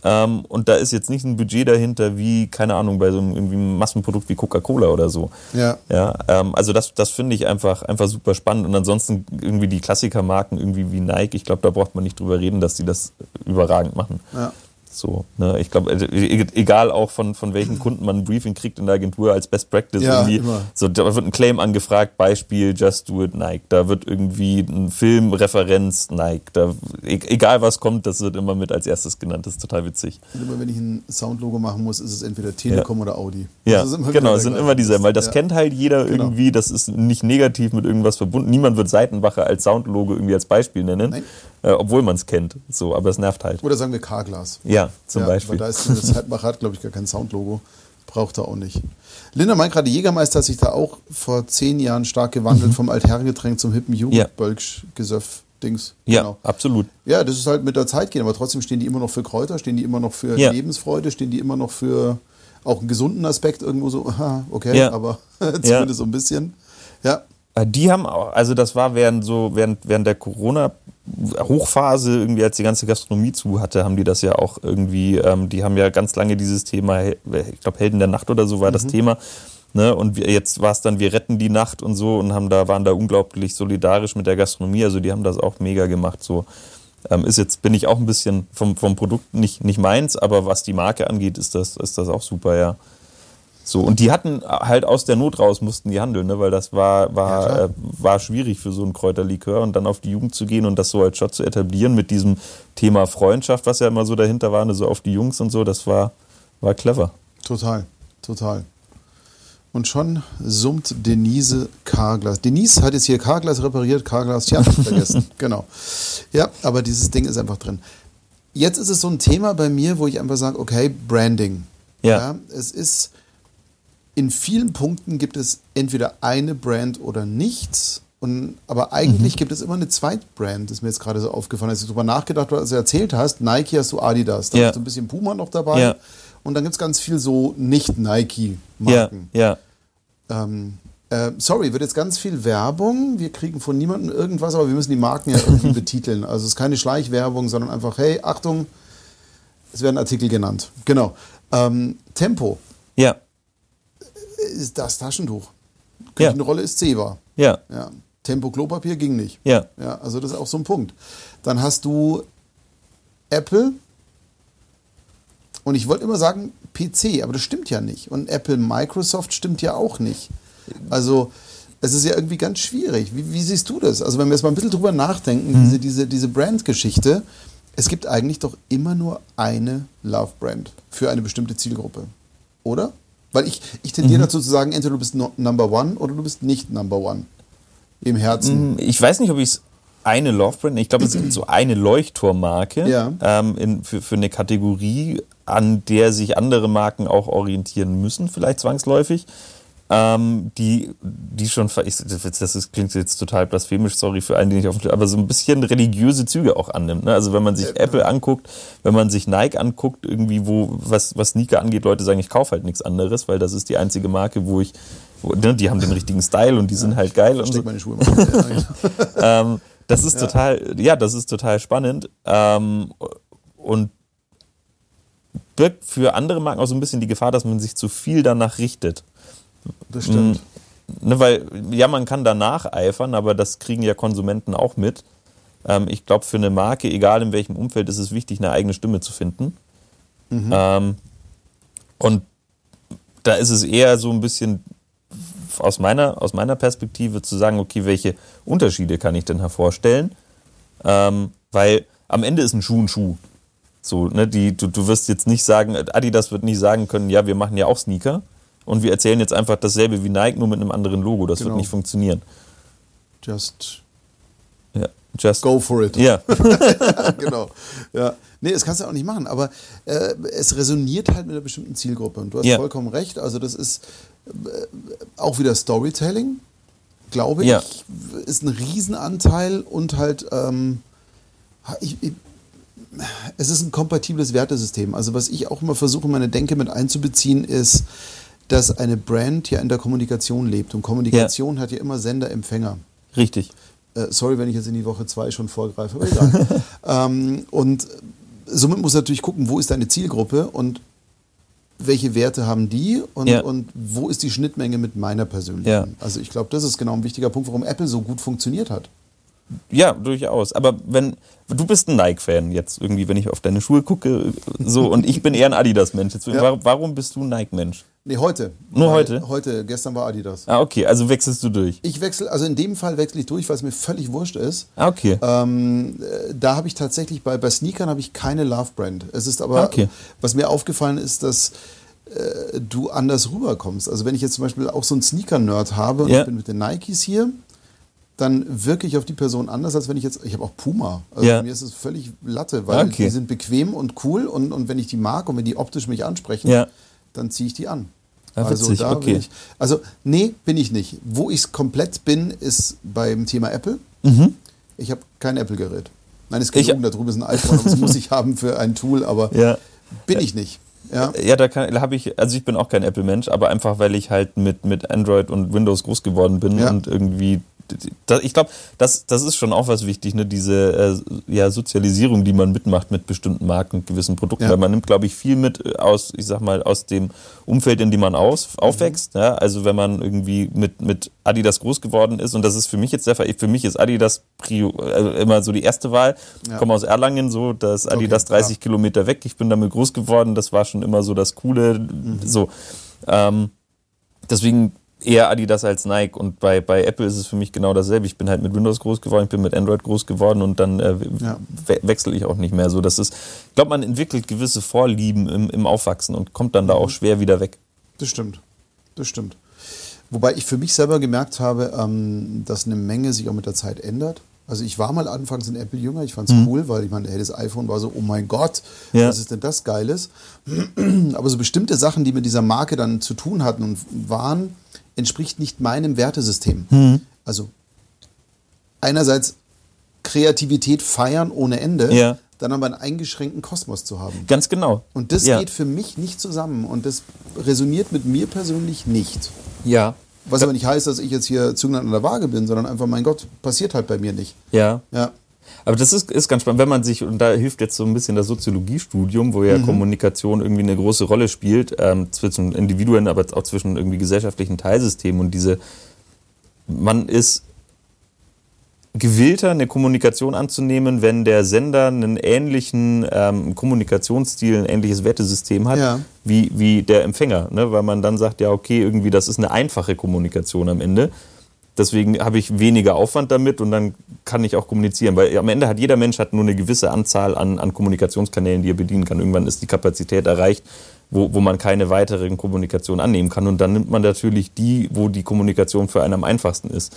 [SPEAKER 2] Ähm, und da ist jetzt nicht ein Budget dahinter wie, keine Ahnung, bei so einem irgendwie Massenprodukt wie Coca-Cola oder so. Ja. ja ähm, also das, das finde ich einfach, einfach super spannend. Und ansonsten irgendwie die Klassikermarken irgendwie wie Nike, ich glaube, da braucht man nicht drüber reden, dass die das überragend machen. Ja. So, ne? Ich glaube, äh, e-, egal auch von, von welchen Kunden man ein Briefing kriegt in der Agentur als Best Practice. Ja, irgendwie. Immer. So, da wird ein Claim angefragt, Beispiel Just Do It Nike. Da wird irgendwie ein Filmreferenz Nike. Da, e-, egal was kommt, das wird immer mit als erstes genannt. Das ist total witzig.
[SPEAKER 1] Und immer wenn ich ein Soundlogo machen muss, ist es entweder Telekom ja. oder Audi.
[SPEAKER 2] Ja, genau, es sind immer dieselben, weil das ja. kennt halt jeder genau. irgendwie. Das ist nicht negativ mit irgendwas verbunden. Niemand wird Seitenbacher als Soundlogo irgendwie als Beispiel nennen. Nein. Äh, obwohl man es kennt. So, aber es nervt halt.
[SPEAKER 1] Oder sagen wir Carglass.
[SPEAKER 2] Ja, zum ja, Beispiel.
[SPEAKER 1] Weil da ist das Heidmacher hat, glaube ich, gar kein Soundlogo. Braucht er auch nicht. Linda meint gerade, Jägermeister hat sich da auch vor zehn Jahren stark gewandelt, mhm. vom Altherrengetränk zum hippen Jugendbölk-Gesöff. Dings.
[SPEAKER 2] Ja, genau. absolut.
[SPEAKER 1] Ja, das ist halt mit der Zeit gehen, aber trotzdem stehen die immer noch für Kräuter, stehen die immer noch für ja. Lebensfreude, stehen die immer noch für auch einen gesunden Aspekt irgendwo so, aha, okay, ja. aber zumindest ja. so ein bisschen. Ja.
[SPEAKER 2] Äh, die haben auch, also das war während so, während, während der Corona- Hochphase, irgendwie als die ganze Gastronomie zu hatte, haben die das ja auch irgendwie, ähm, die haben ja ganz lange dieses Thema, ich glaube Helden der Nacht oder so war mhm. das Thema. Ne? Und wir, jetzt war es dann, wir retten die Nacht und so und haben da, waren da unglaublich solidarisch mit der Gastronomie. Also die haben das auch mega gemacht. So. Ähm, ist jetzt, bin ich auch ein bisschen vom, vom Produkt nicht, nicht meins, aber was die Marke angeht, ist das, ist das auch super, ja. So, und die hatten halt aus der Not raus, mussten die handeln, ne? weil das war, war, ja, äh, war schwierig für so einen Kräuterlikör und dann auf die Jugend zu gehen und das so als Shot zu etablieren mit diesem Thema Freundschaft, was ja immer so dahinter war, ne? so auf die Jungs und so, das war, war clever.
[SPEAKER 1] Total, total. Und schon summt Denise Carglass. Denise hat jetzt hier Carglass repariert, Carglass, ja, vergessen. genau. Ja, aber dieses Ding ist einfach drin. Jetzt ist es so ein Thema bei mir, wo ich einfach sage, okay, Branding. Ja. ja. Es ist, in vielen Punkten gibt es entweder eine Brand oder nichts. Und, aber eigentlich mhm. gibt es immer eine Zweitbrand, das ist mir jetzt gerade so aufgefallen, als ich darüber nachgedacht habe, als du erzählt hast, Nike hast du Adidas, da ja. hast du ein bisschen Puma noch dabei. Ja. Und dann gibt es ganz viel so Nicht-Nike-Marken.
[SPEAKER 2] Ja,
[SPEAKER 1] ja. Ähm, äh, sorry, wird jetzt ganz viel Werbung. Wir kriegen von niemandem irgendwas, aber wir müssen die Marken ja irgendwie betiteln. Also es ist keine Schleichwerbung, sondern einfach, hey, Achtung, es werden Artikel genannt. Genau. Ähm, Tempo.
[SPEAKER 2] Ja.
[SPEAKER 1] Ist das Taschentuch. Küchenrolle ja. ist Zewa.
[SPEAKER 2] Ja.
[SPEAKER 1] ja. Tempo Klopapier ging nicht.
[SPEAKER 2] Ja.
[SPEAKER 1] ja. Also das ist auch so ein Punkt. Dann hast du Apple, und ich wollte immer sagen PC, aber das stimmt ja nicht. Und Apple, Microsoft stimmt ja auch nicht. Also es ist ja irgendwie ganz schwierig. Wie, wie siehst du das? Also wenn wir jetzt mal ein bisschen drüber nachdenken, mhm. diese, diese, diese Brand-Geschichte, es gibt eigentlich doch immer nur eine Love-Brand für eine bestimmte Zielgruppe. Oder? Weil ich, ich tendiere mhm. dazu zu sagen, entweder du bist no, Number One oder du bist nicht Number One. Im Herzen.
[SPEAKER 2] Mhm, ich weiß nicht, ob ich es eine Love-Brand, ich glaube, es gibt so eine Leuchtturmmarke
[SPEAKER 1] ja.
[SPEAKER 2] ähm, in, für, für eine Kategorie, an der sich andere Marken auch orientieren müssen, vielleicht zwangsläufig. Ähm, die, die schon, ich, das ist, klingt jetzt total blasphemisch, sorry für einen, den ich auf aber so ein bisschen religiöse Züge auch annimmt. Ne? Also wenn man sich ja, Apple anguckt, wenn man sich Nike anguckt, irgendwie, wo, was, was Sneaker angeht, Leute sagen, ich kaufe halt nichts anderes, weil das ist die einzige Marke, wo ich, wo, ne, die haben den richtigen Style und die ja, sind halt geil. Und so.
[SPEAKER 1] meine Schuhe
[SPEAKER 2] ähm, das ist ja. total, ja, das ist total spannend. Ähm, und birgt für andere Marken auch so ein bisschen die Gefahr, dass man sich zu viel danach richtet.
[SPEAKER 1] Das stimmt.
[SPEAKER 2] Mm, ne, weil, ja, man kann danach eifern, aber das kriegen ja Konsumenten auch mit. Ähm, ich glaube, für eine Marke, egal in welchem Umfeld, ist es wichtig, eine eigene Stimme zu finden. Mhm. Ähm, und da ist es eher so ein bisschen aus meiner, aus meiner Perspektive zu sagen, okay, welche Unterschiede kann ich denn hervorstellen? Ähm, weil am Ende ist ein Schuh ein Schuh. So, ne, die, du, du wirst jetzt nicht sagen, Adidas wird nicht sagen können, ja, wir machen ja auch Sneaker und wir erzählen jetzt einfach dasselbe wie Nike, nur mit einem anderen Logo. Das genau. wird nicht funktionieren.
[SPEAKER 1] Just,
[SPEAKER 2] ja, just
[SPEAKER 1] go for it.
[SPEAKER 2] Ja.
[SPEAKER 1] genau. Ja. Nee, das kannst du auch nicht machen, aber äh, es resoniert halt mit einer bestimmten Zielgruppe. Und du hast ja. vollkommen recht. Also, das ist äh, auch wieder Storytelling, glaube ich, ja. ist ein Riesenanteil und halt. Ähm, ich, ich, es ist ein kompatibles Wertesystem. Also was ich auch immer versuche, meine Denke mit einzubeziehen, ist, dass eine Brand ja in der Kommunikation lebt. Und Kommunikation ja. hat ja immer Sender-Empfänger.
[SPEAKER 2] Richtig.
[SPEAKER 1] Äh, sorry, wenn ich jetzt in die Woche zwei schon vorgreife, aber egal. ähm, und somit muss natürlich gucken, wo ist deine Zielgruppe und welche Werte haben die und, ja. und wo ist die Schnittmenge mit meiner persönlichen. Ja. Also ich glaube, das ist genau ein wichtiger Punkt, warum Apple so gut funktioniert hat.
[SPEAKER 2] Ja, durchaus. Aber wenn du bist ein Nike-Fan jetzt irgendwie, wenn ich auf deine Schuhe gucke, so und ich bin eher ein Adidas-Mensch. Ja. Warum bist du ein Nike-Mensch?
[SPEAKER 1] Nee, heute.
[SPEAKER 2] Nur heute?
[SPEAKER 1] Heute, gestern war Adidas.
[SPEAKER 2] Ah, okay, also wechselst du durch.
[SPEAKER 1] Ich wechsle, also in dem Fall wechsle ich durch, weil es mir völlig wurscht ist.
[SPEAKER 2] Ah, okay.
[SPEAKER 1] Ähm, da habe ich tatsächlich, bei, bei Sneakern habe ich keine Love-Brand. Es ist aber, okay. was mir aufgefallen ist, dass äh, du anders rüberkommst. Also wenn ich jetzt zum Beispiel auch so einen Sneaker-Nerd habe und ja. ich bin mit den Nikes hier, dann wirke ich auf die Person anders, als wenn ich jetzt, ich habe auch Puma. Also ja. mir ist es völlig Latte, weil okay. die sind bequem und cool und, und wenn ich die mag und wenn die optisch mich ansprechen, ja. dann ziehe ich die an.
[SPEAKER 2] Ja, also da okay.
[SPEAKER 1] ich, also nee, bin ich nicht. Wo ich komplett bin, ist beim Thema Apple.
[SPEAKER 2] Mhm.
[SPEAKER 1] Ich habe kein Apple-Gerät. Nein, es geht um, da drüben ist ein iPhone, das muss ich haben für ein Tool, aber bin ich nicht.
[SPEAKER 2] Ja, ja da habe ich, also ich bin auch kein Apple-Mensch, aber einfach weil ich halt mit, mit Android und Windows groß geworden bin und irgendwie ich glaube, das, das ist schon auch was wichtig, ne? diese äh, ja, Sozialisierung, die man mitmacht mit bestimmten Marken und gewissen Produkten. Ja. Weil man nimmt, glaube ich, viel mit aus, ich sag mal, aus dem Umfeld, in dem man aus, aufwächst. Mhm. Ja? Also wenn man irgendwie mit, mit Adidas groß geworden ist, und das ist für mich jetzt der Fall, für mich ist Adidas Prio, also immer so die erste Wahl. Ich komme aus Erlangen, so, da ist Adidas okay, 30 Kilometer weg. Ich bin damit groß geworden, das war schon immer so das Coole. Mhm. So. Ähm, deswegen eher Adidas als Nike. Und bei, bei Apple ist es für mich genau dasselbe. Ich bin halt mit Windows groß geworden, ich bin mit Android groß geworden und dann äh, ja. we wechsle ich auch nicht mehr. So, das ist, ich glaube, man entwickelt gewisse Vorlieben im, im Aufwachsen und kommt dann mhm. da auch schwer wieder weg.
[SPEAKER 1] Das stimmt. Das stimmt. Wobei ich für mich selber gemerkt habe, ähm, dass eine Menge sich auch mit der Zeit ändert. Also ich war mal anfangs ein Apple-Jünger, ich fand es mhm. cool, weil ich meine, hey, das iPhone war so, oh mein Gott, ja. was ist denn das Geiles? Aber so bestimmte Sachen, die mit dieser Marke dann zu tun hatten und waren, entspricht nicht meinem Wertesystem. Mhm. Also einerseits Kreativität feiern ohne Ende, ja. dann aber einen eingeschränkten Kosmos zu haben.
[SPEAKER 2] Ganz genau.
[SPEAKER 1] Und das ja. geht für mich nicht zusammen und das resoniert mit mir persönlich nicht.
[SPEAKER 2] Ja.
[SPEAKER 1] Was aber nicht heißt, dass ich jetzt hier Zünglein an der Waage bin, sondern einfach, mein Gott, passiert halt bei mir nicht.
[SPEAKER 2] Ja. Ja. Aber das ist, ist ganz spannend, wenn man sich, und da hilft jetzt so ein bisschen das Soziologiestudium, wo ja mhm. Kommunikation irgendwie eine große Rolle spielt, ähm, zwischen Individuen, aber auch zwischen irgendwie gesellschaftlichen Teilsystemen und diese, man ist gewillter, eine Kommunikation anzunehmen, wenn der Sender einen ähnlichen ähm, Kommunikationsstil, ein ähnliches Wertesystem hat, ja. wie, wie der Empfänger. Ne? Weil man dann sagt, ja, okay, irgendwie, das ist eine einfache Kommunikation am Ende. Deswegen habe ich weniger Aufwand damit und dann kann ich auch kommunizieren. Weil am Ende hat jeder Mensch hat nur eine gewisse Anzahl an, an Kommunikationskanälen, die er bedienen kann. Irgendwann ist die Kapazität erreicht, wo, wo man keine weiteren Kommunikation annehmen kann. Und dann nimmt man natürlich die, wo die Kommunikation für einen am einfachsten ist.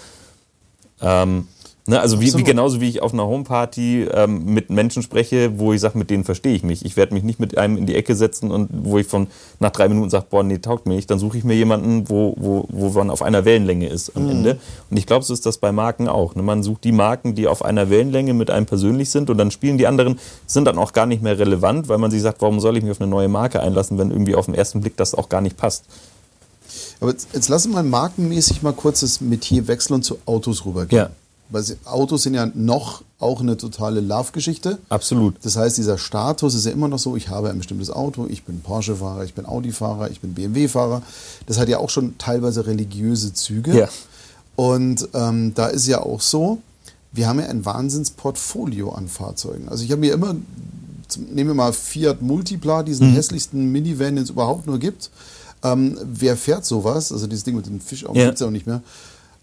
[SPEAKER 2] Ähm, Ne, also wie, wie, genauso wie ich auf einer Homeparty ähm, mit Menschen spreche, wo ich sage, mit denen verstehe ich mich. Ich werde mich nicht mit einem in die Ecke setzen und wo ich von nach drei Minuten sage, boah, nee, taugt mir nicht. Dann suche ich mir jemanden, wo, wo, wo man auf einer Wellenlänge ist am mhm. Ende. Und ich glaube, so ist das bei Marken auch. Ne? Man sucht die Marken, die auf einer Wellenlänge mit einem persönlich sind und dann spielen die anderen, sind dann auch gar nicht mehr relevant, weil man sich sagt, warum soll ich mich auf eine neue Marke einlassen, wenn irgendwie auf den ersten Blick das auch gar nicht passt.
[SPEAKER 1] Aber jetzt, jetzt lassen wir markenmäßig mal kurz das Metier wechseln und zu Autos rübergehen. Ja. Weil Autos sind ja noch auch eine totale Love-Geschichte.
[SPEAKER 2] Absolut.
[SPEAKER 1] Das heißt, dieser Status ist ja immer noch so, ich habe ein bestimmtes Auto, ich bin Porsche-Fahrer, ich bin Audi-Fahrer, ich bin BMW-Fahrer. Das hat ja auch schon teilweise religiöse Züge. Ja. Und ähm, da ist ja auch so, wir haben ja ein Wahnsinnsportfolio an Fahrzeugen. Also ich habe mir immer, nehmen wir mal Fiat Multipla, diesen mhm. hässlichsten Minivan, den es überhaupt nur gibt. Ähm, wer fährt sowas? Also dieses Ding mit dem Fischaugen ja. gibt es ja auch nicht mehr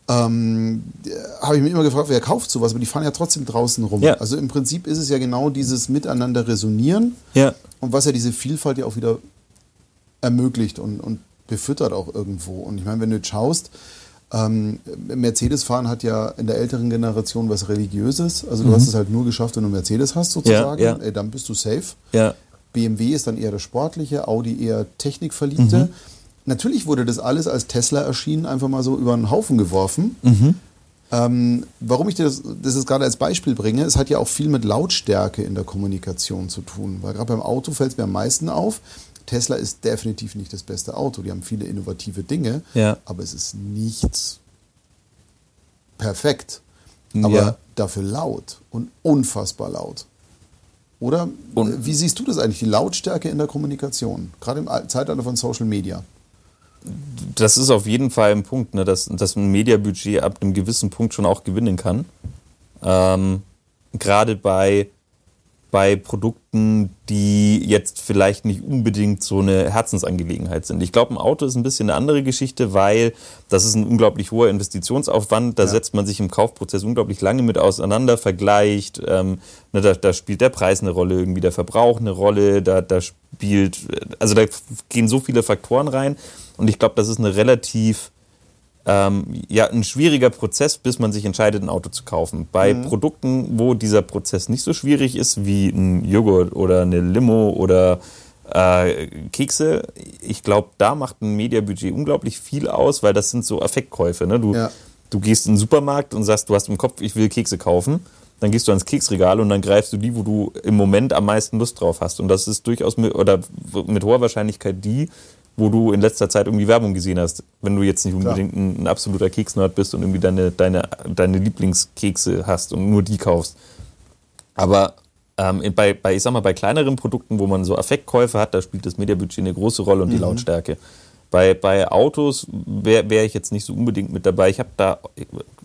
[SPEAKER 1] ähm, habe ich mir immer gefragt, wer kauft sowas, aber die fahren ja trotzdem draußen rum. Ja. Also im Prinzip ist es ja genau dieses Miteinander resonieren
[SPEAKER 2] ja.
[SPEAKER 1] und was ja diese Vielfalt ja auch wieder ermöglicht und, und befüttert auch irgendwo. Und ich meine, wenn du jetzt schaust, ähm, Mercedes fahren hat ja in der älteren Generation was Religiöses. Also du mhm. hast es halt nur geschafft, wenn du Mercedes hast sozusagen. Ja. Ey, dann bist du safe. BMW ist dann eher das Sportliche, Audi eher Technikverliebte. Mhm natürlich wurde das alles, als Tesla erschien, einfach mal so über den Haufen geworfen. Mhm. Ähm, warum ich das, das jetzt gerade als Beispiel bringe, es hat ja auch viel mit Lautstärke in der Kommunikation zu tun. Weil gerade beim Auto fällt es mir am meisten auf. Tesla ist definitiv nicht das beste Auto. Die haben viele innovative Dinge,
[SPEAKER 2] ja.
[SPEAKER 1] aber es ist nichts perfekt. Aber ja. dafür laut und unfassbar laut. Oder und wie siehst du das eigentlich, die Lautstärke in der Kommunikation, gerade im Zeitalter von Social Media?
[SPEAKER 2] Das ist auf jeden Fall ein Punkt, ne, dass, dass ein Mediabudget ab einem gewissen Punkt schon auch gewinnen kann. Ähm, Gerade bei bei Produkten, die jetzt vielleicht nicht unbedingt so eine Herzensangelegenheit sind. Ich glaube, ein Auto ist ein bisschen eine andere Geschichte, weil das ist ein unglaublich hoher Investitionsaufwand. Da ja. setzt man sich im Kaufprozess unglaublich lange mit auseinander, vergleicht. Ähm, ne, da, da, spielt der Preis eine Rolle, irgendwie der Verbrauch eine Rolle. Da, da spielt, also da gehen so viele Faktoren rein. Und ich glaube, das ist eine relativ ähm, ja, ein schwieriger Prozess, bis man sich entscheidet, ein Auto zu kaufen. Bei mhm. Produkten, wo dieser Prozess nicht so schwierig ist, wie ein Joghurt oder eine Limo oder äh, Kekse, ich glaube, da macht ein Mediabudget unglaublich viel aus, weil das sind so Affektkäufe. Ne? Du, ja. du gehst in den Supermarkt und sagst, du hast im Kopf, ich will Kekse kaufen. Dann gehst du ans Keksregal und dann greifst du die, wo du im Moment am meisten Lust drauf hast. Und das ist durchaus mit, oder mit hoher Wahrscheinlichkeit die, wo du in letzter Zeit irgendwie Werbung gesehen hast. Wenn du jetzt nicht unbedingt ein, ein, absoluter Keksnerd bist und irgendwie deine, deine, deine Lieblingskekse hast und nur die kaufst. Aber ähm, bei, bei, ich sag mal, bei kleineren Produkten, wo man so Affektkäufe hat, da spielt das Mediabudget eine große Rolle und die mhm. Lautstärke. Bei, bei Autos wäre wär ich jetzt nicht so unbedingt mit dabei. Ich habe da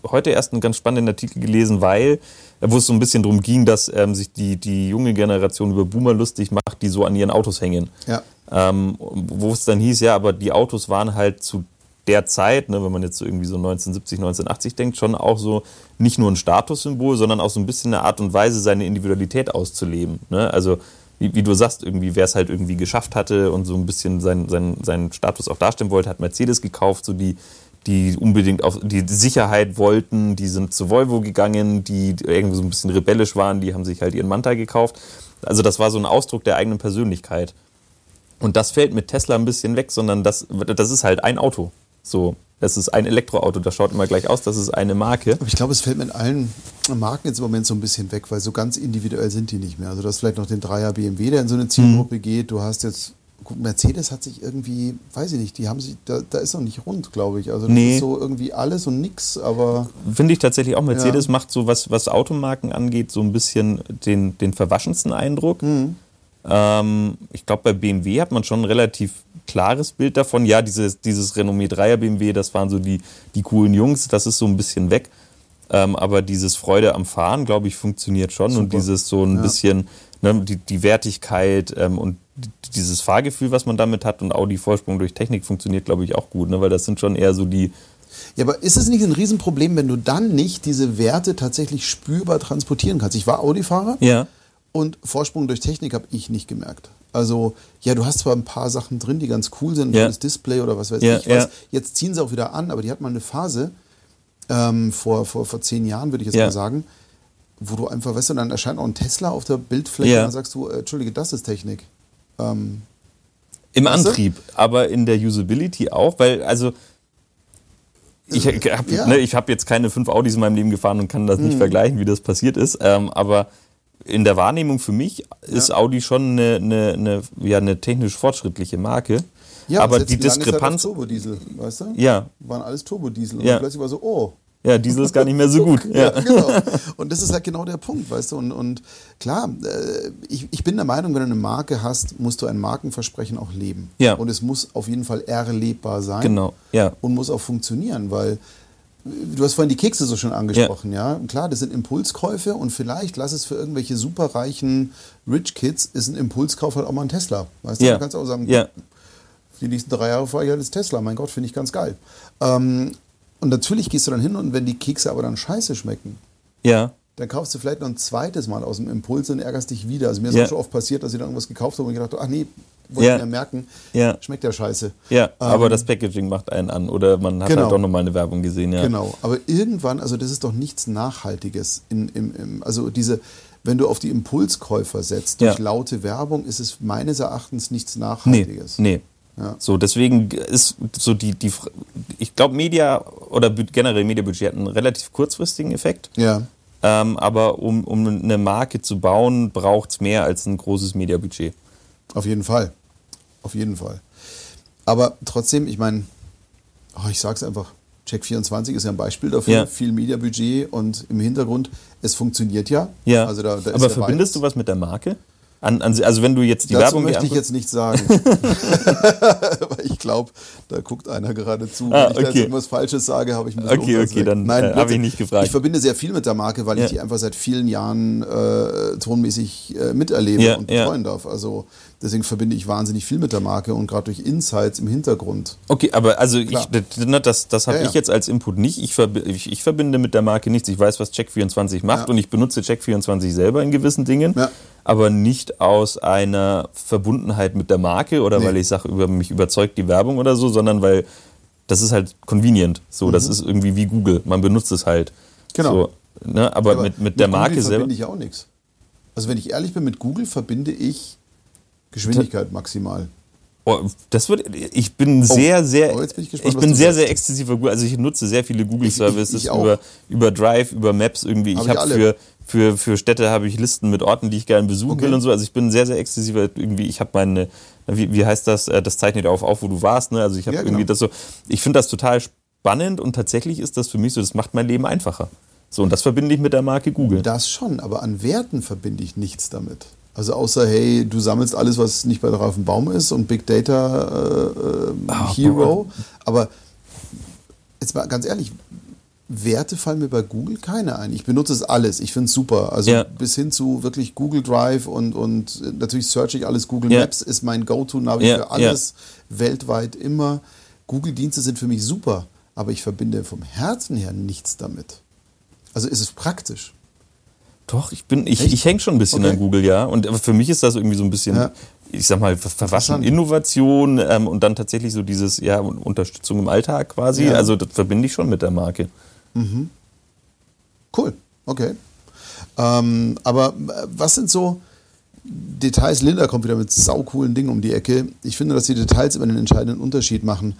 [SPEAKER 2] heute erst einen ganz spannenden Artikel gelesen, weil, wo es so ein bisschen darum ging, dass ähm, sich die, die junge Generation über Boomer lustig macht, die so an ihren Autos hängen. Ja. Ähm, wo es dann hieß, ja, aber die Autos waren halt zu der Zeit, ne, wenn man jetzt so irgendwie so 1970, 1980 denkt, schon auch so nicht nur ein Statussymbol, sondern auch so ein bisschen eine Art und Weise, seine Individualität auszuleben. Ne? Also wie, wie, du sagst, irgendwie, wer es halt irgendwie geschafft hatte und so ein bisschen seinen sein, sein Status auch darstellen wollte, hat Mercedes gekauft, so die, die unbedingt auf die Sicherheit wollten, die sind zu Volvo gegangen, die irgendwie so ein bisschen rebellisch waren, die haben sich halt ihren Manta gekauft. Also das war so ein Ausdruck der eigenen Persönlichkeit. Und das fällt mit Tesla ein bisschen weg, sondern das, das ist halt ein Auto. So, das ist ein Elektroauto, das schaut immer gleich aus, das ist eine Marke.
[SPEAKER 1] Aber ich glaube, es fällt mit allen Marken jetzt im Moment so ein bisschen weg, weil so ganz individuell sind die nicht mehr. Also du hast vielleicht noch den Dreier BMW, der in so eine Zielgruppe mhm. geht. Du hast jetzt, gut, Mercedes hat sich irgendwie, weiß ich nicht, die haben sich, da, da ist noch nicht rund, glaube ich. Also das nee. ist so irgendwie alles und nix, aber...
[SPEAKER 2] Finde ich tatsächlich auch, Mercedes ja. macht so, was, was Automarken angeht, so ein bisschen den, den verwaschensten Eindruck. Mhm. Ähm, ich glaube, bei BMW hat man schon ein relativ klares Bild davon. Ja, dieses, dieses Renommee 3er BMW, das waren so die, die coolen Jungs, das ist so ein bisschen weg. Ähm, aber dieses Freude am Fahren, glaube ich, funktioniert schon. Super. Und dieses so ein ja. bisschen, ne, die, die Wertigkeit ähm, und dieses Fahrgefühl, was man damit hat und Audi Vorsprung durch Technik funktioniert, glaube ich, auch gut, ne? weil das sind schon eher so die.
[SPEAKER 1] Ja, aber ist es nicht ein Riesenproblem, wenn du dann nicht diese Werte tatsächlich spürbar transportieren kannst? Ich war Audi-Fahrer. Ja. Und Vorsprung durch Technik habe ich nicht gemerkt. Also, ja, du hast zwar ein paar Sachen drin, die ganz cool sind, ja. das Display oder was weiß ja, ich was. Ja. Jetzt ziehen sie auch wieder an, aber die hat mal eine Phase, ähm, vor, vor, vor zehn Jahren, würde ich jetzt ja. mal sagen, wo du einfach, weißt du, dann erscheint auch ein Tesla auf der Bildfläche ja. und dann sagst du, äh, Entschuldige, das ist Technik. Ähm,
[SPEAKER 2] Im Antrieb, du? aber in der Usability auch, weil, also, ich habe ja. ne, hab jetzt keine fünf Audis in meinem Leben gefahren und kann das nicht hm. vergleichen, wie das passiert ist, ähm, aber in der Wahrnehmung für mich ist ja. Audi schon eine, eine, eine, ja, eine technisch fortschrittliche Marke. Ja, aber die Diskrepanz.
[SPEAKER 1] Turbodiesel, weißt du?
[SPEAKER 2] Ja.
[SPEAKER 1] Waren alles Turbodiesel. Und ja. plötzlich war so, oh.
[SPEAKER 2] Ja, Diesel ist gar nicht mehr so gut. ja. ja, genau.
[SPEAKER 1] Und das ist halt genau der Punkt, weißt du? Und, und klar, äh, ich, ich bin der Meinung, wenn du eine Marke hast, musst du ein Markenversprechen auch leben. Ja. Und es muss auf jeden Fall erlebbar sein.
[SPEAKER 2] Genau, ja.
[SPEAKER 1] Und muss auch funktionieren, weil Du hast vorhin die Kekse so schon angesprochen, ja. ja. Klar, das sind Impulskäufe und vielleicht lass es für irgendwelche superreichen Rich Kids ist ein Impulskauf halt auch mal ein Tesla. Weißt du, ja. du kannst auch sagen, ja. die nächsten drei Jahre fahre ich halt das Tesla. Mein Gott, finde ich ganz geil. Ähm, und natürlich gehst du dann hin und wenn die Kekse aber dann scheiße schmecken, ja. dann kaufst du vielleicht noch ein zweites Mal aus dem Impuls und ärgerst dich wieder. Also mir ist ja. auch schon oft passiert, dass ich dann irgendwas gekauft habe und gedacht habe, ach nee, wollte ja. mir merken, ja. schmeckt ja scheiße.
[SPEAKER 2] Ja, ähm, aber das Packaging macht einen an oder man hat genau. halt doch nochmal eine Werbung gesehen. Ja.
[SPEAKER 1] Genau, aber irgendwann, also das ist doch nichts Nachhaltiges. In, im, im, also diese, wenn du auf die Impulskäufer setzt, durch ja. laute Werbung, ist es meines Erachtens nichts Nachhaltiges.
[SPEAKER 2] Nee, nee. Ja. So, deswegen ist so die, die ich glaube, Media oder generell Mediabudget hat einen relativ kurzfristigen Effekt. Ja. Ähm, aber um, um eine Marke zu bauen, braucht es mehr als ein großes Mediabudget.
[SPEAKER 1] Auf jeden Fall. Auf jeden Fall. Aber trotzdem, ich meine, oh, ich sag's einfach, Check24 ist ja ein Beispiel dafür, ja. viel Mediabudget und im Hintergrund, es funktioniert ja.
[SPEAKER 2] Ja. Also da, da Aber verbindest du was mit der Marke? An, an, also wenn du jetzt die
[SPEAKER 1] Dazu
[SPEAKER 2] Werbung
[SPEAKER 1] möchte ich jetzt nicht sagen. Aber ich glaube, da guckt einer gerade zu. Ah, wenn ich da irgendwas Falsches sage, habe ich
[SPEAKER 2] ein Okay, okay, dann äh, habe ich nicht gefragt.
[SPEAKER 1] Ich verbinde sehr viel mit der Marke, weil ja. ich die einfach seit vielen Jahren äh, tonmäßig äh, miterlebe ja, und betreuen ja. darf. Also Deswegen verbinde ich wahnsinnig viel mit der Marke und gerade durch Insights im Hintergrund.
[SPEAKER 2] Okay, aber also ich, das, das habe ja, ja. ich jetzt als Input nicht. Ich, ich, ich, verbinde mit der Marke nichts. Ich weiß, was Check24 macht ja. und ich benutze Check24 selber in gewissen Dingen, aber nicht aus einer Verbundenheit mit der Marke oder nee. weil ich sage, über mich überzeugt die Werbung oder so, sondern weil das ist halt convenient. So, mhm. das ist irgendwie wie Google. Man benutzt es halt. Genau. So, ne? aber, aber, mit, mit der Marke
[SPEAKER 1] Google
[SPEAKER 2] selber.
[SPEAKER 1] verbinde ich auch nichts. Also wenn ich ehrlich bin, mit Google verbinde ich Geschwindigkeit maximal.
[SPEAKER 2] Oh, das wird, ich bin oh, sehr, sehr, oh, bin ich, gespannt, ich bin sehr, sehr exzessiver Google. Also ich nutze sehr viele Google Services über, über Drive, über Maps irgendwie. Hab ich habe für, für, für Städte habe ich Listen mit Orten, die ich gerne besuchen okay. will und so. Also ich bin sehr, sehr exzessiver irgendwie. Ich habe meine, wie, wie heißt das, äh, das zeichnet auf, auf, wo du warst, ne? Also ich habe ja, irgendwie genau. das so, ich finde das total spannend und tatsächlich ist das für mich so, das macht mein Leben einfacher. So, und das verbinde ich mit der Marke Google.
[SPEAKER 1] Das schon, aber an Werten verbinde ich nichts damit. Also außer, hey, du sammelst alles, was nicht bei drauf auf dem Baum ist und Big Data äh, oh, Hero. Boah. Aber jetzt mal ganz ehrlich, Werte fallen mir bei Google keine ein. Ich benutze es alles. Ich finde es super. Also ja. bis hin zu wirklich Google Drive und, und natürlich search ich alles. Google ja. Maps ist mein Go-To-Navi ja. für alles. Weltweit immer. Google-Dienste sind für mich super. Aber ich verbinde vom Herzen her nichts damit. Also ist es praktisch.
[SPEAKER 2] Doch, ich bin, ich, ich hänge schon ein bisschen okay. an Google, ja. Und für mich ist das irgendwie so ein bisschen, ja. ich sag mal, verwaschen Innovation ähm, und dann tatsächlich so dieses, ja, Unterstützung im Alltag quasi. Ja. Also das verbinde ich schon mit der Marke. Mhm.
[SPEAKER 1] Cool, okay. Ähm, aber äh, was sind so Details? Linda kommt wieder mit saucoolen Dingen um die Ecke. Ich finde, dass die Details immer einen entscheidenden Unterschied machen.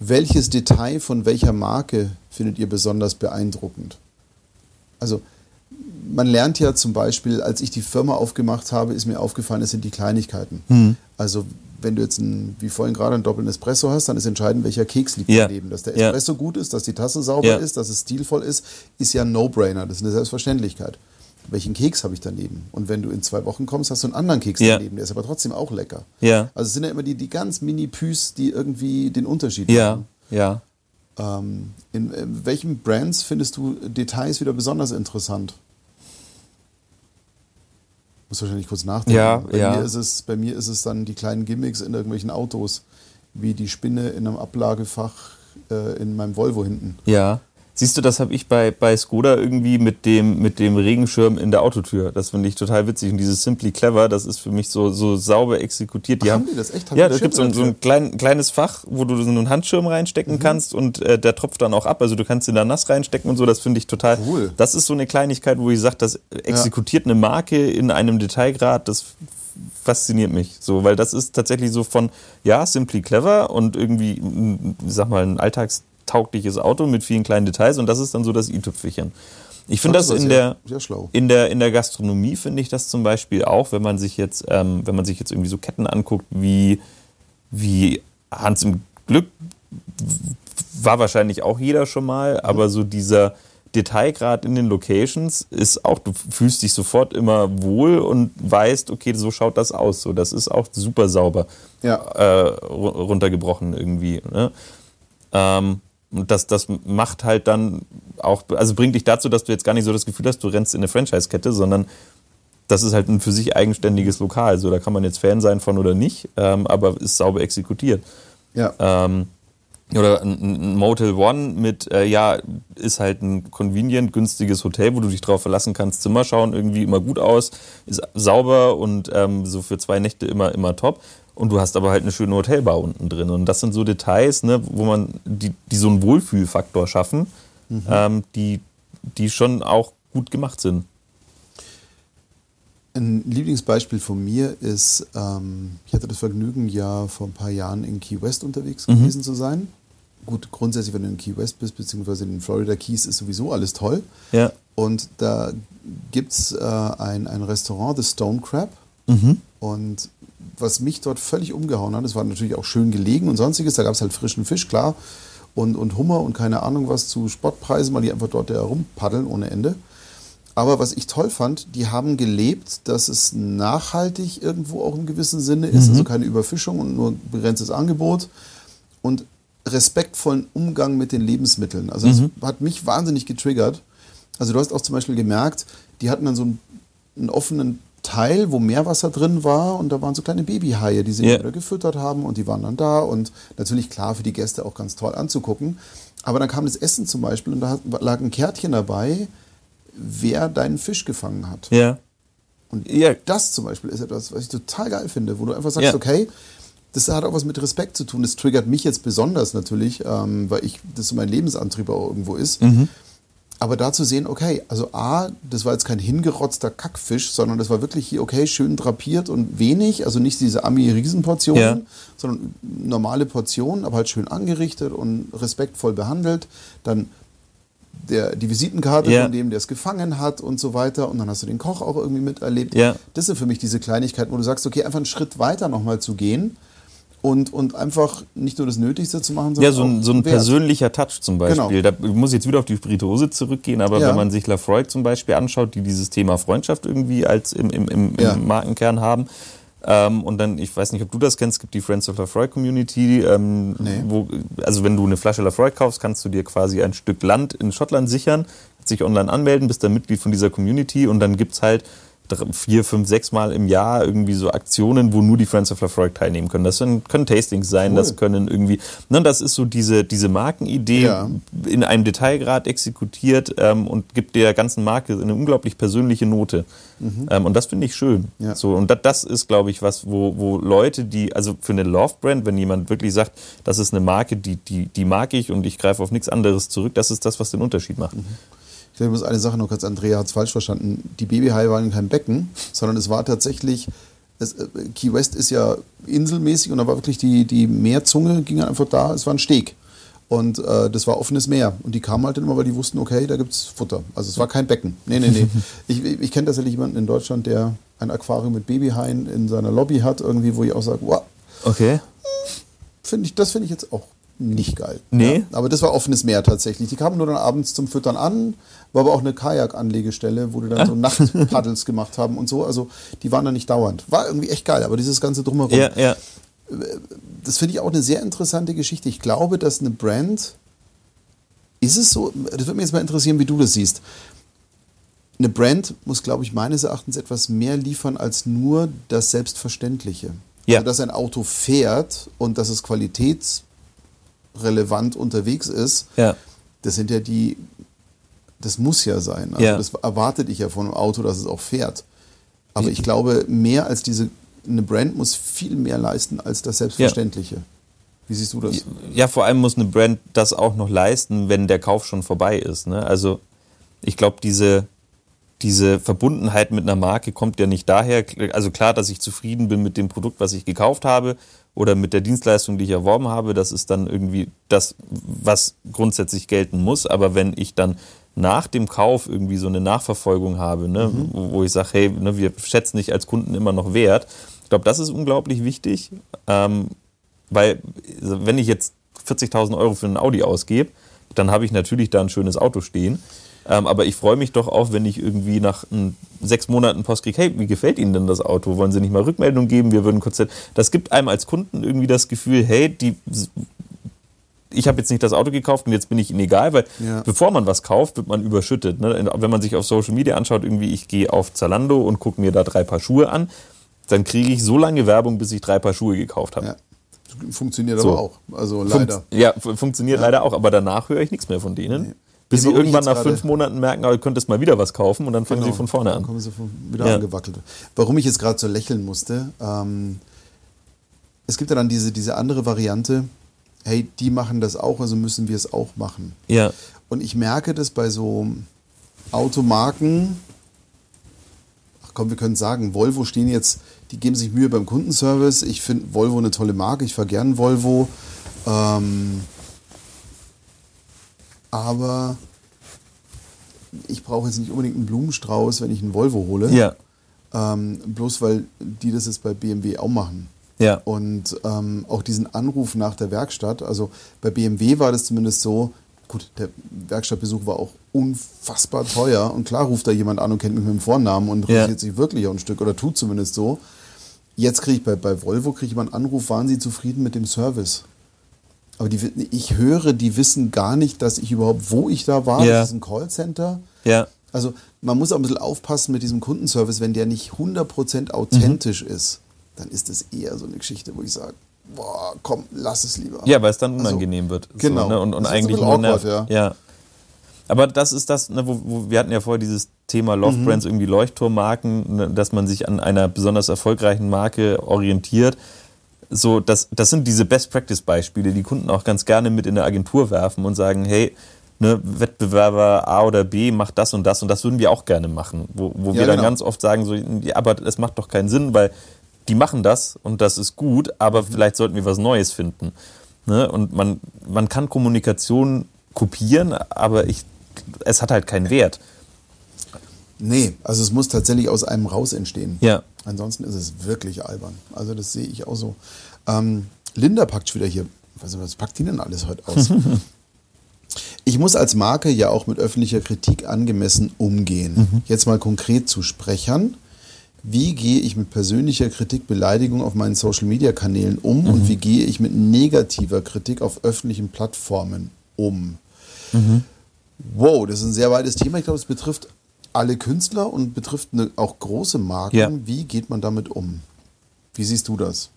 [SPEAKER 1] Welches Detail von welcher Marke findet ihr besonders beeindruckend? Also, man lernt ja zum Beispiel, als ich die Firma aufgemacht habe, ist mir aufgefallen, es sind die Kleinigkeiten. Hm. Also wenn du jetzt, ein, wie vorhin gerade, einen doppelten Espresso hast, dann ist entscheidend, welcher Keks liegt ja. daneben. Dass der Espresso ja. gut ist, dass die Tasse sauber ja. ist, dass es stilvoll ist, ist ja ein No-Brainer. Das ist eine Selbstverständlichkeit. Welchen Keks habe ich daneben? Und wenn du in zwei Wochen kommst, hast du einen anderen Keks daneben. Der ist aber trotzdem auch lecker.
[SPEAKER 2] Ja.
[SPEAKER 1] Also es sind ja immer die, die ganz Mini-Püs, die irgendwie den Unterschied
[SPEAKER 2] machen. Ja.
[SPEAKER 1] Ähm, in, in welchen Brands findest du Details wieder besonders interessant? Muss wahrscheinlich kurz nachdenken.
[SPEAKER 2] Ja,
[SPEAKER 1] bei,
[SPEAKER 2] ja.
[SPEAKER 1] Mir ist es, bei mir ist es dann die kleinen Gimmicks in irgendwelchen Autos, wie die Spinne in einem Ablagefach äh, in meinem Volvo hinten.
[SPEAKER 2] Ja. Siehst du, das habe ich bei, bei Skoda irgendwie mit dem, mit dem Regenschirm in der Autotür. Das finde ich total witzig. Und dieses Simply Clever, das ist für mich so, so sauber exekutiert.
[SPEAKER 1] Die Ach, haben, haben die das echt?
[SPEAKER 2] Haben ja, da gibt es so, ein klein, kleines Fach, wo du so einen Handschirm reinstecken mhm. kannst und äh, der tropft dann auch ab. Also du kannst ihn da nass reinstecken und so. Das finde ich total. Cool. Das ist so eine Kleinigkeit, wo ich sage, das exekutiert ja. eine Marke in einem Detailgrad. Das fasziniert mich so, weil das ist tatsächlich so von, ja, simply clever und irgendwie, sag mal, ein Alltags taugliches Auto mit vielen kleinen Details und das ist dann so das i-Tüpfelchen. Ich finde das, das in, der, in, der, in der Gastronomie finde ich das zum Beispiel auch, wenn man sich jetzt, ähm, wenn man sich jetzt irgendwie so Ketten anguckt, wie, wie Hans im Glück war wahrscheinlich auch jeder schon mal, aber so dieser Detailgrad in den Locations ist auch, du fühlst dich sofort immer wohl und weißt, okay, so schaut das aus. So, das ist auch super sauber
[SPEAKER 1] ja.
[SPEAKER 2] äh, runtergebrochen irgendwie. Ne? Ähm, und das, das macht halt dann auch, also bringt dich dazu, dass du jetzt gar nicht so das Gefühl hast, du rennst in eine Franchise-Kette, sondern das ist halt ein für sich eigenständiges Lokal. So, da kann man jetzt Fan sein von oder nicht, ähm, aber ist sauber exekutiert.
[SPEAKER 1] Ja.
[SPEAKER 2] Ähm, oder ein, ein, Motel One mit, äh, ja, ist halt ein convenient, günstiges Hotel, wo du dich drauf verlassen kannst. Zimmer schauen irgendwie immer gut aus, ist sauber und ähm, so für zwei Nächte immer, immer top und du hast aber halt eine schöne Hotelbar unten drin. Und das sind so Details, ne, wo man, die, die so einen Wohlfühlfaktor schaffen, mhm. ähm, die, die schon auch gut gemacht sind.
[SPEAKER 1] Ein Lieblingsbeispiel von mir ist, ähm, ich hatte das Vergnügen, ja vor ein paar Jahren in Key West unterwegs mhm. gewesen zu sein. Gut, grundsätzlich, wenn du in Key West bist, beziehungsweise in den Florida Keys, ist sowieso alles toll.
[SPEAKER 2] Ja.
[SPEAKER 1] Und da gibt es äh, ein, ein Restaurant, The Stone Crab.
[SPEAKER 2] Mhm.
[SPEAKER 1] Und was mich dort völlig umgehauen hat, es war natürlich auch schön gelegen und sonstiges, da gab es halt frischen Fisch, klar, und, und Hummer und keine Ahnung was zu Spottpreisen, weil die einfach dort herumpaddeln ohne Ende. Aber was ich toll fand, die haben gelebt, dass es nachhaltig irgendwo auch im gewissen Sinne ist, mhm. also keine Überfischung und nur begrenztes Angebot und respektvollen Umgang mit den Lebensmitteln. Also das mhm. hat mich wahnsinnig getriggert. Also du hast auch zum Beispiel gemerkt, die hatten dann so einen, einen offenen Teil, wo Meerwasser drin war und da waren so kleine Babyhaie, die sie yeah. gefüttert haben und die waren dann da und natürlich klar für die Gäste auch ganz toll anzugucken. Aber dann kam das Essen zum Beispiel und da lag ein Kärtchen dabei, wer deinen Fisch gefangen hat.
[SPEAKER 2] Ja.
[SPEAKER 1] Und yeah. das zum Beispiel ist etwas, was ich total geil finde, wo du einfach sagst, yeah. okay, das hat auch was mit Respekt zu tun. Das triggert mich jetzt besonders natürlich, ähm, weil ich das so mein Lebensantrieb auch irgendwo ist.
[SPEAKER 2] Mhm.
[SPEAKER 1] Aber da zu sehen, okay, also A, das war jetzt kein hingerotzter Kackfisch, sondern das war wirklich hier, okay, schön drapiert und wenig, also nicht diese Ami-Riesenportionen, ja. sondern normale Portionen, aber halt schön angerichtet und respektvoll behandelt. Dann der, die Visitenkarte
[SPEAKER 2] Ja.
[SPEAKER 1] von dem, der es gefangen hat und so weiter. Und dann hast du den Koch auch irgendwie miterlebt.
[SPEAKER 2] Ja.
[SPEAKER 1] Das sind für mich diese Kleinigkeiten, wo du sagst, okay, einfach einen Schritt weiter nochmal zu gehen und, und einfach nicht nur das Nötigste zu machen,
[SPEAKER 2] Ja,
[SPEAKER 1] sondern
[SPEAKER 2] so ein, so ein persönlicher Touch zum Beispiel. Da muss ich jetzt wieder auf die Spirituose zurückgehen, aber
[SPEAKER 1] Ja.
[SPEAKER 2] wenn man sich Lafroig zum Beispiel anschaut, die dieses Thema Freundschaft irgendwie als im, im, im,
[SPEAKER 1] Ja.
[SPEAKER 2] im Markenkern haben. Ähm, und dann, ich weiß nicht, ob du das kennst, es gibt die Friends of Lafroig Community, ähm,
[SPEAKER 1] Nee.
[SPEAKER 2] wo, also wenn du eine Flasche Lafroig kaufst, kannst du dir quasi ein Stück Land in Schottland sichern, dich online anmelden, bist dann Mitglied von dieser Community und dann gibt's halt drei- vier, fünf, sechs Mal im Jahr irgendwie so Aktionen, wo nur die Friends of Lafroig teilnehmen können. Das können, können Tastings sein,
[SPEAKER 1] Cool.
[SPEAKER 2] das können irgendwie, ne, das ist so diese, diese Markenidee
[SPEAKER 1] Ja.
[SPEAKER 2] in einem Detailgrad exekutiert ähm, und gibt der ganzen Marke eine unglaublich persönliche Note. Ähm, und das finde ich schön.
[SPEAKER 1] Mhm. Ja.
[SPEAKER 2] So, und das, das ist, glaube ich, was, wo, wo Leute, die, also für eine Love-Brand, wenn jemand wirklich sagt, das ist eine Marke, die, die, die mag ich und ich greife auf nichts anderes zurück, das ist das, was den Unterschied macht.
[SPEAKER 1] Mhm. Ich muss eine Sache noch kurz, Andrea hat es falsch verstanden. Die Babyhaie waren kein Becken, sondern es war tatsächlich, es, äh, Key West ist ja inselmäßig und da war wirklich die, die Meerzunge, ging einfach da, es war ein Steg. Und äh, das war offenes Meer. Und die kamen halt dann immer, weil die wussten, okay, da gibt es Futter. Also es war kein Becken. Nee, nee, nee. ich ich kenne tatsächlich jemanden in Deutschland, der ein Aquarium mit Babyhaien in seiner Lobby hat, irgendwie, wo ich auch sage, wow,
[SPEAKER 2] Okay.
[SPEAKER 1] Find ich, das finde ich jetzt auch nicht geil.
[SPEAKER 2] Nee.
[SPEAKER 1] Ja, aber das war offenes Meer tatsächlich. Die kamen nur dann abends zum Füttern an, war aber auch eine Kajakanlegestelle, wo die dann so Nachtpaddels gemacht haben und so. Also die waren da nicht dauernd. War irgendwie echt geil, aber dieses ganze Drumherum,
[SPEAKER 2] Ja, ja.
[SPEAKER 1] das finde ich auch eine sehr interessante Geschichte. Ich glaube, dass eine Brand, ist es so, das würde mich jetzt mal interessieren, wie du das siehst. Eine Brand muss, glaube ich, meines Erachtens etwas mehr liefern als nur das Selbstverständliche.
[SPEAKER 2] Ja.
[SPEAKER 1] Also, dass ein Auto fährt und dass es qualitätsrelevant unterwegs ist,
[SPEAKER 2] Ja.
[SPEAKER 1] das sind ja die, das muss ja sein. Also
[SPEAKER 2] Ja.
[SPEAKER 1] Das erwartet ich ja von einem Auto, dass es auch fährt. Aber ich glaube, mehr als diese, eine Brand muss viel mehr leisten als das Selbstverständliche. Wie siehst du das?
[SPEAKER 2] Ja, vor allem muss eine Brand das auch noch leisten, wenn der Kauf schon vorbei ist. Ne? Also ich glaube, diese, diese Verbundenheit mit einer Marke kommt ja nicht daher, also klar, dass ich zufrieden bin mit dem Produkt, was ich gekauft habe oder mit der Dienstleistung, die ich erworben habe, das ist dann irgendwie das, was grundsätzlich gelten muss. Aber wenn ich dann nach dem Kauf irgendwie so eine Nachverfolgung habe, ne, wo, wo ich sage, hey, ne, wir schätzen dich als Kunden immer noch wert, ich glaube, das ist unglaublich wichtig. Ähm, weil, also wenn ich jetzt 40.000 Euro für einen Audi ausgebe, dann habe ich natürlich da ein schönes Auto stehen. Ähm, aber ich freue mich doch auch, wenn ich irgendwie nach mm, sechs Monaten Post kriege, hey, wie gefällt Ihnen denn das Auto? Wollen Sie nicht mal Rückmeldung geben? Wir würden kurz. Das gibt einem als Kunden irgendwie das Gefühl, hey, die, ich habe jetzt nicht das Auto gekauft und jetzt bin ich Ihnen egal, weil
[SPEAKER 1] Ja.
[SPEAKER 2] bevor man was kauft, wird man überschüttet. Ne? Wenn man sich auf Social Media anschaut, irgendwie, ich gehe auf Zalando und gucke mir da drei Paar Schuhe an, dann kriege ich so lange Werbung, bis ich drei Paar Schuhe gekauft habe.
[SPEAKER 1] Ja. Funktioniert
[SPEAKER 2] So.
[SPEAKER 1] aber auch. Also leider.
[SPEAKER 2] Funkt, ja, fu- funktioniert leider auch, aber danach höre ich nichts mehr von denen. Bis
[SPEAKER 1] Nee,
[SPEAKER 2] sie
[SPEAKER 1] warum ich
[SPEAKER 2] irgendwann nach fünf Monaten merken, oh, ihr könntest mal wieder was kaufen und dann fangen
[SPEAKER 1] Genau.
[SPEAKER 2] sie von vorne
[SPEAKER 1] Dann
[SPEAKER 2] an.
[SPEAKER 1] kommen sie wieder
[SPEAKER 2] Ja.
[SPEAKER 1] angewackelt. Warum ich jetzt gerade so lächeln musste, ähm, es gibt ja dann diese, diese andere Variante, hey, die machen das auch, also müssen wir es auch machen.
[SPEAKER 2] Ja,
[SPEAKER 1] Und ich merke das bei so Automarken, ach komm, wir können sagen, Volvo stehen jetzt, die geben sich Mühe beim Kundenservice. Ich finde Volvo eine tolle Marke, ich fahre gern Volvo. Ähm, aber ich brauche jetzt nicht unbedingt einen Blumenstrauß, wenn ich einen Volvo hole.
[SPEAKER 2] ja,
[SPEAKER 1] Ähm, bloß weil die das jetzt bei BMW auch machen.
[SPEAKER 2] Ja,
[SPEAKER 1] Und ähm, auch diesen Anruf nach der Werkstatt, also bei BMW war das zumindest so, gut, der Werkstattbesuch war auch unfassbar teuer und klar ruft da jemand an und kennt mich mit dem Vornamen und
[SPEAKER 2] Ja.
[SPEAKER 1] interessiert sich wirklich auch ein Stück oder tut zumindest so. Jetzt kriege ich bei, bei Volvo kriege ich mal einen Anruf, waren Sie zufrieden mit dem Service? Aber die, ich höre, die wissen gar nicht, dass ich überhaupt, wo ich da war.
[SPEAKER 2] Ja.
[SPEAKER 1] Das ist ein Callcenter.
[SPEAKER 2] ja,
[SPEAKER 1] Also man muss auch ein bisschen aufpassen mit diesem Kundenservice, wenn der nicht 100% authentisch
[SPEAKER 2] Mhm.
[SPEAKER 1] ist, dann ist das eher so eine Geschichte, wo ich sage, boah, komm, lass es lieber.
[SPEAKER 2] ja, weil es dann
[SPEAKER 1] Also,
[SPEAKER 2] unangenehm wird.
[SPEAKER 1] genau.
[SPEAKER 2] So, ne? Und, und eigentlich nur
[SPEAKER 1] awkward, ja.
[SPEAKER 2] ja. Aber das ist das, ne, wo, wo wir hatten ja vorher dieses Thema Love
[SPEAKER 1] Mhm.
[SPEAKER 2] Brands, irgendwie Leuchtturmmarken, ne, dass man sich an einer besonders erfolgreichen Marke orientiert. So, das, das sind diese Best-Practice-Beispiele, die Kunden auch ganz gerne mit in der Agentur werfen und sagen, hey, ne, Wettbewerber A oder B macht das und das und das würden wir auch gerne machen. Wo, wo
[SPEAKER 1] Ja,
[SPEAKER 2] wir dann
[SPEAKER 1] genau.
[SPEAKER 2] ganz oft sagen, so, ja, aber es macht doch keinen Sinn, weil die machen das und das ist gut, aber vielleicht sollten wir was Neues finden. Ne? Und man, man kann Kommunikation kopieren, aber ich es hat halt keinen Wert.
[SPEAKER 1] Nee, also es muss tatsächlich aus einem raus entstehen.
[SPEAKER 2] Ja.
[SPEAKER 1] Ansonsten ist es wirklich albern. Also das sehe ich auch so. Ähm, Linda packt wieder hier. Was, was packt die denn alles heute aus? ich muss als Marke ja auch mit öffentlicher Kritik angemessen umgehen. Mhm. Jetzt mal konkret zu Sprechern. Wie gehe ich mit persönlicher Kritik, Beleidigung auf meinen Social-Media-Kanälen um mhm. und wie gehe ich mit negativer Kritik auf öffentlichen Plattformen um? Mhm. Wow, das ist ein sehr weites Thema. Ich glaube, es betrifft alle Künstler und betrifft eine, auch große Marken. Ja. Wie geht man damit um? Wie siehst du das?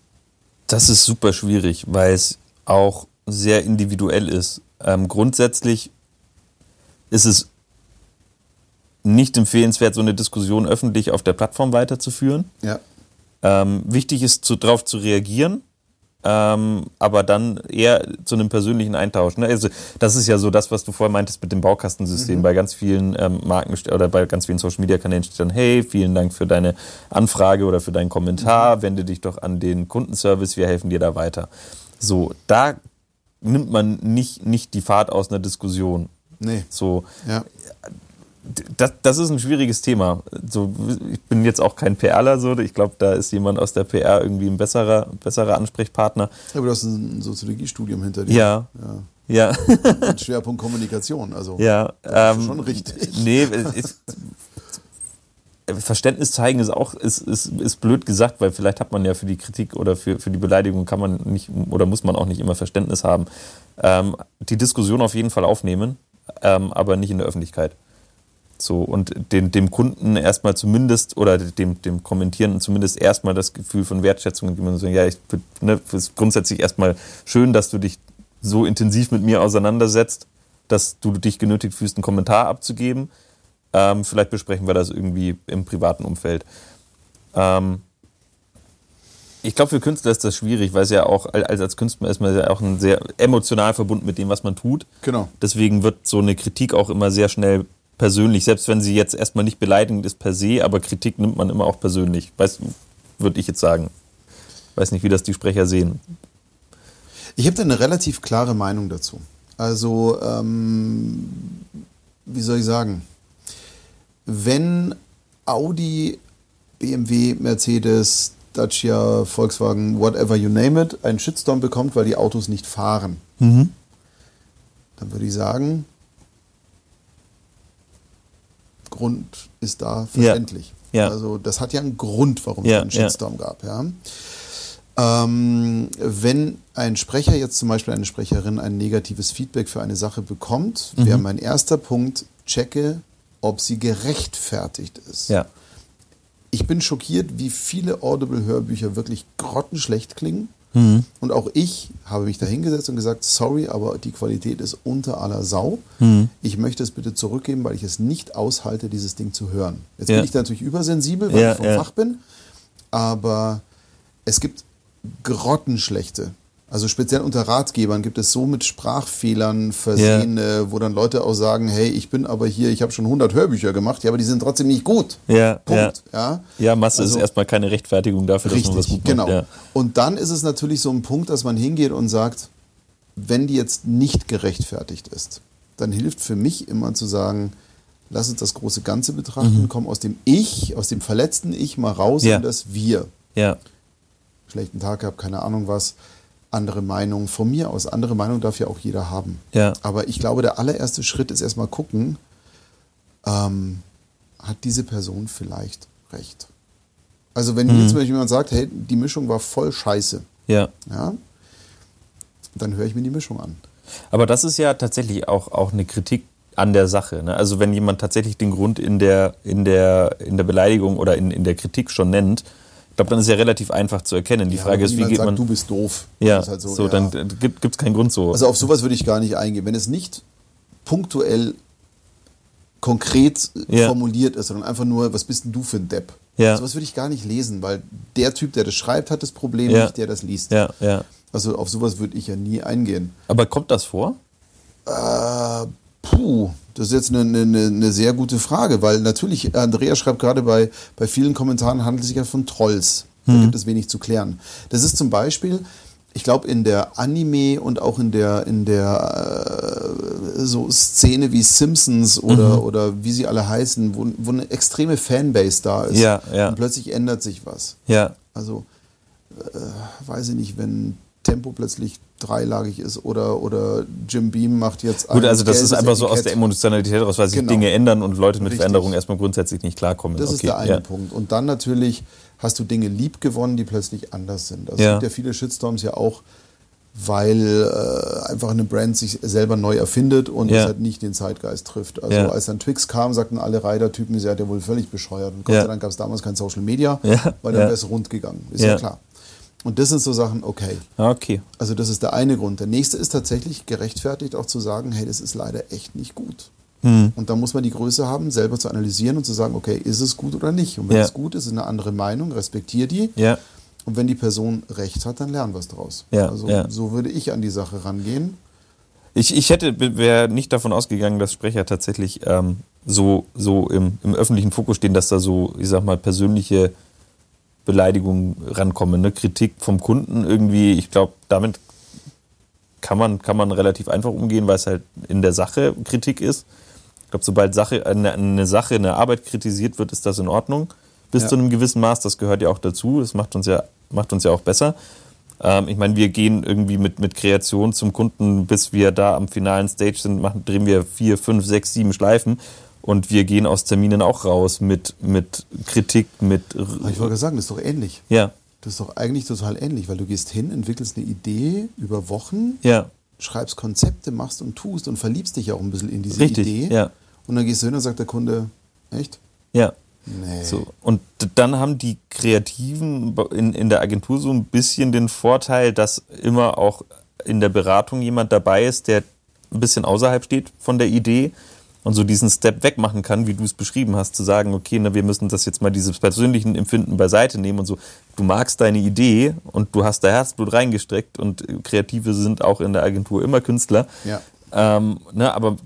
[SPEAKER 2] Das ist super schwierig, weil es auch sehr individuell ist. Ähm, grundsätzlich ist es nicht empfehlenswert, so eine Diskussion öffentlich auf der Plattform weiterzuführen.
[SPEAKER 1] Ja.
[SPEAKER 2] Ähm, wichtig ist, darauf zu reagieren ähm, aber dann eher zu einem persönlichen Eintausch. Ne? Also das ist ja so das, was du vorher meintest mit dem Baukastensystem. Mhm. Bei ganz vielen ähm, Marken oder bei ganz vielen Social Media Kanälen steht dann, hey, vielen Dank für deine Anfrage oder für deinen Kommentar, mhm. wende dich doch an den Kundenservice, wir helfen dir da weiter. So, da nimmt man nicht, nicht die Fahrt aus einer Diskussion.
[SPEAKER 1] Nee.
[SPEAKER 2] So,
[SPEAKER 1] ja
[SPEAKER 2] das, das ist ein schwieriges Thema. So, ich bin jetzt auch kein PRler, so. ich glaube, da ist jemand aus der PR irgendwie ein besserer, besserer Ansprechpartner.
[SPEAKER 1] Aber du hast ein Soziologiestudium hinter dir.
[SPEAKER 2] Ja. Ja.
[SPEAKER 1] ja. Schwerpunkt Kommunikation, also.
[SPEAKER 2] Ja.
[SPEAKER 1] Ähm, schon richtig.
[SPEAKER 2] Nee, ist, Verständnis zeigen ist auch ist, ist, ist blöd gesagt, weil vielleicht hat man ja für die Kritik oder für, für die Beleidigung kann man nicht oder muss man auch nicht immer Verständnis haben. Ähm, die Diskussion auf jeden Fall aufnehmen, ähm, aber nicht in der Öffentlichkeit. So, und den, dem Kunden erstmal zumindest oder dem, dem Kommentierenden zumindest erstmal das Gefühl von Wertschätzung geben und so, ja, ich ne, ist grundsätzlich erstmal schön, dass du dich so intensiv mit mir auseinandersetzt, dass du dich genötigt fühlst, einen Kommentar abzugeben. Ähm, vielleicht besprechen wir das irgendwie im privaten Umfeld. Ähm, ich glaube, für Künstler ist das schwierig, weil es ja auch, als, als Künstler ist man ja auch ein sehr emotional verbunden mit dem, was man tut.
[SPEAKER 1] Genau.
[SPEAKER 2] Deswegen wird so eine Kritik auch immer sehr schnell persönlich, selbst wenn sie jetzt erstmal nicht beleidigend ist per se, aber Kritik nimmt man immer auch persönlich. Würde ich jetzt sagen. Weiß nicht, wie das die Sprecher sehen.
[SPEAKER 1] Ich habe da eine relativ klare Meinung dazu. Also, ähm, wie soll ich sagen? Wenn Audi, BMW, Mercedes, Dacia, Volkswagen, whatever you name it, einen Shitstorm bekommt, weil die Autos nicht fahren, mhm. dann würde ich sagen, Grund ist da verständlich.
[SPEAKER 2] Ja.
[SPEAKER 1] Also das hat ja einen Grund, warum es einen Shitstorm gab. Ja. Ähm, wenn ein Sprecher jetzt zum Beispiel eine Sprecherin ein negatives Feedback für eine Sache bekommt, mhm. wäre mein erster Punkt, checke, ob sie gerechtfertigt ist.
[SPEAKER 2] Ja.
[SPEAKER 1] Ich bin schockiert, wie viele Audible-Hörbücher wirklich grottenschlecht klingen. Mhm. Und auch ich habe mich da hingesetzt und gesagt, sorry, aber die Qualität ist unter aller Sau. Mhm. Ich möchte es bitte zurückgeben, weil ich es nicht aushalte, dieses Ding zu hören. Jetzt ja. bin ich da natürlich übersensibel, weil ja, ich vom ja. Fach bin. Aber es gibt grottenschlechte also speziell unter Ratgebern gibt es so mit Sprachfehlern versehen, yeah. wo dann Leute auch sagen, hey, ich bin aber hier, ich habe schon 100 Hörbücher gemacht, ja, aber die sind trotzdem nicht gut.
[SPEAKER 2] Ja,
[SPEAKER 1] Punkt. Ja,
[SPEAKER 2] ja. ja Masse also, ist erstmal keine Rechtfertigung dafür,
[SPEAKER 1] richtig,
[SPEAKER 2] dass man was
[SPEAKER 1] gut macht. Genau. Ja. Und dann ist es natürlich so ein Punkt, dass man hingeht und sagt, wenn die jetzt nicht gerechtfertigt ist, dann hilft für mich immer zu sagen, lass uns das große Ganze betrachten, mhm. komm aus dem Ich, aus dem verletzten Ich mal raus
[SPEAKER 2] ja.
[SPEAKER 1] in das Wir.
[SPEAKER 2] Ja.
[SPEAKER 1] Schlechten Tag gehabt, keine Ahnung was andere Meinung von mir aus. Andere Meinung darf ja auch jeder haben.
[SPEAKER 2] Ja.
[SPEAKER 1] Aber ich glaube, der allererste Schritt ist erstmal gucken, ähm, hat diese Person vielleicht recht? Also wenn mhm. jetzt jemand sagt, hey, die Mischung war voll scheiße,
[SPEAKER 2] ja.
[SPEAKER 1] Ja, dann höre ich mir die Mischung an.
[SPEAKER 2] Aber das ist ja tatsächlich auch, auch eine Kritik an der Sache. Ne? Also wenn jemand tatsächlich den Grund in der, in der, in der Beleidigung oder in, in der Kritik schon nennt, ich glaube, dann ist ja relativ einfach zu erkennen. Die ja, Frage ist, wie geht sagt, man.
[SPEAKER 1] Du bist doof.
[SPEAKER 2] Ja, halt so, so ja. dann gibt es keinen Grund so.
[SPEAKER 1] Also auf sowas würde ich gar nicht eingehen. Wenn es nicht punktuell konkret ja. formuliert ist, sondern einfach nur, was bist denn du für ein Depp?
[SPEAKER 2] Ja.
[SPEAKER 1] Sowas würde ich gar nicht lesen, weil der Typ, der das schreibt, hat das Problem ja. nicht, der das liest.
[SPEAKER 2] Ja, ja.
[SPEAKER 1] Also auf sowas würde ich ja nie eingehen.
[SPEAKER 2] Aber kommt das vor?
[SPEAKER 1] Äh, puh, das ist jetzt eine, eine, eine, sehr gute Frage, weil natürlich, Andrea schreibt gerade bei, bei vielen Kommentaren, handelt es sich ja von Trolls. Da mhm. gibt es wenig zu klären. Das ist zum Beispiel, ich glaube, in der Anime und auch in der, in der äh, so Szene wie Simpsons oder, mhm. oder wie sie alle heißen, wo, wo eine extreme Fanbase da ist.
[SPEAKER 2] Ja, ja.
[SPEAKER 1] Und plötzlich ändert sich was.
[SPEAKER 2] Ja.
[SPEAKER 1] Also, äh, weiß ich nicht, wenn Tempo plötzlich dreilagig ist oder, oder Jim Beam macht jetzt
[SPEAKER 2] Gut, also das ist einfach so aus der Emotionalität raus, weil sich genau. Dinge ändern und Leute mit Richtig. Veränderungen erstmal grundsätzlich nicht klarkommen.
[SPEAKER 1] Das okay, ist der eine ja. Punkt. Und dann natürlich hast du Dinge lieb gewonnen, die plötzlich anders sind. Also ja. es gibt ja viele Shitstorms ja auch, weil äh, einfach eine Brand sich selber neu erfindet und ja. es halt nicht den Zeitgeist trifft. Also ja. als dann Twix kam, sagten alle Rider-Typen, sie hat ja wohl völlig bescheuert. Und Gott sei Dank gab es damals kein Social Media, weil dann wäre es rund gegangen. Ist ja klar. Und das sind so Sachen, okay.
[SPEAKER 2] Okay.
[SPEAKER 1] Also das ist der eine Grund. Der nächste ist tatsächlich gerechtfertigt auch zu sagen, hey, das ist leider echt nicht gut. Hm. Und da muss man die Größe haben, selber zu analysieren und zu sagen, okay, ist es gut oder nicht? Und wenn ja. es gut ist, ist eine andere Meinung, respektiere die.
[SPEAKER 2] Ja.
[SPEAKER 1] Und wenn die Person recht hat, dann lernen wir es daraus.
[SPEAKER 2] Ja.
[SPEAKER 1] Also so würde ich an die Sache rangehen.
[SPEAKER 2] Ich, ich hätte, wäre nicht davon ausgegangen, dass Sprecher tatsächlich ähm, so, so im, im öffentlichen Fokus stehen, dass da so, ich sag mal, persönliche Beleidigungen rankommen. Ne? Kritik vom Kunden irgendwie, ich glaube, damit kann man, kann man relativ einfach umgehen, weil es halt in der Sache Kritik ist. Ich glaube, sobald Sache, eine, eine, Sache, eine Arbeit kritisiert wird, ist das in Ordnung. Bis ja. zu einem gewissen Maß, das gehört ja auch dazu. Das macht uns ja, macht uns ja auch besser. Ähm, ich meine, wir gehen irgendwie mit, mit Kreation zum Kunden, bis wir da am finalen Stage sind, machen, drehen wir vier, fünf, sechs, sieben Schleifen. Und wir gehen aus Terminen auch raus mit, mit Kritik, mit.
[SPEAKER 1] Ich wollte sagen, das ist doch ähnlich.
[SPEAKER 2] Ja.
[SPEAKER 1] Das ist doch eigentlich total ähnlich, weil du gehst hin, entwickelst eine Idee über Wochen,
[SPEAKER 2] ja.
[SPEAKER 1] schreibst Konzepte, machst und tust und verliebst dich auch ein bisschen in diese
[SPEAKER 2] Richtig,
[SPEAKER 1] Idee.
[SPEAKER 2] Ja.
[SPEAKER 1] Und dann gehst du hin und sagt der Kunde, echt?
[SPEAKER 2] Ja.
[SPEAKER 1] Nee.
[SPEAKER 2] So. Und dann haben die Kreativen in, in der Agentur so ein bisschen den Vorteil, dass immer auch in der Beratung jemand dabei ist, der ein bisschen außerhalb steht von der Idee und so diesen Step wegmachen kann, wie du es beschrieben hast, zu sagen, okay, na, wir müssen das jetzt mal dieses persönlichen Empfinden beiseite nehmen und so, du magst deine Idee und du hast da Herzblut reingestreckt und Kreative sind auch in der Agentur immer Künstler.
[SPEAKER 1] Ja.
[SPEAKER 2] Ähm, ne, aber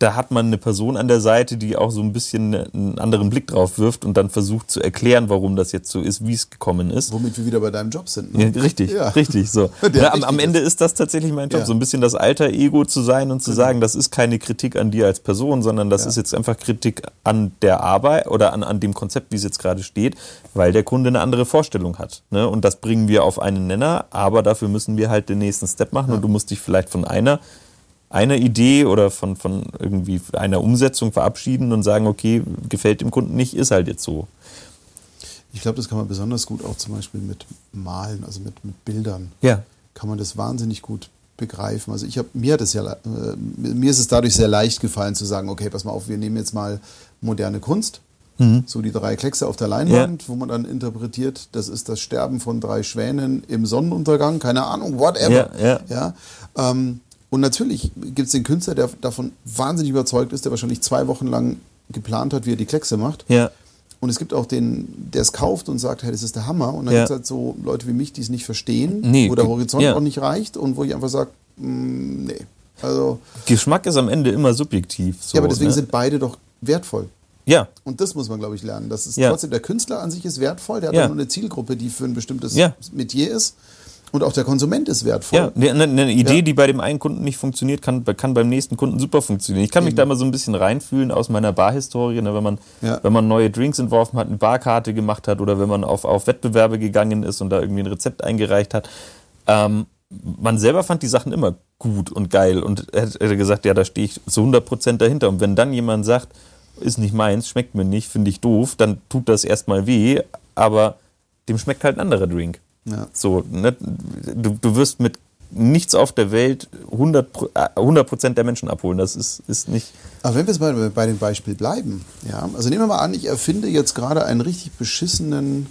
[SPEAKER 2] da hat man eine Person an der Seite, die auch so ein bisschen einen anderen Blick drauf wirft und dann versucht zu erklären, warum das jetzt so ist, wie es gekommen ist.
[SPEAKER 1] Womit wir wieder bei deinem Job sind. Ne?
[SPEAKER 2] Ja, richtig, ja. richtig. So. Ja, am, am, Ende ist das tatsächlich mein Job, so ein bisschen das alter Ego zu sein und zu genau. sagen, das ist keine Kritik an dir als Person, sondern das ist jetzt einfach Kritik an der Arbeit oder an, an dem Konzept, wie es jetzt gerade steht, weil der Kunde eine andere Vorstellung hat. Ne? Und das bringen wir auf einen Nenner, aber dafür müssen wir halt den nächsten Step machen und du musst dich vielleicht von einer einer Idee oder von, von irgendwie einer Umsetzung verabschieden und sagen, okay, gefällt dem Kunden nicht, ist halt jetzt so.
[SPEAKER 1] Ich glaube, das kann man besonders gut auch zum Beispiel mit Malen, also mit, mit Bildern.
[SPEAKER 2] Ja.
[SPEAKER 1] Kann man das wahnsinnig gut begreifen. Also ich habe mir das ja äh, mir ist es dadurch sehr leicht gefallen zu sagen, okay, pass mal auf, wir nehmen jetzt mal moderne Kunst. Mhm. So die drei Kleckse auf der Leinwand, ja. wo man dann interpretiert, das ist das Sterben von drei Schwänen im Sonnenuntergang, keine Ahnung, whatever.
[SPEAKER 2] Ja, ja.
[SPEAKER 1] ja ähm, und natürlich gibt es den Künstler, der davon wahnsinnig überzeugt ist, der wahrscheinlich zwei Wochen lang geplant hat, wie er die Kleckse macht.
[SPEAKER 2] Ja.
[SPEAKER 1] Und es gibt auch den, der es kauft und sagt, hey, das ist der Hammer. Und dann ja. gibt es halt so Leute wie mich, die es nicht verstehen,
[SPEAKER 2] nee,
[SPEAKER 1] wo der Horizont ja. auch nicht reicht und wo ich einfach sage, mm, nee. Also,
[SPEAKER 2] Geschmack ist am Ende immer subjektiv. So,
[SPEAKER 1] ja, aber deswegen
[SPEAKER 2] ne?
[SPEAKER 1] sind beide doch wertvoll.
[SPEAKER 2] Ja.
[SPEAKER 1] Und das muss man, glaube ich, lernen. Das ist
[SPEAKER 2] ja.
[SPEAKER 1] trotzdem, der Künstler an sich ist wertvoll, der hat
[SPEAKER 2] ja.
[SPEAKER 1] nur eine Zielgruppe, die für ein bestimmtes
[SPEAKER 2] ja.
[SPEAKER 1] Metier ist. Und auch der Konsument ist wertvoll.
[SPEAKER 2] Ja, eine, eine Idee, ja. die bei dem einen Kunden nicht funktioniert, kann, kann beim nächsten Kunden super funktionieren. Ich kann mich Eben. da mal so ein bisschen reinfühlen aus meiner Barhistorie, ne, wenn, man, ja. wenn man neue Drinks entworfen hat, eine Barkarte gemacht hat oder wenn man auf, auf Wettbewerbe gegangen ist und da irgendwie ein Rezept eingereicht hat. Ähm, man selber fand die Sachen immer gut und geil und hätte gesagt, ja, da stehe ich zu 100% dahinter. Und wenn dann jemand sagt, ist nicht meins, schmeckt mir nicht, finde ich doof, dann tut das erstmal weh, aber dem schmeckt halt ein anderer Drink.
[SPEAKER 1] Ja.
[SPEAKER 2] So, ne? du, du wirst mit nichts auf der Welt 100, 100 äh, der Menschen abholen. Das ist, ist nicht.
[SPEAKER 1] Aber wenn wir jetzt bei, bei dem Beispiel bleiben, ja, also nehmen wir mal an, ich erfinde jetzt gerade einen richtig beschissenen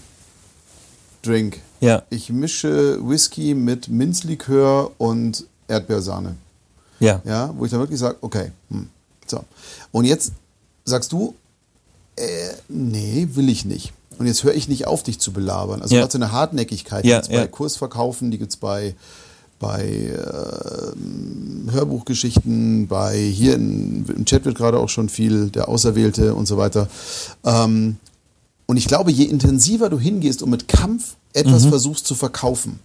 [SPEAKER 1] Drink.
[SPEAKER 2] Ja.
[SPEAKER 1] Ich mische Whisky mit Minzlikör und Erdbeersahne.
[SPEAKER 2] Ja.
[SPEAKER 1] Ja, wo ich dann wirklich sage, okay, hm, so. Und jetzt sagst du, äh, nee, will ich nicht. Und jetzt höre ich nicht auf, dich zu belabern. Also ja. gerade so eine Hartnäckigkeit, die
[SPEAKER 2] ja,
[SPEAKER 1] gibt es bei
[SPEAKER 2] ja.
[SPEAKER 1] Kursverkaufen, die gibt es bei, bei äh, Hörbuchgeschichten, bei hier in, im Chat wird gerade auch schon viel der Auserwählte und so weiter. Ähm, und ich glaube, je intensiver du hingehst und mit Kampf etwas mhm. versuchst zu verkaufen,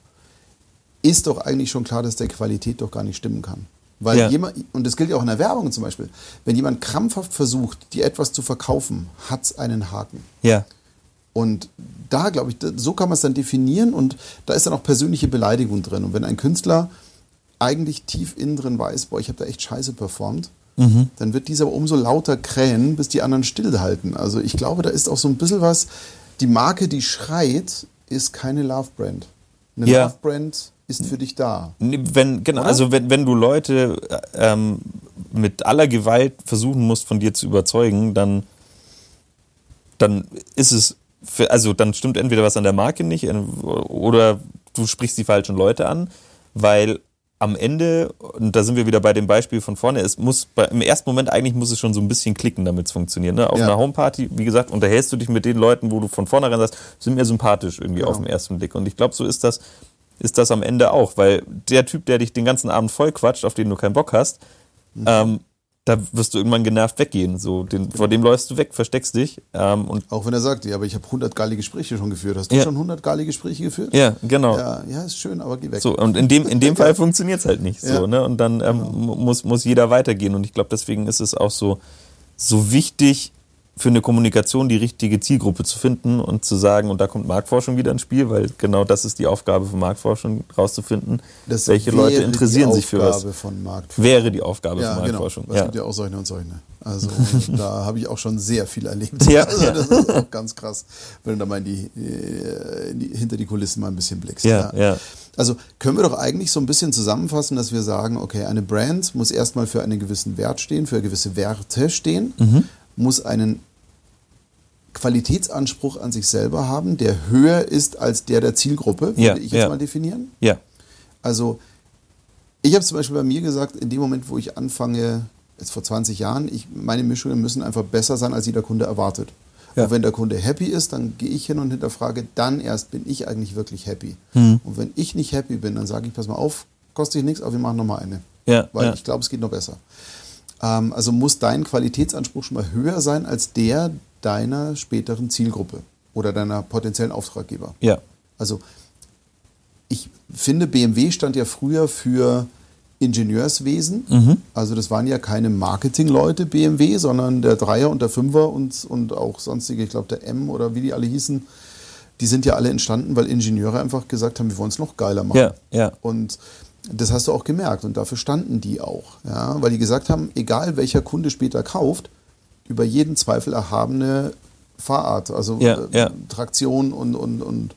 [SPEAKER 1] ist doch eigentlich schon klar, dass der Qualität doch gar nicht stimmen kann. Weil
[SPEAKER 2] Ja.
[SPEAKER 1] jemand, und das gilt ja auch in der Werbung zum Beispiel, wenn jemand krampfhaft versucht, dir etwas zu verkaufen, hat es einen Haken.
[SPEAKER 2] Ja.
[SPEAKER 1] Und da, glaube ich, so kann man es dann definieren und da ist dann auch persönliche Beleidigung drin. Und wenn ein Künstler eigentlich tief innen drin weiß, boah, ich habe da echt scheiße performt, dann wird dieser umso lauter krähen, bis die anderen stillhalten. Also ich glaube, da ist auch so ein bisschen was, die Marke, die schreit, ist keine Love-Brand. Eine
[SPEAKER 2] Ja.
[SPEAKER 1] Love-Brand ist für dich da.
[SPEAKER 2] Wenn, genau,
[SPEAKER 1] Oder?
[SPEAKER 2] also wenn, wenn du Leute äh, ähm, mit aller Gewalt versuchen musst, von dir zu überzeugen, dann, dann ist es, für, also dann stimmt entweder was an der Marke nicht oder du sprichst die falschen Leute an, weil am Ende, und da sind wir wieder bei dem Beispiel von vorne, es muss bei, im ersten Moment eigentlich muss es schon so ein bisschen klicken, damit es funktioniert. Ne? Auf
[SPEAKER 1] Ja.
[SPEAKER 2] einer Homeparty, wie gesagt, unterhältst du dich mit den Leuten, wo du von vornherein sagst, sind mir sympathisch irgendwie
[SPEAKER 1] Genau.
[SPEAKER 2] auf den ersten Blick. Und ich glaube, so ist das, ist das am Ende auch, weil der Typ, der dich den ganzen Abend voll quatscht, auf den du keinen Bock hast, ähm, da wirst du irgendwann genervt weggehen. So, den, vor dem läufst du weg, versteckst dich. Ähm, und
[SPEAKER 1] Auch wenn er sagt, ja, aber ich habe 100 geile Gespräche schon geführt. Hast du
[SPEAKER 2] Ja.
[SPEAKER 1] schon 100 geile Gespräche geführt?
[SPEAKER 2] ja, genau.
[SPEAKER 1] Ja, ja, ist schön, aber geh weg.
[SPEAKER 2] So, und in dem, in dem Fall funktioniert es halt nicht so,
[SPEAKER 1] Ja. Genau.
[SPEAKER 2] ne? Und dann ähm, muss, muss jeder weitergehen. Und ich glaube, deswegen ist es auch so, so wichtig für eine Kommunikation die richtige Zielgruppe zu finden und zu sagen, und da kommt Marktforschung wieder ins Spiel, weil genau das ist die Aufgabe von Marktforschung, rauszufinden,
[SPEAKER 1] Das
[SPEAKER 2] welche Leute interessieren sich für was. Wäre die Aufgabe
[SPEAKER 1] Ja,
[SPEAKER 2] von
[SPEAKER 1] genau.
[SPEAKER 2] Marktforschung.
[SPEAKER 1] Es
[SPEAKER 2] Ja.
[SPEAKER 1] gibt ja auch solche und solche. Also da habe ich auch schon sehr viel erlebt.
[SPEAKER 2] Ja,
[SPEAKER 1] also, das ist auch ganz krass, wenn du da mal in die, äh, in die, hinter die Kulissen mal ein bisschen blickst.
[SPEAKER 2] Ja, ja.
[SPEAKER 1] Also können wir doch eigentlich so ein bisschen zusammenfassen, dass wir sagen, okay, eine Brand muss erstmal für einen gewissen Wert stehen, für gewisse Werte stehen,
[SPEAKER 2] Mhm.
[SPEAKER 1] Muss einen Qualitätsanspruch an sich selber haben, der höher ist als der der Zielgruppe, würde
[SPEAKER 2] Ja,
[SPEAKER 1] ich jetzt
[SPEAKER 2] ja.
[SPEAKER 1] mal definieren.
[SPEAKER 2] ja.
[SPEAKER 1] Also, ich habe zum Beispiel bei mir gesagt, in dem Moment, wo ich anfange, jetzt vor 20 Jahren, ich, meine Mischungen müssen einfach besser sein, als jeder Kunde erwartet.
[SPEAKER 2] Ja.
[SPEAKER 1] Und wenn der Kunde happy ist, dann gehe ich hin und hinterfrage, dann erst bin ich eigentlich wirklich happy.
[SPEAKER 2] Hm.
[SPEAKER 1] Und wenn ich nicht happy bin, dann sage ich, pass mal auf, kostet dich nichts, aber wir machen nochmal eine.
[SPEAKER 2] Ja,
[SPEAKER 1] Weil
[SPEAKER 2] ja.
[SPEAKER 1] ich glaube, es geht noch besser. Ähm, also muss dein Qualitätsanspruch schon mal höher sein als der deiner späteren Zielgruppe oder deiner potenziellen Auftraggeber.
[SPEAKER 2] Ja.
[SPEAKER 1] Also ich finde, BMW stand ja früher für Ingenieurswesen.
[SPEAKER 2] Mhm.
[SPEAKER 1] Also das waren ja keine Marketingleute BMW, sondern der Dreier und der Fünfer und, und auch sonstige, ich glaube der M oder wie die alle hießen, die sind ja alle entstanden, weil Ingenieure einfach gesagt haben, wir wollen es noch geiler machen.
[SPEAKER 2] Ja, ja.
[SPEAKER 1] Und das hast du auch gemerkt und dafür standen die auch. Ja? Weil die gesagt haben, egal welcher Kunde später kauft, über jeden Zweifel erhabene Fahrart, also
[SPEAKER 2] Ja,
[SPEAKER 1] äh,
[SPEAKER 2] ja.
[SPEAKER 1] Traktion und, und, und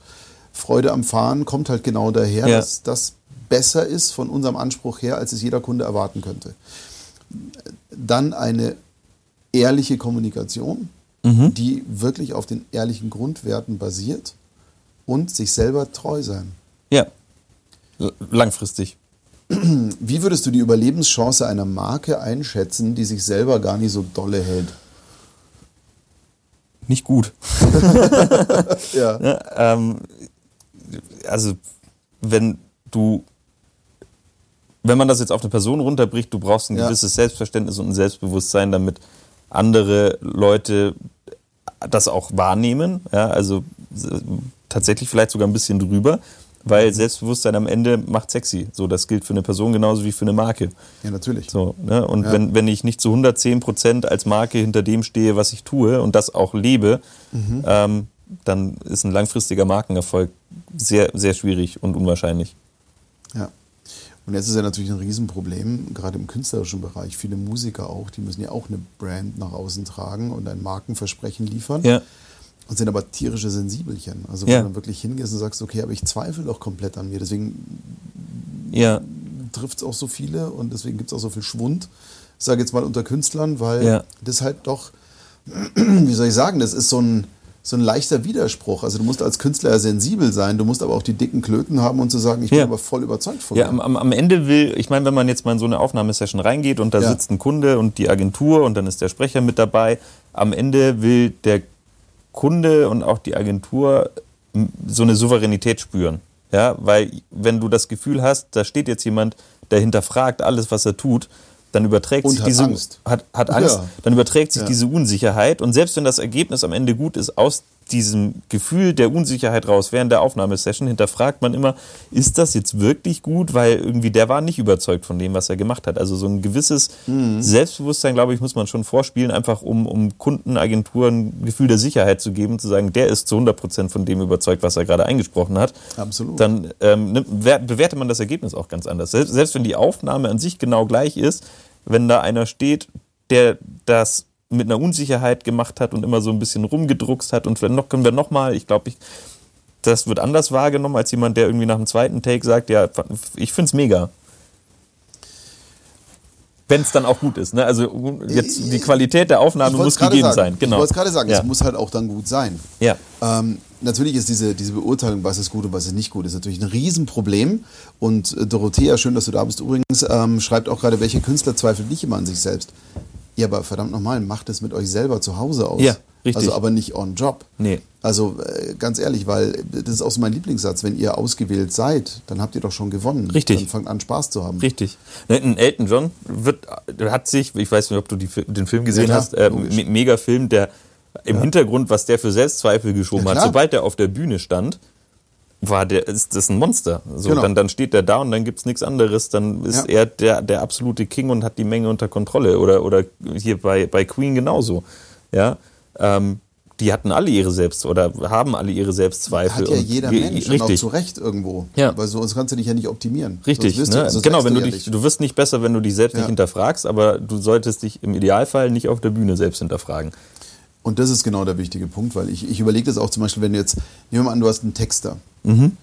[SPEAKER 1] Freude am Fahren kommt halt genau daher,
[SPEAKER 2] Ja.
[SPEAKER 1] dass das besser ist von unserem Anspruch her, als es jeder Kunde erwarten könnte. Dann eine ehrliche Kommunikation,
[SPEAKER 2] Mhm.
[SPEAKER 1] die wirklich auf den ehrlichen Grundwerten basiert und sich selber treu sein.
[SPEAKER 2] Ja. Langfristig.
[SPEAKER 1] Wie würdest du die Überlebenschance einer Marke einschätzen, die sich selber gar nicht so dolle hält?
[SPEAKER 2] Nicht gut.
[SPEAKER 1] Ja.
[SPEAKER 2] Ne? Ähm, also, wenn du, wenn man das jetzt auf eine Person runterbricht, du brauchst ein
[SPEAKER 1] Ja.
[SPEAKER 2] gewisses Selbstverständnis und ein Selbstbewusstsein, damit andere Leute das auch wahrnehmen. Ja, also tatsächlich vielleicht sogar ein bisschen drüber, weil Selbstbewusstsein am Ende macht sexy. So, das gilt für eine Person genauso wie für eine Marke.
[SPEAKER 1] Ja, natürlich.
[SPEAKER 2] So, ne? Und
[SPEAKER 1] Ja.
[SPEAKER 2] wenn, wenn ich nicht zu 110 Prozent als Marke hinter dem stehe, was ich tue und das auch lebe,
[SPEAKER 1] Mhm.
[SPEAKER 2] ähm, dann ist ein langfristiger Markenerfolg sehr, sehr schwierig und unwahrscheinlich.
[SPEAKER 1] Ja. Und jetzt ist ja natürlich ein Riesenproblem, gerade im künstlerischen Bereich. Viele Musiker auch, die müssen ja auch eine Brand nach außen tragen und ein Markenversprechen liefern.
[SPEAKER 2] Ja,
[SPEAKER 1] Und sind aber tierische Sensibelchen. Also wo
[SPEAKER 2] Ja.
[SPEAKER 1] du dann wirklich hingehst und sagst, okay, aber ich zweifle doch komplett an mir. Deswegen
[SPEAKER 2] ja,
[SPEAKER 1] trifft es auch so viele und deswegen gibt es auch so viel Schwund, ich sage jetzt mal unter Künstlern, weil
[SPEAKER 2] Ja.
[SPEAKER 1] das halt doch, wie soll ich sagen, das ist so ein, so ein leichter Widerspruch. Also du musst als Künstler ja sensibel sein, du musst aber auch die dicken Klöten haben und zu sagen, ich bin
[SPEAKER 2] Ja.
[SPEAKER 1] aber voll überzeugt von
[SPEAKER 2] ja
[SPEAKER 1] mir.
[SPEAKER 2] am, am- am Ende will, ich meine, wenn man jetzt mal in so eine Aufnahmesession reingeht und da
[SPEAKER 1] Ja.
[SPEAKER 2] sitzt ein Kunde und die Agentur und dann ist der Sprecher mit dabei, am Ende will der Kunde und auch die Agentur so eine Souveränität spüren. Ja, weil wenn du das Gefühl hast, da steht jetzt jemand, der hinterfragt alles, was er tut, dann überträgt
[SPEAKER 1] Und
[SPEAKER 2] sich
[SPEAKER 1] hat
[SPEAKER 2] diese
[SPEAKER 1] Angst.
[SPEAKER 2] Hat, hat Angst,
[SPEAKER 1] Ja.
[SPEAKER 2] dann überträgt sich
[SPEAKER 1] Ja.
[SPEAKER 2] diese Unsicherheit und selbst wenn das Ergebnis am Ende gut ist aus diesem Gefühl der Unsicherheit raus während der Aufnahmesession hinterfragt man immer, ist das jetzt wirklich gut, weil irgendwie der war nicht überzeugt von dem, was er gemacht hat. Also so ein gewisses mhm. Selbstbewusstsein, glaube ich, muss man schon vorspielen, einfach um, um Kunden, Agenturen ein Gefühl der Sicherheit zu geben, zu sagen, der ist zu 100 Prozent von dem überzeugt, was er gerade eingesprochen hat.
[SPEAKER 1] Absolut.
[SPEAKER 2] Dann ähm, bewertet man das Ergebnis auch ganz anders. Selbst, selbst wenn die Aufnahme an sich genau gleich ist, wenn da einer steht, der das mit einer Unsicherheit gemacht hat und immer so ein bisschen rumgedruckst hat und noch können wir noch mal, ich glaube, ich, das wird anders wahrgenommen als jemand, der irgendwie nach dem zweiten Take sagt, ja, ich finde es mega. Wenn es dann auch gut ist. Ne? Also jetzt die Qualität der Aufnahme muss gegeben
[SPEAKER 1] sagen,
[SPEAKER 2] sein.
[SPEAKER 1] Genau. Ich wollte es gerade sagen, ja. es muss halt auch dann gut sein.
[SPEAKER 2] Ja.
[SPEAKER 1] Ähm, natürlich ist diese, diese Beurteilung, was ist gut und was ist nicht gut, ist natürlich ein Riesenproblem. Und äh, Dorothea, schön, dass du da bist übrigens, ähm, schreibt auch gerade, welche Künstler zweifelt nicht immer an sich selbst. Ja, aber verdammt nochmal, macht es mit euch selber zu Hause aus.
[SPEAKER 2] Ja, richtig.
[SPEAKER 1] Also aber nicht on job.
[SPEAKER 2] Nee.
[SPEAKER 1] Also äh, ganz ehrlich, weil das ist auch so mein Lieblingssatz, wenn ihr ausgewählt seid, dann habt ihr doch schon gewonnen.
[SPEAKER 2] Richtig.
[SPEAKER 1] Dann fangt an Spaß zu haben.
[SPEAKER 2] Richtig. Ne, ein Elton John wird, hat sich, ich weiß nicht, ob du die, den Film gesehen ja, hast, äh, mega Film, der im ja. Hintergrund, was der für Selbstzweifel geschoben ja, hat, sobald er auf der Bühne stand, war der, ist das ein Monster. So, genau. dann, dann steht der da und dann gibt es nichts anderes. Dann ist ja. er der, der absolute King und hat die Menge unter Kontrolle. Oder, oder hier bei, bei Queen genauso. Ja. Ähm, die hatten alle ihre Selbst oder haben alle ihre Selbstzweifel.
[SPEAKER 1] Hat ja jeder Mensch
[SPEAKER 2] richtig.
[SPEAKER 1] auch zu Recht irgendwo.
[SPEAKER 2] Ja.
[SPEAKER 1] Weil sonst kannst du dich ja nicht optimieren.
[SPEAKER 2] Richtig. Ne? Du, genau, wenn du dich, du wirst nicht besser, wenn du dich selbst ja. nicht hinterfragst, aber du solltest dich im Idealfall nicht auf der Bühne selbst hinterfragen.
[SPEAKER 1] Und das ist genau der wichtige Punkt, weil ich, ich überlege das auch zum Beispiel, wenn du jetzt, nehmen wir mal an, du hast einen Texter.
[SPEAKER 2] Mhm.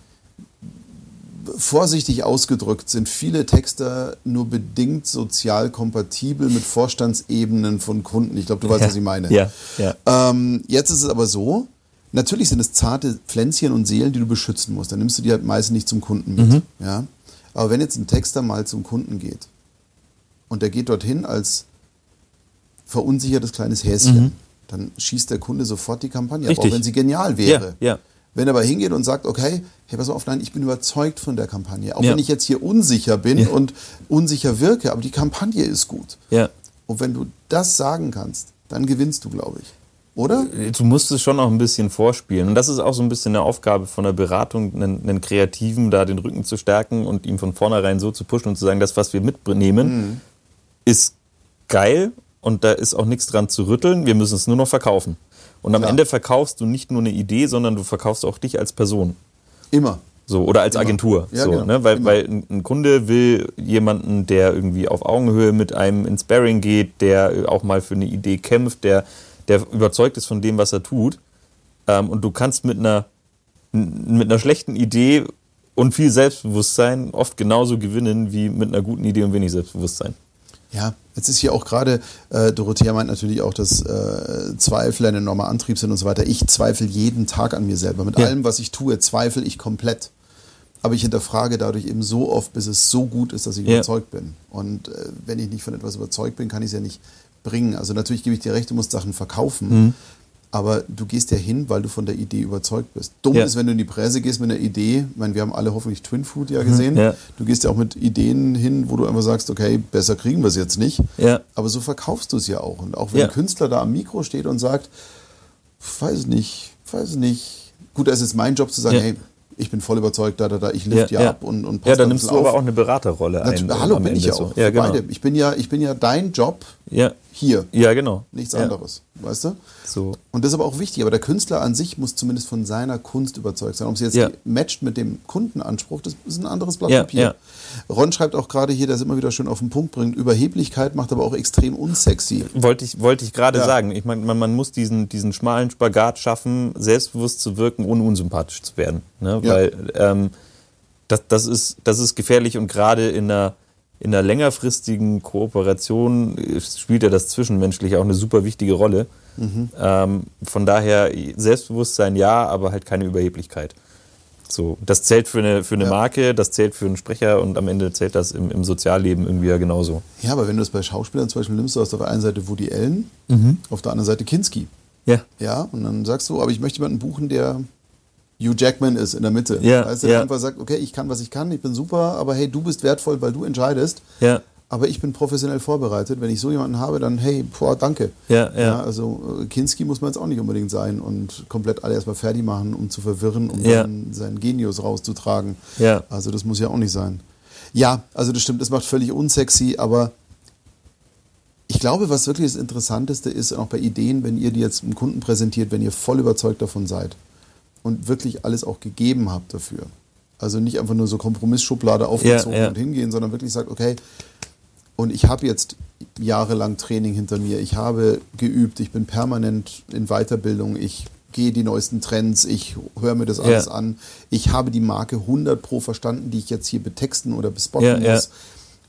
[SPEAKER 1] Vorsichtig ausgedrückt sind viele Texter nur bedingt sozial kompatibel mit Vorstandsebenen von Kunden. Ich glaube, du weißt,
[SPEAKER 2] ja.
[SPEAKER 1] was ich meine.
[SPEAKER 2] Ja. Ja.
[SPEAKER 1] Ähm, jetzt ist es aber so, natürlich sind es zarte Pflänzchen und Seelen, die du beschützen musst. Dann nimmst du die halt meistens nicht zum Kunden mit.
[SPEAKER 2] Mhm.
[SPEAKER 1] Ja? Aber wenn jetzt ein Texter mal zum Kunden geht und der geht dorthin als verunsichertes kleines Häschen, mhm dann schießt der Kunde sofort die Kampagne
[SPEAKER 2] Richtig.
[SPEAKER 1] ab, auch wenn sie genial wäre.
[SPEAKER 2] Ja, ja.
[SPEAKER 1] Wenn er aber hingeht und sagt, okay, hey, pass auf, nein, ich bin überzeugt von der Kampagne. Auch ja. wenn ich jetzt hier unsicher bin ja. und unsicher wirke, aber die Kampagne ist gut.
[SPEAKER 2] Ja.
[SPEAKER 1] Und wenn du das sagen kannst, dann gewinnst du, glaube ich. Oder?
[SPEAKER 2] Du musst es schon auch ein bisschen vorspielen. Und das ist auch so ein bisschen eine Aufgabe von der Beratung, einen, einen Kreativen da den Rücken zu stärken und ihm von vornherein so zu pushen und zu sagen, das, was wir mitnehmen, mhm. ist geil und da ist auch nichts dran zu rütteln. Wir müssen es nur noch verkaufen. Und am Klar. Ende verkaufst du nicht nur eine Idee, sondern du verkaufst auch dich als Person.
[SPEAKER 1] Immer.
[SPEAKER 2] So, oder als
[SPEAKER 1] Immer.
[SPEAKER 2] Agentur.
[SPEAKER 1] Ja,
[SPEAKER 2] so,
[SPEAKER 1] genau.
[SPEAKER 2] ne? weil, weil ein Kunde will jemanden, der irgendwie auf Augenhöhe mit einem ins Sparring geht, der auch mal für eine Idee kämpft, der, der überzeugt ist von dem, was er tut. Ähm, und du kannst mit einer, mit einer schlechten Idee und viel Selbstbewusstsein oft genauso gewinnen wie mit einer guten Idee und wenig Selbstbewusstsein.
[SPEAKER 1] Ja, jetzt ist hier auch gerade, äh, Dorothea meint natürlich auch, dass äh, Zweifel ein enormer Antrieb sind und so weiter. Ich zweifle jeden Tag an mir selber. Mit ja. allem, was ich tue, zweifle ich komplett. Aber ich hinterfrage dadurch eben so oft, bis es so gut ist, dass ich ja. überzeugt bin. Und äh, wenn ich nicht von etwas überzeugt bin, kann ich es ja nicht bringen. Also natürlich gebe ich dir recht, du musst Sachen verkaufen. Mhm aber du gehst ja hin, weil du von der Idee überzeugt bist. Dumm ja. ist, wenn du in die Presse gehst mit einer Idee. Ich meine, wir haben alle hoffentlich Twin Food ja mhm. gesehen. Ja. Du gehst ja auch mit Ideen hin, wo du einfach sagst, okay, besser kriegen wir es jetzt nicht.
[SPEAKER 2] Ja.
[SPEAKER 1] Aber so verkaufst du es ja auch. Und auch wenn ein Künstler da am Mikro steht und sagt, weiß nicht, weiß nicht. Gut, da ist jetzt mein Job zu sagen, hey, ich bin voll überzeugt, da, da, da, ich lift ja, ja, ab und, und
[SPEAKER 2] Ja, dann nimmst du auf. aber auch eine Beraterrolle
[SPEAKER 1] ein. Hallo, bin ich ja auch.
[SPEAKER 2] Ja, genau.
[SPEAKER 1] Ich bin ja, ich bin ja dein Job
[SPEAKER 2] ja.
[SPEAKER 1] Hier.
[SPEAKER 2] Ja, genau.
[SPEAKER 1] Nichts
[SPEAKER 2] ja.
[SPEAKER 1] anderes. Weißt du?
[SPEAKER 2] So.
[SPEAKER 1] Und das ist aber auch wichtig. Aber der Künstler an sich muss zumindest von seiner Kunst überzeugt sein. Ob sie jetzt
[SPEAKER 2] ja.
[SPEAKER 1] matcht mit dem Kundenanspruch, das ist ein anderes Blatt
[SPEAKER 2] ja,
[SPEAKER 1] Papier.
[SPEAKER 2] Ja.
[SPEAKER 1] Ron schreibt auch gerade hier, es immer wieder schön auf den Punkt bringt, Überheblichkeit macht aber auch extrem unsexy.
[SPEAKER 2] Wollte ich, wollte ich gerade sagen. Ich meine, man, man, muss diesen, diesen schmalen Spagat schaffen, selbstbewusst zu wirken, ohne unsympathisch zu werden. Ne? Weil ähm, das, das, ist, das ist gefährlich und gerade in einer in einer längerfristigen Kooperation spielt ja das Zwischenmenschliche auch eine super wichtige Rolle.
[SPEAKER 1] Mhm.
[SPEAKER 2] Ähm, von daher Selbstbewusstsein ja, aber halt keine Überheblichkeit. So, das zählt für eine, für eine ja. Marke, das zählt für einen Sprecher und am Ende zählt das im, im Sozialleben irgendwie ja genauso.
[SPEAKER 1] Ja, aber wenn du es bei Schauspielern zum Beispiel nimmst, du hast auf der einen Seite Woody Allen,
[SPEAKER 2] mhm.
[SPEAKER 1] auf der anderen Seite Kinski.
[SPEAKER 2] Ja.
[SPEAKER 1] Ja, und dann sagst du, aber ich möchte jemanden buchen, der Hugh Jackman ist in der Mitte.
[SPEAKER 2] Ja,
[SPEAKER 1] heißt, der
[SPEAKER 2] ja.
[SPEAKER 1] einfach sagt, okay, ich kann, was ich kann, ich bin super, aber hey, du bist wertvoll, weil du entscheidest.
[SPEAKER 2] Ja.
[SPEAKER 1] aber ich bin professionell vorbereitet. Wenn ich so jemanden habe, dann hey, boah, danke.
[SPEAKER 2] Ja, ja. ja
[SPEAKER 1] also äh, Kinski muss man jetzt auch nicht unbedingt sein und komplett alle erstmal fertig machen, um zu verwirren, um ja. dann seinen Genius rauszutragen.
[SPEAKER 2] Ja.
[SPEAKER 1] Also das muss ja auch nicht sein. Ja, also das stimmt, das macht völlig unsexy, aber ich glaube, was wirklich das Interessanteste ist, auch bei Ideen, wenn ihr die jetzt einem Kunden präsentiert, wenn ihr voll überzeugt davon seid und wirklich alles auch gegeben habt dafür. Also nicht einfach nur so Kompromissschublade aufgezogen ja, ja. und hingehen, sondern wirklich sagt, okay, und ich habe jetzt jahrelang Training hinter mir, ich habe geübt, ich bin permanent in Weiterbildung, ich gehe die neuesten Trends, ich höre mir das alles ja. an, ich habe die Marke 100 pro verstanden, die ich jetzt hier betexten oder bespotten muss.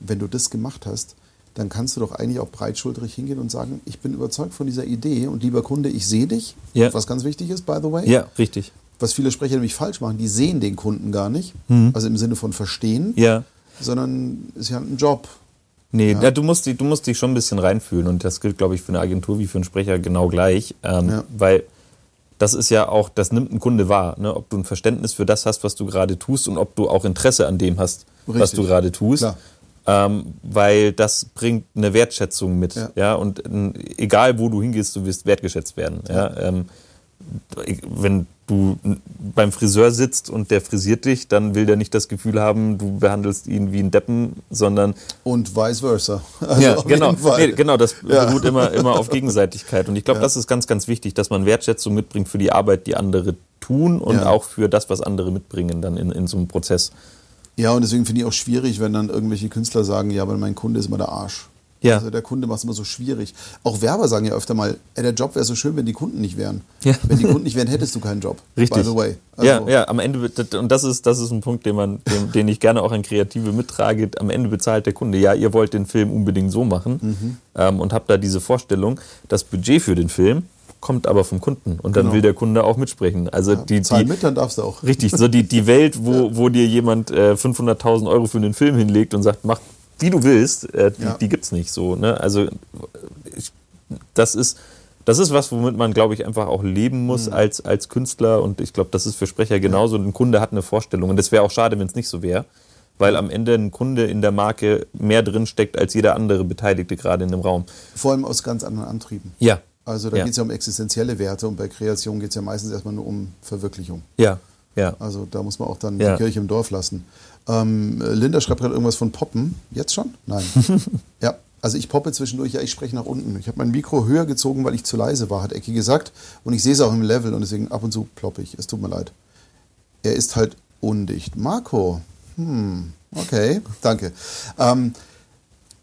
[SPEAKER 1] Wenn du das gemacht hast, dann kannst du doch eigentlich auch breitschultrig hingehen und sagen, ich bin überzeugt von dieser Idee und lieber Kunde, ich sehe dich, was ganz wichtig ist, by the way.
[SPEAKER 2] Ja, richtig.
[SPEAKER 1] Was viele Sprecher nämlich falsch machen, die sehen den Kunden gar nicht, mhm. also im Sinne von verstehen,
[SPEAKER 2] ja.
[SPEAKER 1] sondern es ist ja ein Job.
[SPEAKER 2] Nee, ja. du, musst, du musst dich schon ein bisschen reinfühlen und das gilt, glaube ich, für eine Agentur wie für einen Sprecher genau gleich, ähm, ja. weil das ist ja auch, das nimmt ein Kunde wahr, ne? ob du ein Verständnis für das hast, was du gerade tust und ob du auch Interesse an dem hast, Richtig. was du gerade tust. Klar ähm, weil das bringt eine Wertschätzung mit. Ja. ja? Und äh, egal, wo du hingehst, du wirst wertgeschätzt werden. Ja? ja? Ähm, wenn du beim Friseur sitzt und der frisiert dich, dann will der nicht das Gefühl haben, du behandelst ihn wie ein Deppen, sondern.
[SPEAKER 1] Und vice versa.
[SPEAKER 2] Also ja, genau. Nee, genau, das ja. beruht immer, immer auf Gegenseitigkeit. Und ich glaube, ja. das ist ganz, ganz wichtig, dass man Wertschätzung mitbringt für die Arbeit, die andere tun und ja. auch für das, was andere mitbringen dann in, in so einem Prozess.
[SPEAKER 1] Ja, und deswegen finde ich auch schwierig, wenn dann irgendwelche Künstler sagen, ja, aber mein Kunde ist immer der Arsch.
[SPEAKER 2] Ja.
[SPEAKER 1] Also der Kunde macht es immer so schwierig. Auch Werber sagen ja öfter mal, ey, der Job wäre so schön, wenn die Kunden nicht wären.
[SPEAKER 2] Ja.
[SPEAKER 1] Wenn die Kunden nicht wären, hättest du keinen Job.
[SPEAKER 2] Richtig.
[SPEAKER 1] By the way.
[SPEAKER 2] Also ja, ja, am Ende, und das ist, das ist ein Punkt, den, man, den, den ich gerne auch an Kreative mittrage. Am Ende bezahlt der Kunde, ja, ihr wollt den Film unbedingt so machen mhm. ähm, und habt da diese Vorstellung. Das Budget für den Film kommt aber vom Kunden und dann genau. will der Kunde auch mitsprechen. Also ja, die,
[SPEAKER 1] die mit, dann darfst du auch.
[SPEAKER 2] Richtig, so die, die Welt, wo, ja. wo dir jemand äh, 500.000 Euro für einen Film hinlegt und sagt, mach wie du willst, äh, die, ja. die gibt es nicht so. Ne? Also ich, das ist das ist was, womit man, glaube ich, einfach auch leben muss mhm. als, als Künstler. Und ich glaube, das ist für Sprecher genauso. Ein Kunde hat eine Vorstellung. Und das wäre auch schade, wenn es nicht so wäre. Weil am Ende ein Kunde in der Marke mehr drinsteckt als jeder andere Beteiligte gerade in dem Raum.
[SPEAKER 1] Vor allem aus ganz anderen Antrieben.
[SPEAKER 2] Ja,
[SPEAKER 1] also da ja. geht es ja um existenzielle Werte und bei Kreation geht es ja meistens erstmal nur um Verwirklichung.
[SPEAKER 2] Ja, ja.
[SPEAKER 1] Also da muss man auch dann ja. die Kirche im Dorf lassen. Ähm, Linda schreibt gerade irgendwas von Poppen. Jetzt schon? Nein. ja, also ich poppe zwischendurch, ja, ich spreche nach unten. Ich habe mein Mikro höher gezogen, weil ich zu leise war, hat Ecki gesagt. Und ich sehe es auch im Level und deswegen ab und zu ploppe ich. Es tut mir leid. Er ist halt undicht. Marco, hm, okay, danke. Ähm,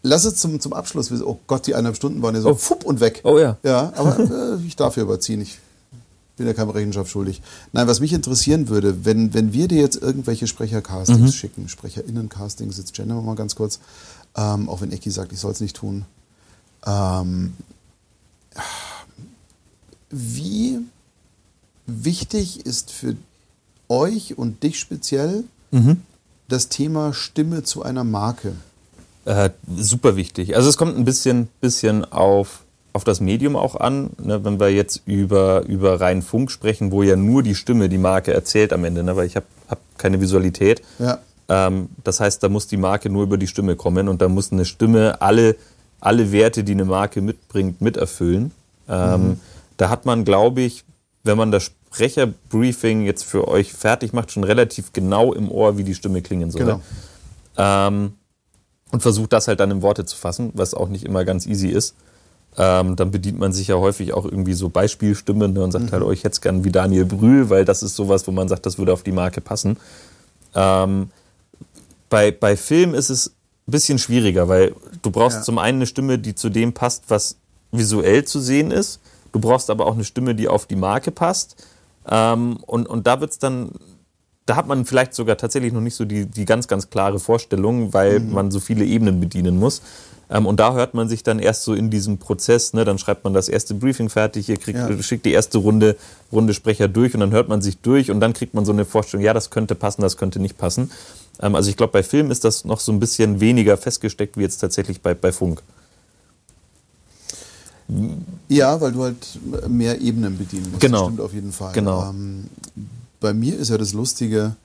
[SPEAKER 1] Lass es zum, zum Abschluss. Oh Gott, die eineinhalb Stunden waren ja so oh. fupp und weg.
[SPEAKER 2] Oh ja.
[SPEAKER 1] Ja, aber äh, ich darf hier überziehen. Ich bin ja keine Rechenschaft schuldig. Nein, was mich interessieren würde, wenn, wenn wir dir jetzt irgendwelche Sprechercastings mhm. schicken, Sprecherinnen-Castings, jetzt gendern wir mal ganz kurz, ähm, auch wenn Ecki sagt, ich soll es nicht tun. Ähm, wie wichtig ist für euch und dich speziell mhm. das Thema Stimme zu einer Marke?
[SPEAKER 2] Äh, super wichtig. Also es kommt ein bisschen, bisschen auf, auf das Medium auch an. Ne? Wenn wir jetzt über, über rein Funk sprechen, wo ja nur die Stimme die Marke erzählt am Ende, ne? weil ich habe hab keine Visualität.
[SPEAKER 1] Ja.
[SPEAKER 2] Ähm, das heißt, da muss die Marke nur über die Stimme kommen und da muss eine Stimme alle, alle Werte, die eine Marke mitbringt, miterfüllen. Ähm, mhm. Da hat man, glaube ich, wenn man das Sprecherbriefing jetzt für euch fertig macht, schon relativ genau im Ohr, wie die Stimme klingen soll. Genau. Ähm, und versucht das halt dann in Worte zu fassen, was auch nicht immer ganz easy ist. Ähm, dann bedient man sich ja häufig auch irgendwie so Beispielstimmen ne, und sagt mhm. halt, oh, ich hätte es gern wie Daniel Brühl, weil das ist sowas, wo man sagt, das würde auf die Marke passen. Ähm, bei, bei Film ist es ein bisschen schwieriger, weil du brauchst ja. zum einen eine Stimme, die zu dem passt, was visuell zu sehen ist. Du brauchst aber auch eine Stimme, die auf die Marke passt. Ähm, und, und da wird es dann da hat man vielleicht sogar tatsächlich noch nicht so die, die ganz, ganz klare Vorstellung, weil mhm. man so viele Ebenen bedienen muss. Ähm, und da hört man sich dann erst so in diesem Prozess, ne, dann schreibt man das erste Briefing fertig, ihr kriegt, ja. schickt die erste Runde, Runde Sprecher durch und dann hört man sich durch und dann kriegt man so eine Vorstellung, ja, das könnte passen, das könnte nicht passen. Ähm, also ich glaube, bei Film ist das noch so ein bisschen weniger festgesteckt wie jetzt tatsächlich bei, bei Funk.
[SPEAKER 1] Ja, weil du halt mehr Ebenen bedienen musst.
[SPEAKER 2] Genau.
[SPEAKER 1] Das stimmt auf jeden Fall.
[SPEAKER 2] Genau. Ähm,
[SPEAKER 1] bei mir ist ja das Lustige,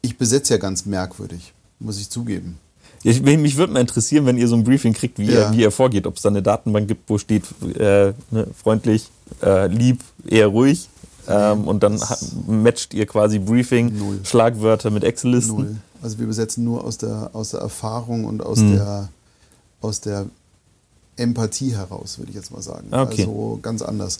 [SPEAKER 1] ich besetze ja ganz merkwürdig, muss ich zugeben.
[SPEAKER 2] Ich, mich würde mal interessieren, wenn ihr so ein Briefing kriegt, wie, ja. ihr, wie ihr vorgeht. Ob es da eine Datenbank gibt, wo steht äh, ne, freundlich, äh, lieb, eher ruhig. Ähm, und dann matcht ihr quasi Briefing, Null. Schlagwörter mit Excel-Listen. Null.
[SPEAKER 1] Also wir besetzen nur aus der, aus der Erfahrung und aus, hm. der, aus der Empathie heraus, würde ich jetzt mal sagen.
[SPEAKER 2] Ah, okay.
[SPEAKER 1] Also ganz anders.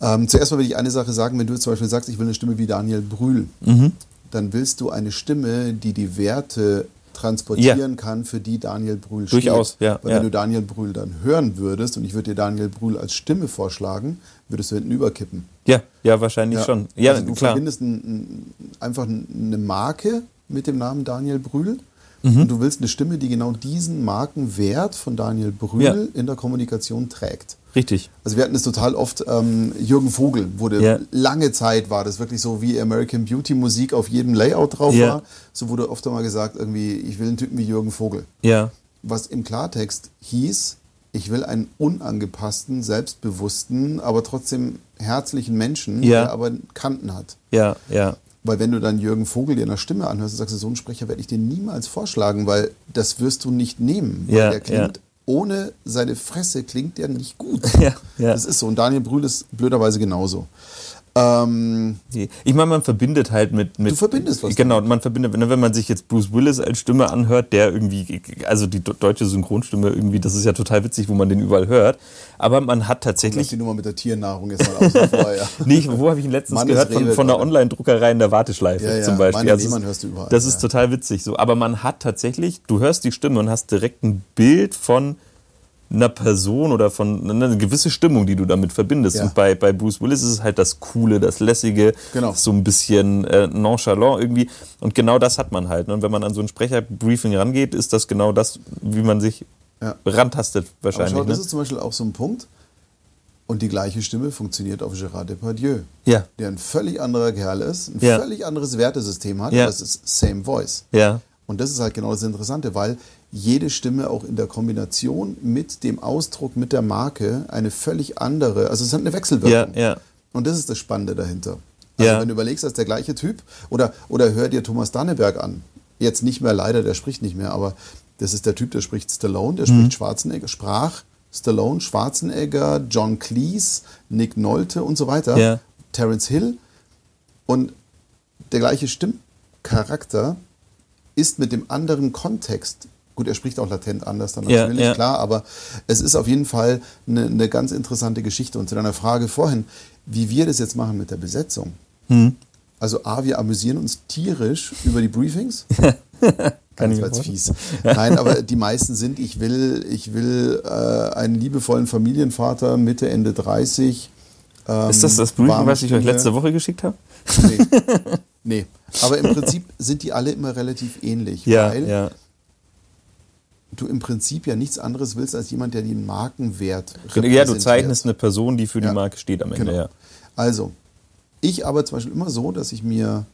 [SPEAKER 1] Ähm, zuerst mal will ich eine Sache sagen, wenn du zum Beispiel sagst, ich will eine Stimme wie Daniel Brühl, mhm. dann willst du eine Stimme, die die Werte transportieren ja. kann, für die Daniel Brühl
[SPEAKER 2] steht. Durchaus, ja.
[SPEAKER 1] Weil
[SPEAKER 2] ja.
[SPEAKER 1] wenn du Daniel Brühl dann hören würdest und ich würde dir Daniel Brühl als Stimme vorschlagen, würdest du hinten überkippen.
[SPEAKER 2] Ja, ja, wahrscheinlich ja. schon. Ja,
[SPEAKER 1] also du klar. verbindest ein, ein, einfach eine Marke mit dem Namen Daniel Brühl mhm. und du willst eine Stimme, die genau diesen Markenwert von Daniel Brühl in der Kommunikation trägt.
[SPEAKER 2] Richtig.
[SPEAKER 1] Also wir hatten es total oft, ähm, Jürgen Vogel wurde ja. lange Zeit war das wirklich so wie American Beauty Musik auf jedem Layout drauf ja. war. So wurde oft einmal gesagt, irgendwie, ich will einen Typen wie Jürgen Vogel.
[SPEAKER 2] Ja.
[SPEAKER 1] Was im Klartext hieß, ich will einen unangepassten, selbstbewussten, aber trotzdem herzlichen Menschen, ja. der aber Kanten hat.
[SPEAKER 2] Ja, ja.
[SPEAKER 1] Weil wenn du dann Jürgen Vogel dir in der Stimme anhörst, sagst du, so einen Sprecher werde ich dir niemals vorschlagen, weil das wirst du nicht nehmen. Weil
[SPEAKER 2] ja,
[SPEAKER 1] der klingt ohne seine Fresse klingt der nicht gut.
[SPEAKER 2] Ja, ja.
[SPEAKER 1] Das ist so. Und Daniel Brühl ist blöderweise genauso. Ähm,
[SPEAKER 2] ich meine, man verbindet halt mit, mit.
[SPEAKER 1] Du verbindest was.
[SPEAKER 2] Genau, man verbindet, wenn man sich jetzt Bruce Willis als Stimme anhört, der irgendwie, also die deutsche Synchronstimme irgendwie, das ist ja total witzig, wo man den überall hört. Aber man hat tatsächlich.
[SPEAKER 1] die Nummer mit der Tiernahrung jetzt mal außen vor, ja.
[SPEAKER 2] nee, wo habe ich ihn letztens Mann gehört? Von, von der Online-Druckerei in der Warteschleife
[SPEAKER 1] ja, ja.
[SPEAKER 2] zum Beispiel.
[SPEAKER 1] Meine also das, hörst du überall.
[SPEAKER 2] Das ist total witzig so. Aber man hat tatsächlich, du hörst die Stimme und hast direkt ein Bild von einer Person oder von einer gewisse Stimmung, die du damit verbindest. Ja. Und bei, bei Bruce Willis ist es halt das Coole, das Lässige,
[SPEAKER 1] genau.
[SPEAKER 2] so ein bisschen äh, nonchalant irgendwie. Und genau das hat man halt. Ne? Und wenn man an so ein Sprecherbriefing rangeht, ist das genau das, wie man sich ja. rantastet wahrscheinlich. Aber schau,
[SPEAKER 1] das
[SPEAKER 2] ne?
[SPEAKER 1] ist zum Beispiel auch so ein Punkt. Und die gleiche Stimme funktioniert auf Gérard Depardieu,
[SPEAKER 2] ja.
[SPEAKER 1] der ein völlig anderer Kerl ist, ein
[SPEAKER 2] ja.
[SPEAKER 1] völlig anderes Wertesystem hat,
[SPEAKER 2] ja.
[SPEAKER 1] es ist same voice.
[SPEAKER 2] Ja.
[SPEAKER 1] Und das ist halt genau das Interessante, weil jede Stimme auch in der Kombination mit dem Ausdruck, mit der Marke eine völlig andere, also es hat eine Wechselwirkung.
[SPEAKER 2] Ja, ja.
[SPEAKER 1] Und das ist das Spannende dahinter. Also
[SPEAKER 2] ja.
[SPEAKER 1] wenn du überlegst, als der gleiche Typ, oder, oder hör dir Thomas Danneberg an. Jetzt nicht mehr leider, der spricht nicht mehr, aber das ist der Typ, der spricht Stallone, der mhm. spricht Schwarzenegger, sprach Stallone, Schwarzenegger, John Cleese, Nick Nolte und so weiter,
[SPEAKER 2] ja.
[SPEAKER 1] Terence Hill. Und der gleiche Stimmcharakter ist mit dem anderen Kontext Gut, er spricht auch latent anders dann natürlich,
[SPEAKER 2] ja, ja.
[SPEAKER 1] klar, aber es ist auf jeden Fall eine, eine, ganz interessante Geschichte. Und zu deiner Frage vorhin, wie wir das jetzt machen mit der Besetzung.
[SPEAKER 2] Hm.
[SPEAKER 1] Also A, wir amüsieren uns tierisch über die Briefings.
[SPEAKER 2] Ich
[SPEAKER 1] als fies. Nein, aber die meisten sind, ich will, ich will äh, einen liebevollen Familienvater, Mitte, Ende 30.
[SPEAKER 2] Ähm, ist das das Briefing, was ich euch letzte Woche geschickt habe?
[SPEAKER 1] Nee. nee. Aber im Prinzip sind die alle immer relativ ähnlich.
[SPEAKER 2] Ja,
[SPEAKER 1] weil
[SPEAKER 2] ja
[SPEAKER 1] du im Prinzip ja nichts anderes willst als jemand, der den Markenwert repräsentiert.
[SPEAKER 2] Ja, du zeichnest eine Person, die für ja. die Marke steht am Ende. Genau. Ja.
[SPEAKER 1] Also, ich aber zum Beispiel immer so, dass ich mir,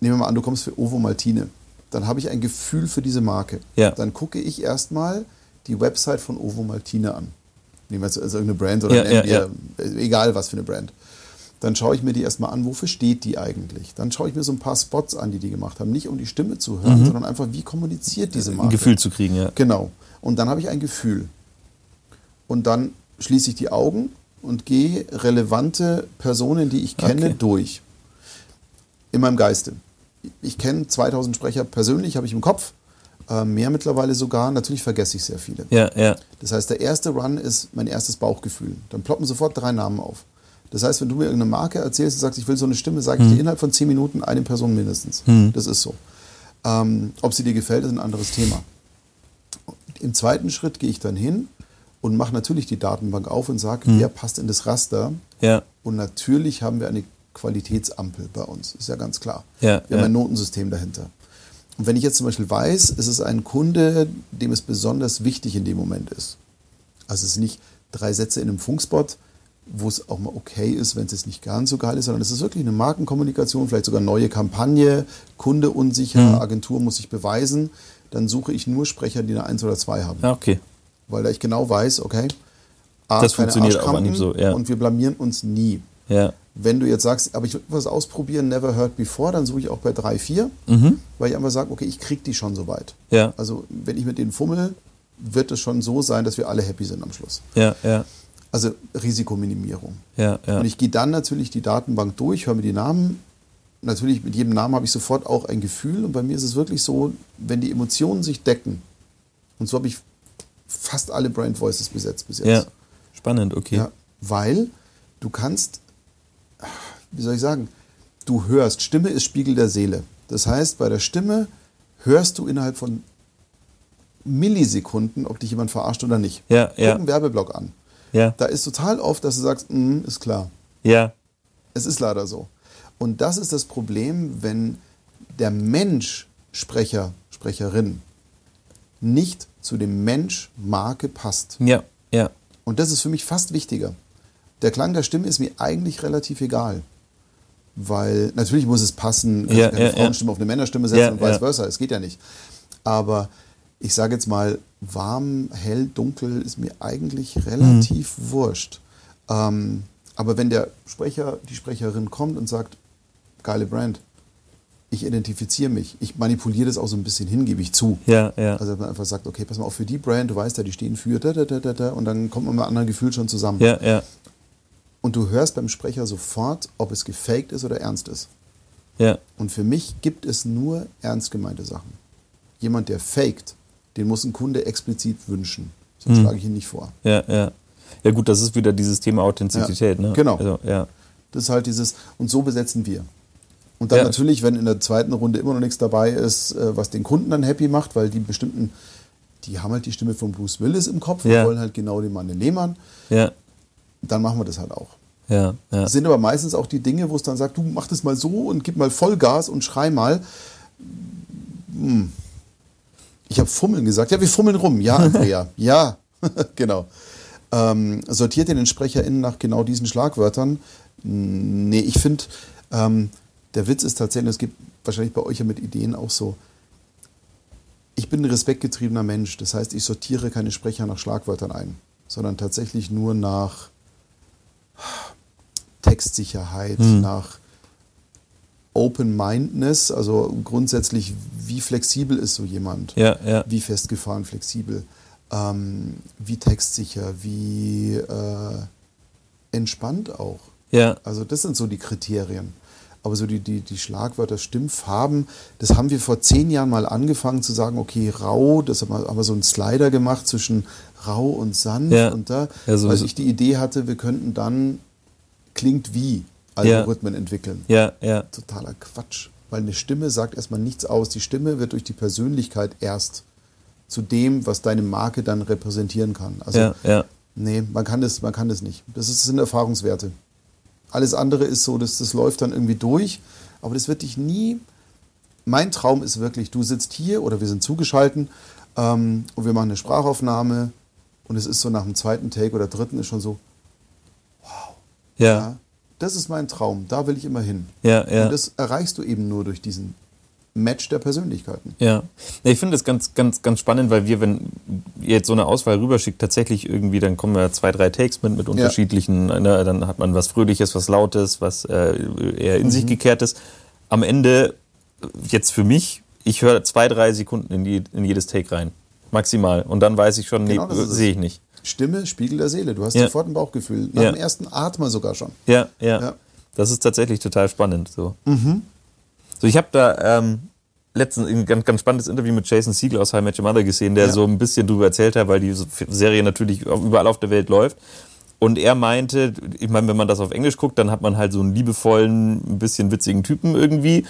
[SPEAKER 1] nehmen wir mal an, du kommst für Ovo Maltine, dann habe ich ein Gefühl für diese Marke.
[SPEAKER 2] Ja.
[SPEAKER 1] Dann gucke ich erstmal die Website von Ovo Maltine an. Nehmen wir jetzt also irgendeine Brand oder
[SPEAKER 2] ja, ja,
[SPEAKER 1] wir, egal was für eine Brand dann schaue ich mir die erstmal an, wofür steht die eigentlich? Dann schaue ich mir so ein paar Spots an, die die gemacht haben. Nicht um die Stimme zu hören, mhm. sondern einfach, wie kommuniziert diese Marke?
[SPEAKER 2] Ein Gefühl zu kriegen, ja.
[SPEAKER 1] Genau. Und dann habe ich ein Gefühl. Und dann schließe ich die Augen und gehe relevante Personen, die ich kenne, okay. durch. In meinem Geiste. Ich kenne 2000 Sprecher persönlich, habe ich im Kopf. Äh, mehr mittlerweile sogar. Natürlich vergesse ich sehr viele.
[SPEAKER 2] Ja, ja.
[SPEAKER 1] Das heißt, der erste Run ist mein erstes Bauchgefühl. Dann ploppen sofort drei Namen auf. Das heißt, wenn du mir irgendeine Marke erzählst und sagst, ich will so eine Stimme, sage ich hm. dir innerhalb von zehn Minuten eine Person mindestens.
[SPEAKER 2] Hm.
[SPEAKER 1] Das ist so. Ähm, ob sie dir gefällt, ist ein anderes Thema. Im zweiten Schritt gehe ich dann hin und mache natürlich die Datenbank auf und sage, hm. wer passt in das Raster.
[SPEAKER 2] Ja.
[SPEAKER 1] Und natürlich haben wir eine Qualitätsampel bei uns, ist ja ganz klar.
[SPEAKER 2] Ja,
[SPEAKER 1] wir haben ein Notensystem dahinter. Und wenn ich jetzt zum Beispiel weiß, es ist ein Kunde, dem es besonders wichtig in dem Moment ist, also es ist nicht drei Sätze in einem Funkspot, wo es auch mal okay ist, wenn es jetzt nicht ganz so geil ist, sondern es ist wirklich eine Markenkommunikation, vielleicht sogar neue Kampagne, Kunde unsicher, mhm. Agentur muss sich beweisen, dann suche ich nur Sprecher, die eine 1 oder 2 haben.
[SPEAKER 2] Ja, okay.
[SPEAKER 1] Weil da ich genau weiß, okay, A,
[SPEAKER 2] das funktioniert auch an ihm so, ja.
[SPEAKER 1] Und wir blamieren uns nie.
[SPEAKER 2] Ja.
[SPEAKER 1] Wenn du jetzt sagst, aber ich will was ausprobieren, never heard before, dann suche ich auch bei 3, 4,
[SPEAKER 2] Mhm.
[SPEAKER 1] weil ich einfach sage, okay, ich krieg die schon so weit.
[SPEAKER 2] Ja.
[SPEAKER 1] Also wenn ich mit denen fummel, wird es schon so sein, dass wir alle happy sind am Schluss.
[SPEAKER 2] Ja, ja,
[SPEAKER 1] Also Risikominimierung.
[SPEAKER 2] ja, ja.
[SPEAKER 1] Und ich gehe dann natürlich die Datenbank durch, höre mir die Namen. Natürlich mit jedem Namen habe ich sofort auch ein Gefühl. Und bei mir ist es wirklich so, wenn die Emotionen sich decken, und so habe ich fast alle Brand Voices besetzt bis jetzt.
[SPEAKER 2] ja. Spannend, okay.
[SPEAKER 1] Ja, weil du kannst, wie soll ich sagen, du hörst, Stimme ist Spiegel der Seele. Das heißt, bei der Stimme hörst du innerhalb von Millisekunden, ob dich jemand verarscht oder nicht.
[SPEAKER 2] Ja,
[SPEAKER 1] Guck
[SPEAKER 2] ja.
[SPEAKER 1] einen Werbeblock an.
[SPEAKER 2] Ja,
[SPEAKER 1] Da ist total oft, dass du sagst, "Mm, ist klar.
[SPEAKER 2] ja,
[SPEAKER 1] Es ist leider so. Und das ist das Problem, wenn der Mensch, Sprecher, Sprecherin, nicht zu dem Mensch Marke passt.
[SPEAKER 2] ja, ja.
[SPEAKER 1] Und das ist für mich fast wichtiger. Der Klang der Stimme ist mir eigentlich relativ egal. Weil natürlich muss es passen, kannst
[SPEAKER 2] Ja,
[SPEAKER 1] du keine
[SPEAKER 2] ja, ja.
[SPEAKER 1] Frauenstimme auf eine Männerstimme setzen und vice versa. Es geht ja nicht. Aber ich sage jetzt mal, warm, hell, dunkel ist mir eigentlich relativ
[SPEAKER 2] Mhm.
[SPEAKER 1] wurscht. Ähm, aber wenn der Sprecher, die Sprecherin kommt und sagt, geile Brand, ich identifiziere mich, ich manipuliere das auch so ein bisschen hin, gebe ich zu.
[SPEAKER 2] Ja, ja.
[SPEAKER 1] Also dass man einfach sagt, okay, pass mal auf für die Brand, du weißt ja, die stehen für da, da, da, da, da, und dann kommt man mit anderen Gefühl schon zusammen.
[SPEAKER 2] ja, ja,
[SPEAKER 1] Und du hörst beim Sprecher sofort, ob es gefaked ist oder ernst ist.
[SPEAKER 2] ja.
[SPEAKER 1] Und für mich gibt es nur ernst gemeinte Sachen. Jemand, der faked, den muss ein Kunde explizit wünschen. Sonst
[SPEAKER 2] Hm.
[SPEAKER 1] schlage ich ihn nicht vor.
[SPEAKER 2] Ja, ja. Ja gut, das ist wieder dieses Thema Authentizität,
[SPEAKER 1] Ja,
[SPEAKER 2] ne?
[SPEAKER 1] genau.
[SPEAKER 2] Also, ja.
[SPEAKER 1] Das ist halt dieses, und so besetzen wir. Und dann
[SPEAKER 2] Ja.
[SPEAKER 1] natürlich, wenn in der zweiten Runde immer noch nichts dabei ist, äh, was den Kunden dann happy macht, weil die bestimmten, die haben halt die Stimme von Bruce Willis im Kopf und
[SPEAKER 2] Ja.
[SPEAKER 1] wollen halt genau den Mann den Lehmann,
[SPEAKER 2] Ja,
[SPEAKER 1] dann machen wir das halt auch.
[SPEAKER 2] ja, ja.
[SPEAKER 1] Das sind aber meistens auch die Dinge, wo es dann sagt, du mach das mal so und gib mal Vollgas und schrei mal. Hm. Ich habe Fummeln gesagt. Ja, wir fummeln rum. Ja, Andrea. ja, genau. Ähm, sortiert ihr den SprecherInnen nach genau diesen Schlagwörtern? Nee, ich finde, ähm, der Witz ist tatsächlich, es gibt wahrscheinlich bei euch ja mit Ideen auch so. Ich bin ein respektgetriebener Mensch. Das heißt, ich sortiere keine Sprecher nach Schlagwörtern ein, sondern tatsächlich nur nach Textsicherheit, nach Open-Mindedness, also grundsätzlich, wie flexibel ist so jemand?
[SPEAKER 2] Ja, ja.
[SPEAKER 1] Wie festgefahren, flexibel? Ähm, wie textsicher? Wie äh, entspannt auch?
[SPEAKER 2] Ja,
[SPEAKER 1] Also das sind so die Kriterien. Aber so die, die, die Schlagwörter, Stimmfarben, das haben wir vor zehn Jahren mal angefangen zu sagen, okay, rau, das haben wir, haben wir so einen Slider gemacht zwischen rau und sanft
[SPEAKER 2] Ja.
[SPEAKER 1] und da,
[SPEAKER 2] Ja, so-
[SPEAKER 1] weil ich die Idee hatte, wir könnten dann klingt wie
[SPEAKER 2] Ja.
[SPEAKER 1] Algorithmen entwickeln.
[SPEAKER 2] ja, ja.
[SPEAKER 1] Totaler Quatsch. Weil eine Stimme sagt erstmal nichts aus. Die Stimme wird durch die Persönlichkeit erst zu dem, was deine Marke dann repräsentieren kann. Also
[SPEAKER 2] Ja, ja.
[SPEAKER 1] Nee, man kann das, man kann das nicht. Das, ist, das sind Erfahrungswerte. Alles andere ist so, dass das läuft dann irgendwie durch, aber das wird dich nie. Mein Traum ist wirklich, du sitzt hier oder wir sind zugeschalten ähm, und wir machen eine Sprachaufnahme und es ist so nach dem zweiten Take oder dritten ist schon so,
[SPEAKER 2] Ja,
[SPEAKER 1] ja, das ist mein Traum, da will ich immer hin.
[SPEAKER 2] ja, ja.
[SPEAKER 1] Und das erreichst du eben nur durch diesen Match der Persönlichkeiten.
[SPEAKER 2] Ja, Ja, ich finde das ganz, ganz, ganz spannend, weil wir, wenn ihr jetzt so eine Auswahl rüberschickt, tatsächlich irgendwie, dann kommen ja zwei, drei Takes mit, mit unterschiedlichen, ne, dann hat man was Fröhliches, was Lautes, was äh, eher in
[SPEAKER 1] Mhm.
[SPEAKER 2] sich gekehrtes. Am Ende, jetzt für mich, ich höre zwei, drei Sekunden in, die, in jedes Take rein. Maximal. Und dann weiß ich schon, nee,
[SPEAKER 1] Genau es.
[SPEAKER 2] sehe ich nicht.
[SPEAKER 1] Stimme, Spiegel der Seele. Du hast
[SPEAKER 2] Ja.
[SPEAKER 1] sofort ein Bauchgefühl. Nach
[SPEAKER 2] Ja.
[SPEAKER 1] dem ersten Atmen sogar schon.
[SPEAKER 2] Ja, ja,
[SPEAKER 1] Ja.
[SPEAKER 2] Das ist tatsächlich total spannend. So, so ich habe da ähm, letztens ein ganz, ganz spannendes Interview mit Jason Siegel aus High Match Your Mother gesehen, der so ein bisschen drüber erzählt hat, weil die Serie natürlich überall auf der Welt läuft. Und er meinte, ich meine, wenn man das auf Englisch guckt, dann hat man halt so einen liebevollen, ein bisschen witzigen Typen irgendwie.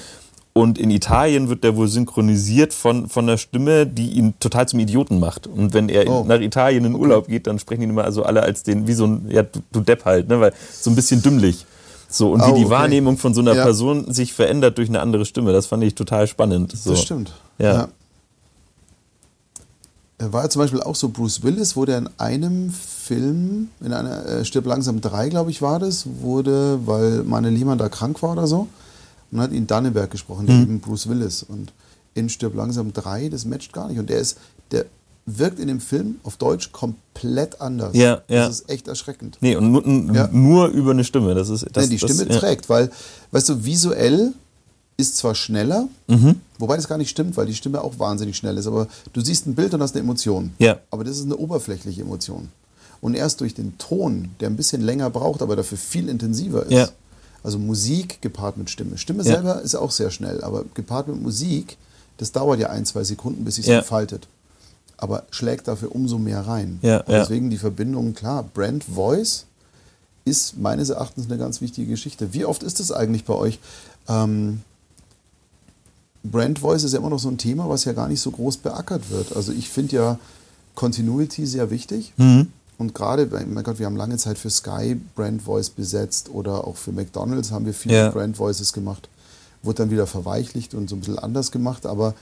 [SPEAKER 2] Und in Italien wird der wohl synchronisiert von, von einer Stimme, die ihn total zum Idioten macht. Und wenn er
[SPEAKER 1] Oh.
[SPEAKER 2] nach Italien in Urlaub geht, dann sprechen ihn immer also alle als den, wie so ein, ja, du, Depp halt, ne? Weil so ein bisschen dümmlich. So, und wie
[SPEAKER 1] Oh,
[SPEAKER 2] die
[SPEAKER 1] okay.
[SPEAKER 2] Wahrnehmung von so einer
[SPEAKER 1] Ja.
[SPEAKER 2] Person sich verändert durch eine andere Stimme, das fand ich total spannend. So.
[SPEAKER 1] Das stimmt.
[SPEAKER 2] Ja.
[SPEAKER 1] Er war ja zum Beispiel auch so Bruce Willis, wurde in einem Film, in einer äh, Stirb langsam 3, glaube ich, war das, wurde, weil meine Lehmann da krank war oder so, und hat ihn Danneberg gesprochen, der eben Bruce Willis. Und in Stirb langsam 3, das matcht gar nicht. Und der ist, der wirkt in dem Film auf Deutsch komplett anders.
[SPEAKER 2] Ja, ja.
[SPEAKER 1] Das ist echt erschreckend.
[SPEAKER 2] Nee, und nur, ja. nur über eine Stimme. Das ist, das,
[SPEAKER 1] nee, die Stimme
[SPEAKER 2] das,
[SPEAKER 1] trägt, weil, weißt du, visuell ist zwar schneller, mhm. wobei das gar nicht stimmt, weil die Stimme auch wahnsinnig schnell ist, aber du siehst ein Bild und hast eine Emotion.
[SPEAKER 2] Ja.
[SPEAKER 1] Aber das ist eine oberflächliche Emotion. Und erst durch den Ton, der ein bisschen länger braucht, aber dafür viel intensiver ist.
[SPEAKER 2] Ja.
[SPEAKER 1] Also Musik gepaart mit Stimme. Stimme ja. selber ist auch sehr schnell, aber gepaart mit Musik, das dauert ja ein, zwei Sekunden, bis sich ja. entfaltet. Aber schlägt dafür umso mehr rein.
[SPEAKER 2] Ja,
[SPEAKER 1] deswegen die Verbindung, klar, Brand Voice ist meines Erachtens eine ganz wichtige Geschichte. Wie oft ist es eigentlich bei euch? Ähm, Brand Voice ist ja immer noch so ein Thema, was ja gar nicht so groß beackert wird. Also ich finde ja Continuity sehr wichtig.
[SPEAKER 2] Mhm.
[SPEAKER 1] Und gerade, mein Gott, wir haben lange Zeit für Sky Brand Voice besetzt oder auch für McDonalds haben wir viele ja. Brand Voices gemacht. Wurde dann wieder verweichlicht und so ein bisschen anders gemacht, aber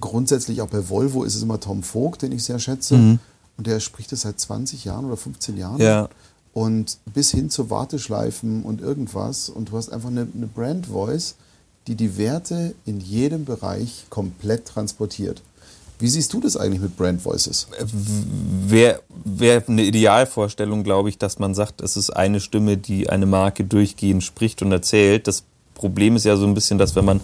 [SPEAKER 1] grundsätzlich auch bei Volvo ist es immer Tom Vogt, den ich sehr schätze. Mhm. Und der spricht es seit 20 Jahren oder 15 Jahren.
[SPEAKER 2] Ja.
[SPEAKER 1] Und bis hin zu Warteschleifen und irgendwas. Und du hast einfach eine, eine Brand Voice, die die Werte in jedem Bereich komplett transportiert. Wie siehst du das eigentlich mit Brand Voices?
[SPEAKER 2] Wäre wär eine Idealvorstellung, glaube ich, dass man sagt, es ist eine Stimme, die eine Marke durchgehend spricht und erzählt. Das Problem ist ja so ein bisschen, dass wenn man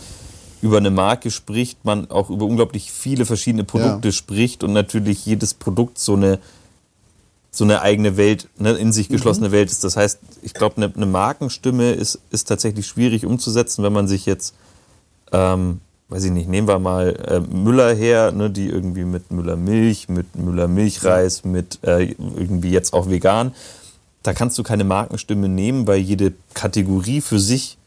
[SPEAKER 2] über eine Marke spricht, man auch über unglaublich viele verschiedene Produkte ja. spricht und natürlich jedes Produkt so eine so eine eigene Welt, ne, in sich geschlossene mhm. Welt ist. Das heißt, ich glaube, eine, eine Markenstimme ist, ist tatsächlich schwierig umzusetzen, wenn man sich jetzt ähm, weiß ich nicht, nehmen wir mal äh, Müller her, ne, die irgendwie mit Müller Milch, mit Müller Milchreis, mit äh, irgendwie jetzt auch vegan. Da kannst du keine Markenstimme nehmen, weil jede Kategorie für sich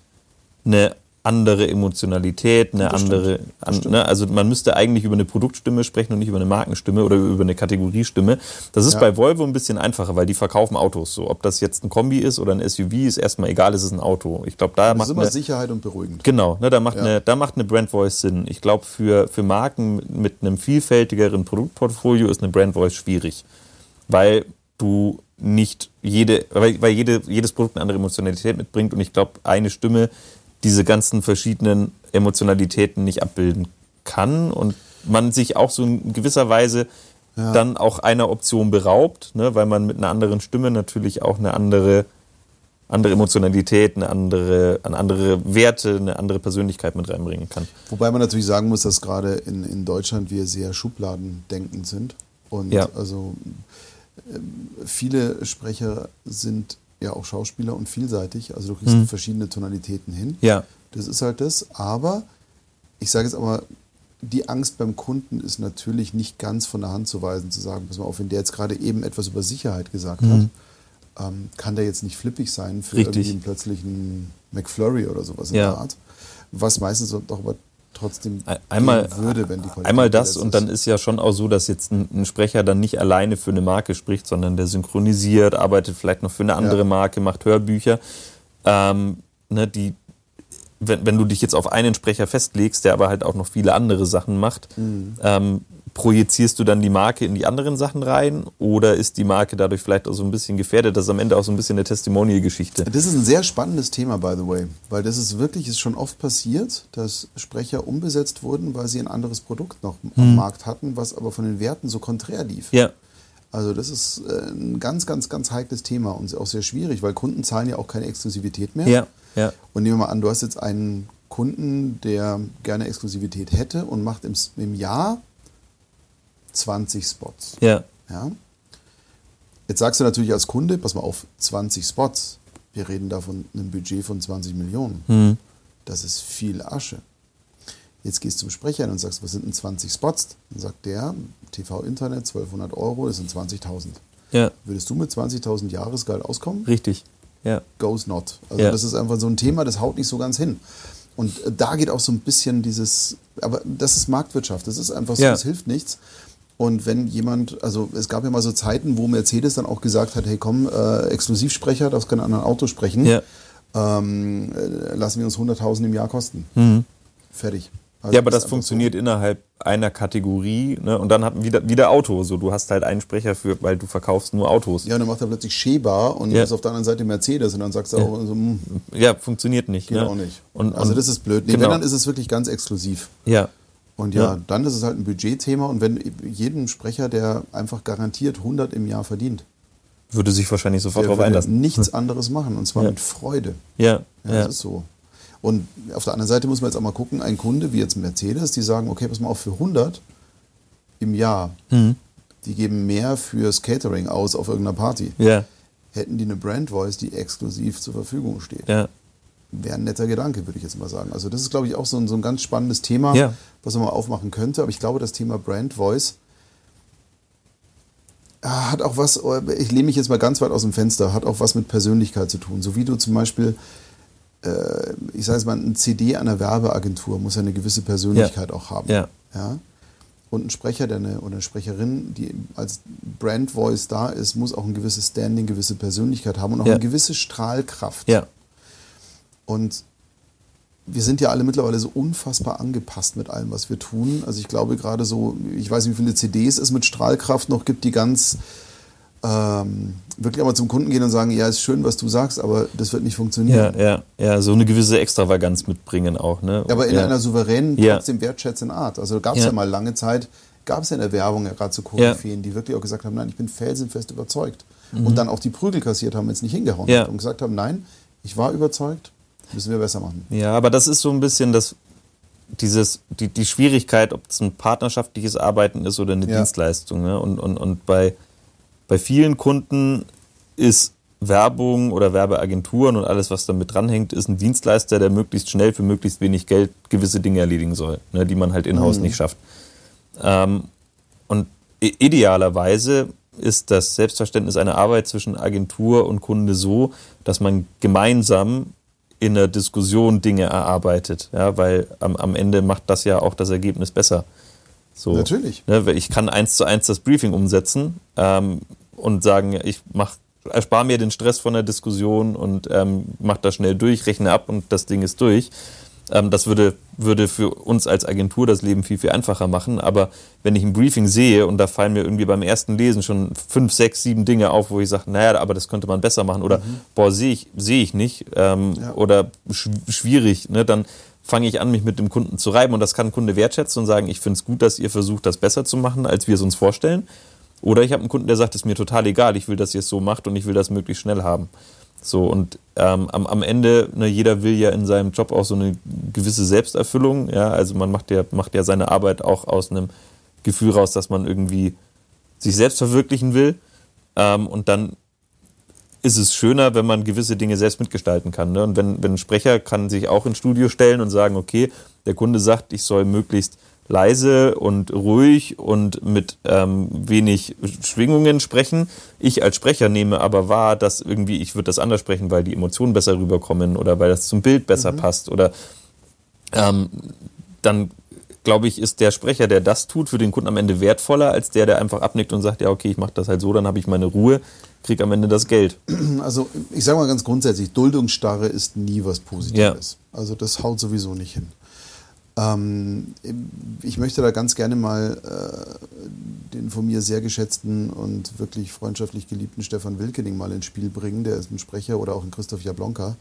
[SPEAKER 2] eine andere Emotionalität, eine das andere. An, ne, also man müsste eigentlich über eine Produktstimme sprechen und nicht über eine Markenstimme oder über eine Kategoriestimme. Das ist ja. bei Volvo ein bisschen einfacher, weil die verkaufen Autos. So, ob das jetzt ein Kombi ist oder ein SUV, ist erstmal egal, es ist ein Auto. Ich glaube, da
[SPEAKER 1] das
[SPEAKER 2] macht
[SPEAKER 1] ist immer eine, Sicherheit und beruhigend.
[SPEAKER 2] Genau, ne, da macht ja. eine, da macht eine Brand Voice Sinn. Ich glaube, für für Marken mit einem vielfältigeren Produktportfolio ist eine Brand Voice schwierig, weil du nicht jede, weil, weil jede, jedes Produkt eine andere Emotionalität mitbringt und ich glaube, eine Stimme diese ganzen verschiedenen Emotionalitäten nicht abbilden kann und man sich auch so in gewisser Weise ja. dann auch einer Option beraubt, ne, weil man mit einer anderen Stimme natürlich auch eine andere, andere Emotionalität, eine andere, eine andere Werte, eine andere Persönlichkeit mit reinbringen kann.
[SPEAKER 1] Wobei man natürlich sagen muss, dass gerade in, in Deutschland wir sehr schubladendenkend sind. Und
[SPEAKER 2] ja.
[SPEAKER 1] also ähm, viele Sprecher sind ja auch Schauspieler und vielseitig. Also du kriegst mhm. verschiedene Tonalitäten hin.
[SPEAKER 2] Ja.
[SPEAKER 1] Das ist halt das. Aber ich sage jetzt aber, die Angst beim Kunden ist natürlich nicht ganz von der Hand zu weisen, zu sagen, pass mal auf, wenn der jetzt gerade eben etwas über Sicherheit gesagt mhm. hat, ähm, kann der jetzt nicht flippig sein für
[SPEAKER 2] Richtig.
[SPEAKER 1] irgendwie einen plötzlichen McFlurry oder sowas in
[SPEAKER 2] ja.
[SPEAKER 1] der Art. Was meistens doch aber trotzdem
[SPEAKER 2] einmal,
[SPEAKER 1] würde, wenn die
[SPEAKER 2] Qualität Einmal das und dann ist ja schon auch so, dass jetzt ein, ein, Sprecher dann nicht alleine für eine Marke spricht, sondern der synchronisiert, arbeitet vielleicht noch für eine andere ja. Marke, macht Hörbücher. Ähm, ne, die, wenn, wenn du dich jetzt auf einen Sprecher festlegst, der aber halt auch noch viele andere Sachen macht, mhm. ähm, projizierst du dann die Marke in die anderen Sachen rein oder ist die Marke dadurch vielleicht auch so ein bisschen gefährdet? Das ist am Ende auch so ein bisschen eine Testimonial-Geschichte.
[SPEAKER 1] Das ist ein sehr spannendes Thema, by the way, weil das ist wirklich ist schon oft passiert, dass Sprecher umbesetzt wurden, weil sie ein anderes Produkt noch hm. am Markt hatten, was aber von den Werten so konträr lief.
[SPEAKER 2] Ja.
[SPEAKER 1] Also das ist äh, ein ganz, ganz, ganz heikles Thema und auch sehr schwierig, weil Kunden zahlen ja auch keine Exklusivität mehr.
[SPEAKER 2] Ja, ja.
[SPEAKER 1] Und nehmen wir mal an, du hast jetzt einen Kunden, der gerne Exklusivität hätte und macht im, im Jahr 20 Spots.
[SPEAKER 2] Ja.
[SPEAKER 1] ja. Jetzt sagst du natürlich als Kunde, pass mal auf, 20 Spots. Wir reden da von einem Budget von 20 Millionen.
[SPEAKER 2] Mhm.
[SPEAKER 1] Das ist viel Asche. Jetzt gehst du zum Sprecher und sagst, was sind denn 20 Spots? Dann sagt der, TV Internet, 1200 Euro, das sind 20.000.
[SPEAKER 2] Ja.
[SPEAKER 1] Würdest du mit 20.000 Jahresgehalt auskommen?
[SPEAKER 2] Richtig. Ja.
[SPEAKER 1] Goes not. Also
[SPEAKER 2] ja.
[SPEAKER 1] das ist einfach so ein Thema, das haut nicht so ganz hin. Und da geht auch so ein bisschen dieses, aber das ist Marktwirtschaft, das ist einfach so,
[SPEAKER 2] ja.
[SPEAKER 1] das hilft nichts. Und wenn jemand, also es gab ja mal so Zeiten, wo Mercedes dann auch gesagt hat, hey komm, äh, Exklusivsprecher, das kann ein anderes Auto sprechen,
[SPEAKER 2] ja.
[SPEAKER 1] ähm, äh, lassen wir uns 100.000 im Jahr kosten.
[SPEAKER 2] Mhm.
[SPEAKER 1] Fertig.
[SPEAKER 2] Also ja, aber das, funktioniert so. innerhalb einer Kategorie ne? und dann hat wieder, wieder Auto. So, du hast halt einen Sprecher für, weil du verkaufst nur Autos.
[SPEAKER 1] Ja, und dann macht er plötzlich Sheba und ja. ist auf der anderen Seite Mercedes und dann sagst du
[SPEAKER 2] ja.
[SPEAKER 1] auch so, hm,
[SPEAKER 2] Ja, funktioniert nicht.
[SPEAKER 1] Geht
[SPEAKER 2] ne?
[SPEAKER 1] auch nicht.
[SPEAKER 2] Und,
[SPEAKER 1] also das ist blöd. Nee,
[SPEAKER 2] genau.
[SPEAKER 1] wenn, dann ist es wirklich ganz exklusiv.
[SPEAKER 2] Ja.
[SPEAKER 1] Und ja, ja, dann ist es halt ein Budgetthema und wenn jedem Sprecher, der einfach garantiert 100 im Jahr verdient,
[SPEAKER 2] würde sich wahrscheinlich sofort darauf einlassen.
[SPEAKER 1] Nichts anderes machen und zwar ja. mit Freude.
[SPEAKER 2] Ja,
[SPEAKER 1] ja, das ist so. Und auf der anderen Seite muss man jetzt auch mal gucken, ein Kunde wie jetzt Mercedes, die sagen, okay, pass mal auf, für 100 im Jahr, mhm. die geben mehr fürs Catering aus auf irgendeiner Party.
[SPEAKER 2] Ja.
[SPEAKER 1] Hätten die eine Brand Voice, die exklusiv zur Verfügung steht.
[SPEAKER 2] Ja
[SPEAKER 1] wäre ein netter Gedanke, würde ich jetzt mal sagen. Also das ist, glaube ich, auch so ein, so ein ganz spannendes Thema,
[SPEAKER 2] ja.
[SPEAKER 1] was man mal aufmachen könnte. Aber ich glaube, das Thema Brand Voice ah, hat auch was, ich lehne mich jetzt mal ganz weit aus dem Fenster, hat auch was mit Persönlichkeit zu tun. So wie du zum Beispiel, äh, ich sage es mal, ein CD einer Werbeagentur muss ja eine gewisse Persönlichkeit
[SPEAKER 2] ja.
[SPEAKER 1] auch haben.
[SPEAKER 2] Ja.
[SPEAKER 1] ja. Und ein Sprecher der eine, oder eine Sprecherin, die als Brand Voice da ist, muss auch ein gewisses Standing, gewisse Persönlichkeit haben und auch
[SPEAKER 2] ja.
[SPEAKER 1] eine gewisse Strahlkraft.
[SPEAKER 2] Ja.
[SPEAKER 1] Und wir sind ja alle mittlerweile so unfassbar angepasst mit allem, was wir tun. Also ich glaube gerade so, ich weiß nicht, wie viele CDs es mit Strahlkraft noch gibt, die ganz ähm, wirklich einmal zum Kunden gehen und sagen, ja, ist schön, was du sagst, aber das wird nicht funktionieren.
[SPEAKER 2] Ja, ja, ja, so eine gewisse Extravaganz mitbringen auch. Ne?
[SPEAKER 1] Ja, aber in
[SPEAKER 2] ja.
[SPEAKER 1] einer souveränen,
[SPEAKER 2] ja.
[SPEAKER 1] trotzdem wertschätzenden Art. Also gab es ja. ja. mal lange Zeit, gab es ja in der Werbung ja gerade so Koryphäen, die wirklich auch gesagt haben, nein, ich bin felsenfest überzeugt. Mhm. Und dann auch die Prügel kassiert haben, wenn es nicht hingehauen hat und gesagt haben, nein, ich war überzeugt, Müssen wir besser machen.
[SPEAKER 2] Ja, aber das ist so ein bisschen das, dieses, die, die Schwierigkeit, ob es ein partnerschaftliches Arbeiten ist oder eine ja. Dienstleistung. Ne? Und, und, und bei, bei vielen Kunden ist Werbung oder Werbeagenturen und alles, was damit dranhängt, ist ein Dienstleister, der möglichst schnell für möglichst wenig Geld gewisse Dinge erledigen soll, ne, die man halt in-house mhm. nicht schafft. Ähm, und idealerweise ist das Selbstverständnis einer Arbeit zwischen Agentur und Kunde so, dass man gemeinsam in der Diskussion Dinge erarbeitet, ja, weil am, am Ende macht das ja auch das Ergebnis besser. So,
[SPEAKER 1] Natürlich.
[SPEAKER 2] Ne, ich kann eins zu eins das Briefing umsetzen ähm, und sagen, ich mach, erspare mir den Stress von der Diskussion und ähm, mach das schnell durch, rechne ab und das Ding ist durch. Ähm, das würde, würde für uns als Agentur das Leben viel, viel einfacher machen. Aber wenn ich ein Briefing sehe und da fallen mir irgendwie beim ersten Lesen schon fünf, sechs, sieben Dinge auf, wo ich sage, naja, aber das könnte man besser machen oder mhm. boah, sehe ich, sehe ich nicht ähm, ja. oder sch schwierig, ne, dann fange ich an, mich mit dem Kunden zu reiben und das kann ein Kunde wertschätzen und sagen, ich finde es gut, dass ihr versucht, das besser zu machen, als wir es uns vorstellen. Oder ich habe einen Kunden, der sagt, es ist mir total egal, ich will, dass ihr es so macht und ich will das möglichst schnell haben. So, und ähm, am, am Ende, ne, jeder will ja in seinem Job auch so eine gewisse Selbsterfüllung. Ja, also man macht ja, macht ja seine Arbeit auch aus einem Gefühl raus, dass man irgendwie sich selbst verwirklichen will. Ähm, und dann ist es schöner, wenn man gewisse Dinge selbst mitgestalten kann. Ne? Und wenn, wenn ein Sprecher kann sich auch ins Studio stellen und sagen, okay, der Kunde sagt, ich soll möglichst leise und ruhig und mit ähm, wenig Schwingungen sprechen. Ich als Sprecher nehme aber wahr, dass irgendwie ich würde das anders sprechen, weil die Emotionen besser rüberkommen oder weil das zum Bild besser mhm. passt oder ähm, dann glaube ich, ist der Sprecher, der das tut, für den Kunden am Ende wertvoller als der, der einfach abnickt und sagt, ja, okay, ich mache das halt so, dann habe ich meine Ruhe, kriege am Ende das Geld.
[SPEAKER 1] Also ich sage mal ganz grundsätzlich, Duldungsstarre ist nie was Positives. Ja. Also das haut sowieso nicht hin. Ähm, ich möchte da ganz gerne mal äh, den von mir sehr geschätzten und wirklich freundschaftlich geliebten Stefan Wilkening mal ins Spiel bringen. Der ist ein Sprecher oder auch ein Christoph Jablonka.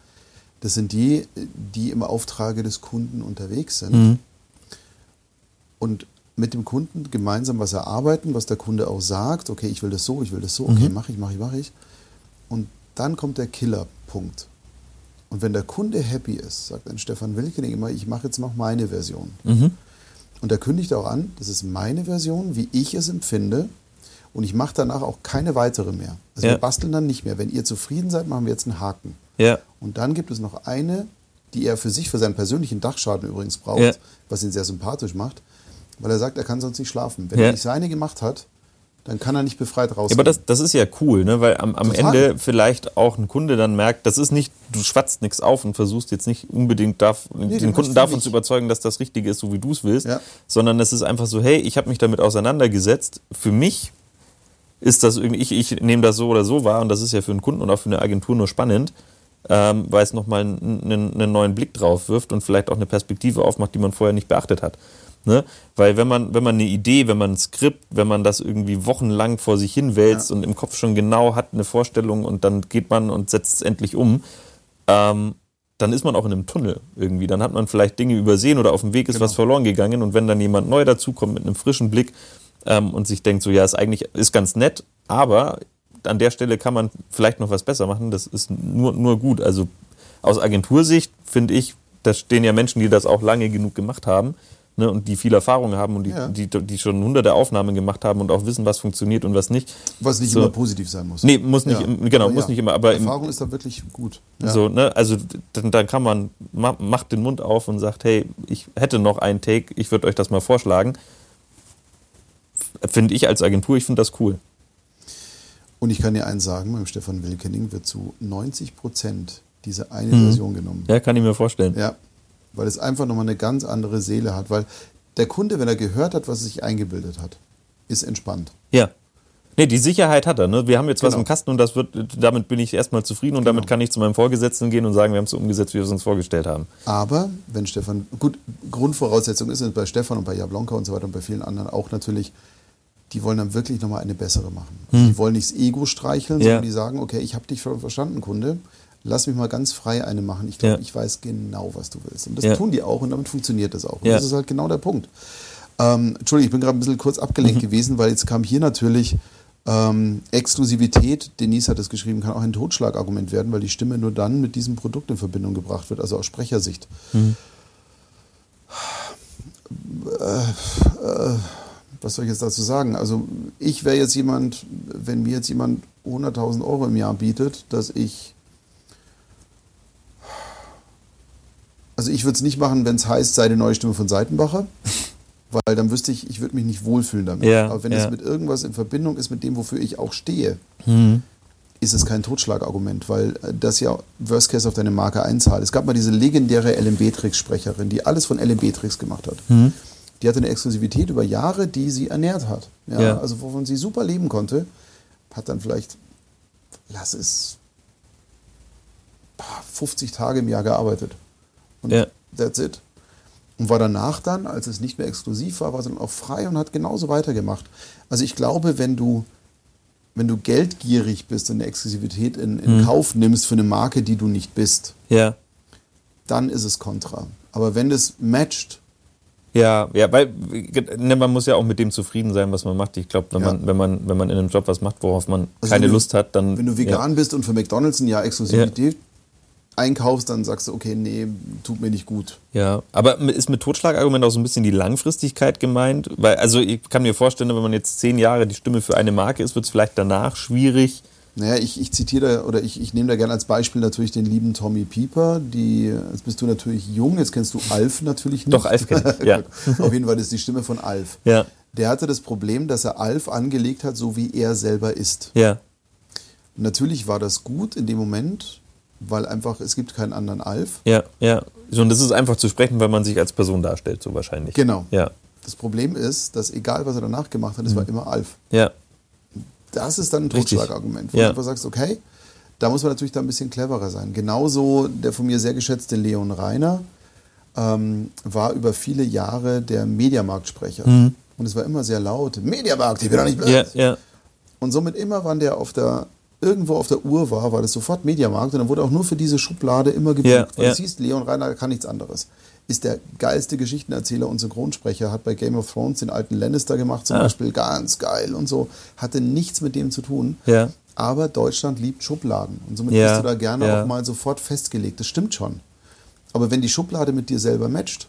[SPEAKER 1] Das sind die, die im Auftrage des Kunden unterwegs sind mhm. und mit dem Kunden gemeinsam was erarbeiten, was der Kunde auch sagt. Okay, ich will das so, ich will das so, okay, mhm. mache ich, mache ich, mache ich. Und dann kommt der Killerpunkt. Und wenn der Kunde happy ist, sagt ein Stefan Wilkening immer, ich mache jetzt noch meine Version. Mhm. Und er kündigt auch an, das ist meine Version, wie ich es empfinde. Und ich mache danach auch keine weitere mehr. Also ja. wir basteln dann nicht mehr. Wenn ihr zufrieden seid, machen wir jetzt einen Haken.
[SPEAKER 2] Ja.
[SPEAKER 1] Und dann gibt es noch eine, die er für sich, für seinen persönlichen Dachschaden übrigens braucht, ja. was ihn sehr sympathisch macht, weil er sagt, er kann sonst nicht schlafen. Wenn er nicht seine gemacht hat, dann kann er nicht befreit rausgehen.
[SPEAKER 2] Ja, aber das, das ist ja cool, ne? weil am, am Ende vielleicht auch ein Kunde dann merkt, das ist nicht, du schwatzt nichts auf und versuchst jetzt nicht unbedingt darf, nee, den Kunden davon zu überzeugen, dass das Richtige ist, so wie du es willst, ja. sondern es ist einfach so, hey, ich habe mich damit auseinandergesetzt. Für mich ist das irgendwie, ich, ich nehme das so oder so wahr und das ist ja für einen Kunden und auch für eine Agentur nur spannend, ähm, weil es nochmal einen, einen neuen Blick drauf wirft und vielleicht auch eine Perspektive aufmacht, die man vorher nicht beachtet hat. Ne? Weil wenn man, wenn man eine Idee, wenn man ein Skript, wenn man das irgendwie wochenlang vor sich hinwälzt ja. und im Kopf schon genau hat eine Vorstellung und dann geht man und setzt es endlich um, ähm, dann ist man auch in einem Tunnel irgendwie. Dann hat man vielleicht Dinge übersehen oder auf dem Weg ist
[SPEAKER 1] Genau.
[SPEAKER 2] was verloren gegangen. Und wenn dann jemand neu dazukommt mit einem frischen Blick ähm, und sich denkt, so ja, ist eigentlich ist ganz nett, aber an der Stelle kann man vielleicht noch was besser machen. Das ist nur, nur gut. Also aus Agentursicht finde ich, da stehen ja Menschen, die das auch lange genug gemacht haben ne, und die viel Erfahrung haben und die,
[SPEAKER 1] Ja.
[SPEAKER 2] die, die schon hunderte Aufnahmen gemacht haben und auch wissen, was funktioniert und was nicht.
[SPEAKER 1] Was nicht
[SPEAKER 2] So.
[SPEAKER 1] immer positiv sein muss.
[SPEAKER 2] Nee, muss nicht,
[SPEAKER 1] Ja.
[SPEAKER 2] im- genau,
[SPEAKER 1] Aber
[SPEAKER 2] muss
[SPEAKER 1] ja,
[SPEAKER 2] nicht immer, aber im,
[SPEAKER 1] Erfahrung ist da wirklich gut.
[SPEAKER 2] So, ne, also dann, dann kann man, ma, macht den Mund auf und sagt, hey, ich hätte noch einen Take, ich würde euch das mal vorschlagen. Finde ich als Agentur, ich finde das cool.
[SPEAKER 1] Und ich kann dir eins sagen, beim Stefan Wilkening wird zu 90 Prozent diese eine
[SPEAKER 2] Mhm.
[SPEAKER 1] Version genommen.
[SPEAKER 2] Ja, kann ich mir vorstellen.
[SPEAKER 1] Ja, weil es einfach nochmal eine ganz andere Seele hat. Weil der Kunde, wenn er gehört hat, was er sich eingebildet hat, ist entspannt.
[SPEAKER 2] Ja. Nee, die Sicherheit hat er. Ne? Wir haben jetzt was
[SPEAKER 1] Genau.
[SPEAKER 2] im Kasten und das wird, damit bin ich erstmal zufrieden und damit kann ich zu meinem Vorgesetzten gehen und sagen, wir haben es so umgesetzt, wie wir es uns vorgestellt haben.
[SPEAKER 1] Aber wenn Stefan, gut, Grundvoraussetzung ist es bei Stefan und bei Jablonka und so weiter und bei vielen anderen auch natürlich, die wollen dann wirklich nochmal eine bessere machen. Also Die wollen nicht das Ego streicheln,
[SPEAKER 2] Hm. Ja.
[SPEAKER 1] sondern die sagen, okay, ich habe dich schon verstanden, Kunde. Lass mich mal ganz frei eine machen. Ich glaube,
[SPEAKER 2] Ja.
[SPEAKER 1] ich weiß genau, was du willst. Und das
[SPEAKER 2] Ja.
[SPEAKER 1] tun die auch und damit funktioniert das auch. Und
[SPEAKER 2] Ja.
[SPEAKER 1] das ist halt genau der Punkt. Ähm, Entschuldigung, ich bin gerade ein bisschen kurz abgelenkt
[SPEAKER 2] Mhm.
[SPEAKER 1] gewesen, weil jetzt kam hier natürlich ähm, Exklusivität. Denise hat es geschrieben, kann auch ein Totschlagargument werden, weil die Stimme nur dann mit diesem Produkt in Verbindung gebracht wird, also aus Sprechersicht. was soll ich jetzt dazu sagen? Also ich wäre jetzt jemand, wenn mir jetzt jemand 100.000 Euro im Jahr bietet, dass ich... Also ich würde es nicht machen, wenn es heißt, sei die neue Stimme von Seitenbacher, weil dann wüsste ich, ich würde mich nicht wohlfühlen damit.
[SPEAKER 2] Ja,
[SPEAKER 1] Aber wenn
[SPEAKER 2] ja.
[SPEAKER 1] es mit irgendwas in Verbindung ist, mit dem, wofür ich auch stehe, ist es kein Totschlagargument, weil äh, das ja Worst Case auf deine Marke einzahlt. Es gab mal diese legendäre LMB-Tricks-Sprecherin, die alles von LMB-Tricks gemacht hat. Die hatte eine Exklusivität über Jahre, die sie ernährt hat. Ja,
[SPEAKER 2] Ja.
[SPEAKER 1] Also wovon sie super leben konnte, hat dann vielleicht, lass es, pah, 50 Tage im Jahr gearbeitet. Und
[SPEAKER 2] Ja.
[SPEAKER 1] that's it. Und war danach dann, als es nicht mehr exklusiv war, war sie dann auch frei und hat genauso weitergemacht. Also ich glaube, wenn du, wenn du geldgierig bist und eine Exklusivität in, in
[SPEAKER 2] Mhm.
[SPEAKER 1] Kauf nimmst für eine Marke, die du nicht bist,
[SPEAKER 2] Ja.
[SPEAKER 1] dann ist es kontra. Aber wenn das matcht,
[SPEAKER 2] Ja, ja, weil ne, man muss ja auch mit dem zufrieden sein, was man macht. Ich glaube, wenn
[SPEAKER 1] Ja.
[SPEAKER 2] man, wenn man, wenn man in einem Job was macht, worauf man
[SPEAKER 1] Also
[SPEAKER 2] keine
[SPEAKER 1] du-
[SPEAKER 2] Lust hat, dann.
[SPEAKER 1] wenn du vegan bist und für McDonalds ein Jahr Exklusivität einkaufst, dann sagst du, okay, nee, tut mir nicht gut.
[SPEAKER 2] Ja, aber ist mit Totschlagargument auch so ein bisschen die Langfristigkeit gemeint? Weil, also ich kann mir vorstellen, wenn man jetzt zehn Jahre die Stimme für eine Marke ist, wird es vielleicht danach schwierig.
[SPEAKER 1] Naja, ich, ich zitiere da, oder ich, ich nehme da gerne als Beispiel natürlich den lieben Tommy Pieper. Die, jetzt bist du natürlich jung, jetzt kennst du Alf natürlich nicht.
[SPEAKER 2] Doch, Alf kenn ich, ja.
[SPEAKER 1] Auf jeden Fall das ist die Stimme von Alf.
[SPEAKER 2] Ja,
[SPEAKER 1] Der hatte das Problem, dass er Alf angelegt hat, so wie er selber ist.
[SPEAKER 2] ja,
[SPEAKER 1] Natürlich war das gut in dem Moment, weil einfach es gibt keinen anderen Alf.
[SPEAKER 2] ja, ja. So, und das ist einfach zu sprechen, weil man sich als Person darstellt, so wahrscheinlich.
[SPEAKER 1] Genau.
[SPEAKER 2] Ja,
[SPEAKER 1] Das Problem ist, dass egal was er danach gemacht hat, es
[SPEAKER 2] Mhm.
[SPEAKER 1] war immer Alf.
[SPEAKER 2] ja,
[SPEAKER 1] Das ist dann ein. Totschlagargument, wo
[SPEAKER 2] Ja.
[SPEAKER 1] du einfach sagst, okay, da muss man natürlich da ein bisschen cleverer sein. Genauso der von mir sehr geschätzte Leon Reiner ähm, war über viele Jahre der Mediamarktsprecher. Und es war immer sehr laut. Mediamarkt, ich bin doch nicht blöd.
[SPEAKER 2] Mhm. ja, ja,
[SPEAKER 1] Und somit immer, wann der auf der irgendwo auf der Uhr war, war das sofort Mediamarkt und dann wurde auch nur für diese Schublade immer gebucht. Weil
[SPEAKER 2] ja.
[SPEAKER 1] du siehst, Leon Reiner kann nichts anderes. Ist der geilste Geschichtenerzähler und Synchronsprecher, hat bei Game of Thrones den alten Lannister gemacht zum
[SPEAKER 2] Ah.
[SPEAKER 1] Beispiel, ganz geil und so. Hatte nichts mit dem zu tun.
[SPEAKER 2] Ja.
[SPEAKER 1] Aber Deutschland liebt Schubladen und somit bist du da gerne auch mal sofort festgelegt. Das stimmt schon. Aber wenn die Schublade mit dir selber matcht,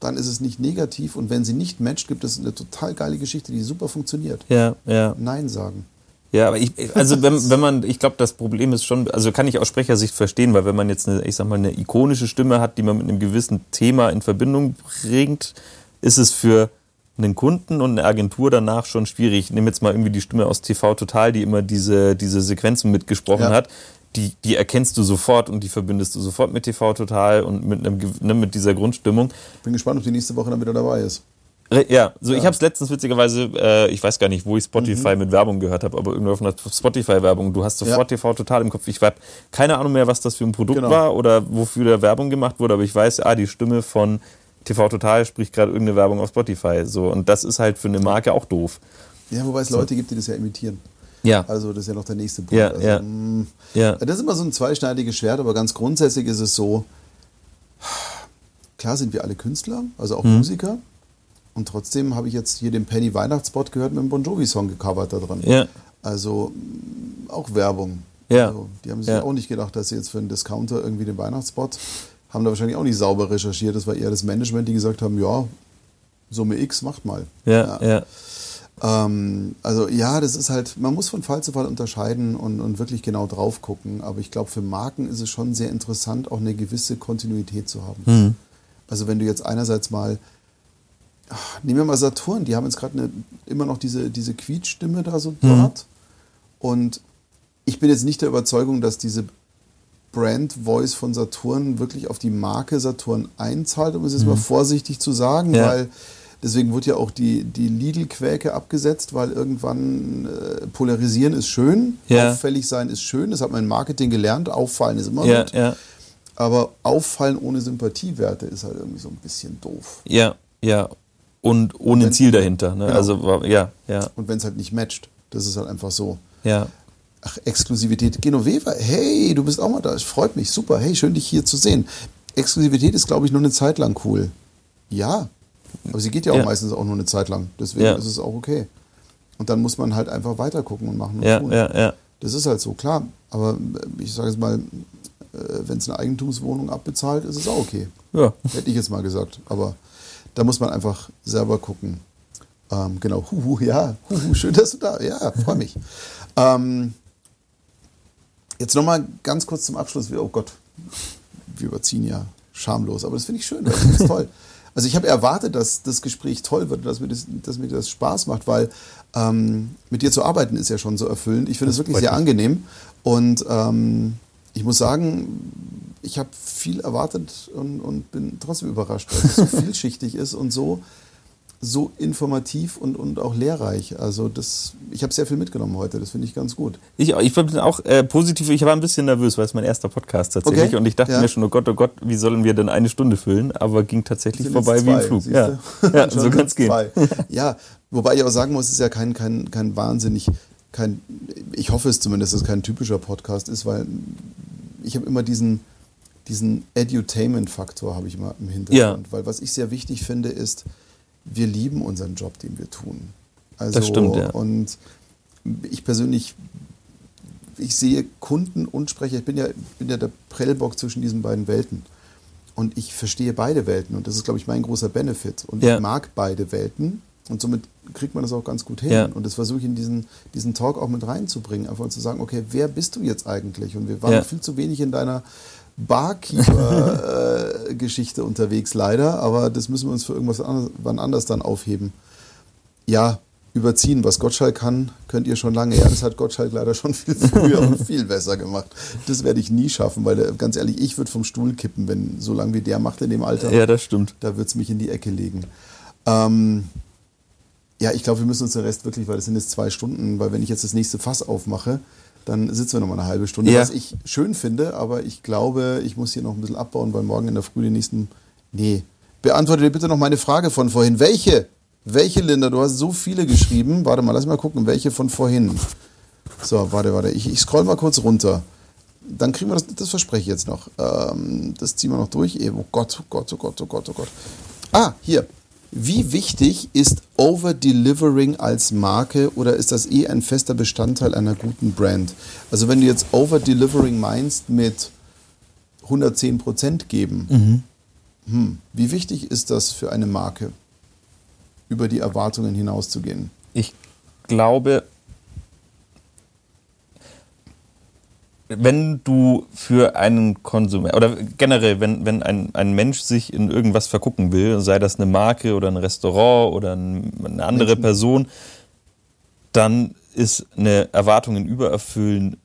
[SPEAKER 1] dann ist es nicht negativ und wenn sie nicht matcht, gibt es eine total geile Geschichte, die super funktioniert.
[SPEAKER 2] ja, ja.
[SPEAKER 1] Nein sagen.
[SPEAKER 2] Ja, aber ich, also wenn, wenn man, ich glaube, das Problem ist schon, also kann ich aus Sprechersicht verstehen, weil wenn man jetzt eine, ich sag mal, eine ikonische Stimme hat, die man mit einem gewissen Thema in Verbindung bringt, ist es für einen Kunden und eine Agentur danach schon schwierig. Ich nehme jetzt mal irgendwie die Stimme aus TV Total, die immer diese, diese Sequenzen mitgesprochen
[SPEAKER 1] Ja.
[SPEAKER 2] hat. Die, die erkennst du sofort und die verbindest du sofort mit TV Total und mit, einem, ne, mit dieser Grundstimmung.
[SPEAKER 1] Bin gespannt, ob die nächste Woche dann wieder dabei ist.
[SPEAKER 2] Ja, so ich habe es letztens witzigerweise, äh, ich weiß gar nicht, wo ich Spotify mit Werbung gehört habe, aber irgendwo auf einer Spotify-Werbung. Du hast sofort
[SPEAKER 1] Mhm. Ja.
[SPEAKER 2] TV total im Kopf. Ich habe keine Ahnung mehr, was das für ein Produkt
[SPEAKER 1] Genau.
[SPEAKER 2] war oder wofür da Werbung gemacht wurde, aber ich weiß, ah, die Stimme von TV Total spricht gerade irgendeine Werbung auf Spotify. So und das ist halt für eine Marke auch doof.
[SPEAKER 1] Ja, wobei es Leute gibt, die das ja imitieren.
[SPEAKER 2] Ja.
[SPEAKER 1] Also das ist ja noch der nächste Punkt.
[SPEAKER 2] Ja,
[SPEAKER 1] also,
[SPEAKER 2] ja.
[SPEAKER 1] mh,
[SPEAKER 2] Ja.
[SPEAKER 1] Das ist immer so ein zweischneidiges Schwert, aber ganz grundsätzlich ist es so, klar sind wir alle Künstler, also
[SPEAKER 2] Mhm.
[SPEAKER 1] auch Musiker. Und trotzdem habe ich jetzt hier den Penny Weihnachtsspot gehört mit einem Bon Jovi-Song gecovert da drin.
[SPEAKER 2] Ja.
[SPEAKER 1] Also mh, auch Werbung.
[SPEAKER 2] Ja.
[SPEAKER 1] Also, die haben sich
[SPEAKER 2] Ja.
[SPEAKER 1] auch nicht gedacht, dass sie jetzt für einen Discounter irgendwie den Weihnachtsspot haben da wahrscheinlich auch nicht sauber recherchiert. Das war eher das Management, die gesagt haben, ja, Summe X macht mal.
[SPEAKER 2] Ja, ja.
[SPEAKER 1] Ähm, also ja, das ist halt, man muss von Fall zu Fall unterscheiden und, und wirklich genau drauf gucken. Aber ich glaube, für Marken ist es schon sehr interessant, auch eine gewisse Kontinuität zu haben.
[SPEAKER 2] Mhm.
[SPEAKER 1] Also wenn du jetzt einerseits mal, ach, nehmen wir mal Saturn, die haben jetzt gerade immer noch diese, diese Quietschstimme da so dort. Und ich bin jetzt nicht der Überzeugung, dass diese Brand Voice von Saturn wirklich auf die Marke Saturn einzahlt, um es jetzt mal vorsichtig zu sagen,
[SPEAKER 2] Mhm. Ja.
[SPEAKER 1] weil deswegen wurde ja auch die, die Lidl-Quäke abgesetzt, weil irgendwann äh, polarisieren ist schön,
[SPEAKER 2] Ja.
[SPEAKER 1] auffällig sein ist schön, das hat man im Marketing gelernt, auffallen ist immer
[SPEAKER 2] Ja,
[SPEAKER 1] gut,
[SPEAKER 2] ja.
[SPEAKER 1] aber auffallen ohne Sympathiewerte ist halt irgendwie so ein bisschen doof.
[SPEAKER 2] Ja, ja. Und ohne
[SPEAKER 1] Wenn-
[SPEAKER 2] Ziel dahinter. Ne?
[SPEAKER 1] Genau.
[SPEAKER 2] Also, ja, ja,
[SPEAKER 1] Und wenn es halt nicht matcht, das ist halt einfach so.
[SPEAKER 2] ja.
[SPEAKER 1] Ach, Exklusivität. Genoveva, hey, du bist auch mal da. Es freut mich. Super. Hey, schön, dich hier zu sehen. Exklusivität ist, glaube ich, nur eine Zeit lang cool. Ja. Aber sie geht ja auch
[SPEAKER 2] Ja.
[SPEAKER 1] meistens auch nur eine Zeit lang. Deswegen
[SPEAKER 2] Ja.
[SPEAKER 1] ist es auch okay. Und dann muss man halt einfach weiter gucken und machen und
[SPEAKER 2] Ja,
[SPEAKER 1] tun.
[SPEAKER 2] ja, ja.
[SPEAKER 1] Das ist halt so, klar. Aber äh, ich sage jetzt mal, wenn es eine Eigentumswohnung abbezahlt, ist es auch okay.
[SPEAKER 2] Ja.
[SPEAKER 1] Hätte ich jetzt mal gesagt. Aber da muss man einfach selber gucken. Ähm, genau, huhu, ja, huhu, schön, dass du da Ja, freue mich. Ähm, jetzt nochmal ganz kurz zum Abschluss. Oh Gott, wir überziehen ja schamlos. Aber das finde ich schön, das finde ich toll. Also ich habe erwartet, dass das Gespräch toll wird, dass mir das, dass mir das Spaß macht, weil ähm, mit dir zu arbeiten ist ja schon so erfüllend. Ich finde es wirklich sehr angenehm. Und ähm, ich muss sagen, ich habe viel erwartet und, und bin trotzdem überrascht, weil es so vielschichtig ist und so, so informativ und, und auch lehrreich. Also das, ich habe sehr viel mitgenommen heute, das finde ich ganz gut.
[SPEAKER 2] Ich, ich bin auch äh, positiv, ich war ein bisschen nervös, weil es mein erster Podcast tatsächlich
[SPEAKER 1] Okay,
[SPEAKER 2] und ich dachte
[SPEAKER 1] ja.
[SPEAKER 2] mir schon, oh Gott, oh Gott, wie sollen wir denn eine Stunde füllen? Aber ging tatsächlich vorbei
[SPEAKER 1] jetzt
[SPEAKER 2] wie
[SPEAKER 1] zwei,
[SPEAKER 2] Flug. Ja, ja so kann es gehen.
[SPEAKER 1] zwei. Ja, wobei ich auch sagen muss, es ist ja kein, kein, kein wahnsinnig, kein, ich hoffe es zumindest, dass es kein typischer Podcast ist, weil ich habe immer diesen, diesen Edutainment-Faktor habe ich immer im Hintergrund. Weil was ich sehr wichtig finde, ist, wir lieben unseren Job, den wir tun. Also,
[SPEAKER 2] Das stimmt, ja.
[SPEAKER 1] Und ich persönlich, ich sehe Kunden und Sprecher, ich bin ja, bin ja der Prellbock zwischen diesen beiden Welten. Und ich verstehe beide Welten und das ist, glaube ich, mein großer Benefit. Und
[SPEAKER 2] Ja.
[SPEAKER 1] ich mag beide Welten und somit kriegt man das auch ganz gut hin.
[SPEAKER 2] Ja.
[SPEAKER 1] Und das versuche ich in diesen, diesen Talk auch mit reinzubringen, einfach zu sagen, okay, wer bist du jetzt eigentlich? Und wir waren
[SPEAKER 2] Ja.
[SPEAKER 1] viel zu wenig in deiner Barkeeper-Geschichte unterwegs, leider, aber das müssen wir uns für irgendwas anderes, wann anders dann aufheben. Ja, überziehen, was Gottschalk kann, könnt ihr schon lange. Ja, das hat Gottschalk leider schon viel früher und viel besser gemacht. Das werde ich nie schaffen, weil ganz ehrlich, ich würde vom Stuhl kippen, wenn so lange wie der macht in dem Alter.
[SPEAKER 2] Ja, das stimmt.
[SPEAKER 1] Da wird es mich in die Ecke legen. Ähm, ja, ich glaube, wir müssen uns den Rest wirklich, weil das sind jetzt zwei Stunden, weil wenn ich jetzt das nächste Fass aufmache, dann sitzen wir noch mal eine halbe Stunde,
[SPEAKER 2] Ja.
[SPEAKER 1] was ich schön finde, aber ich glaube, ich muss hier noch ein bisschen abbauen, weil morgen in der Früh den nächsten. Nee. Beantworte dir bitte noch meine Frage von vorhin. Welche? Welche, Linda? Du hast so viele geschrieben. Warte mal, lass mal gucken, welche von vorhin. So, warte, warte. Ich, ich scroll mal kurz runter. Dann kriegen wir das, das verspreche ich jetzt noch. Ähm, das ziehen wir noch durch. Oh Gott, oh Gott, oh Gott, oh Gott, oh Gott. Ah, hier. Wie wichtig ist Over-Delivering als Marke oder ist das eh ein fester Bestandteil einer guten Brand? Also wenn du jetzt Over-Delivering meinst mit 110% geben, hm, wie wichtig ist das für eine Marke, über die Erwartungen hinauszugehen?
[SPEAKER 2] Ich glaube, wenn du für einen Konsument oder generell, wenn, wenn ein, ein Mensch sich in irgendwas vergucken will, sei das eine Marke oder ein Restaurant oder ein, eine andere
[SPEAKER 1] Menschen.
[SPEAKER 2] Person, dann ist eine Erwartungen übererfüllen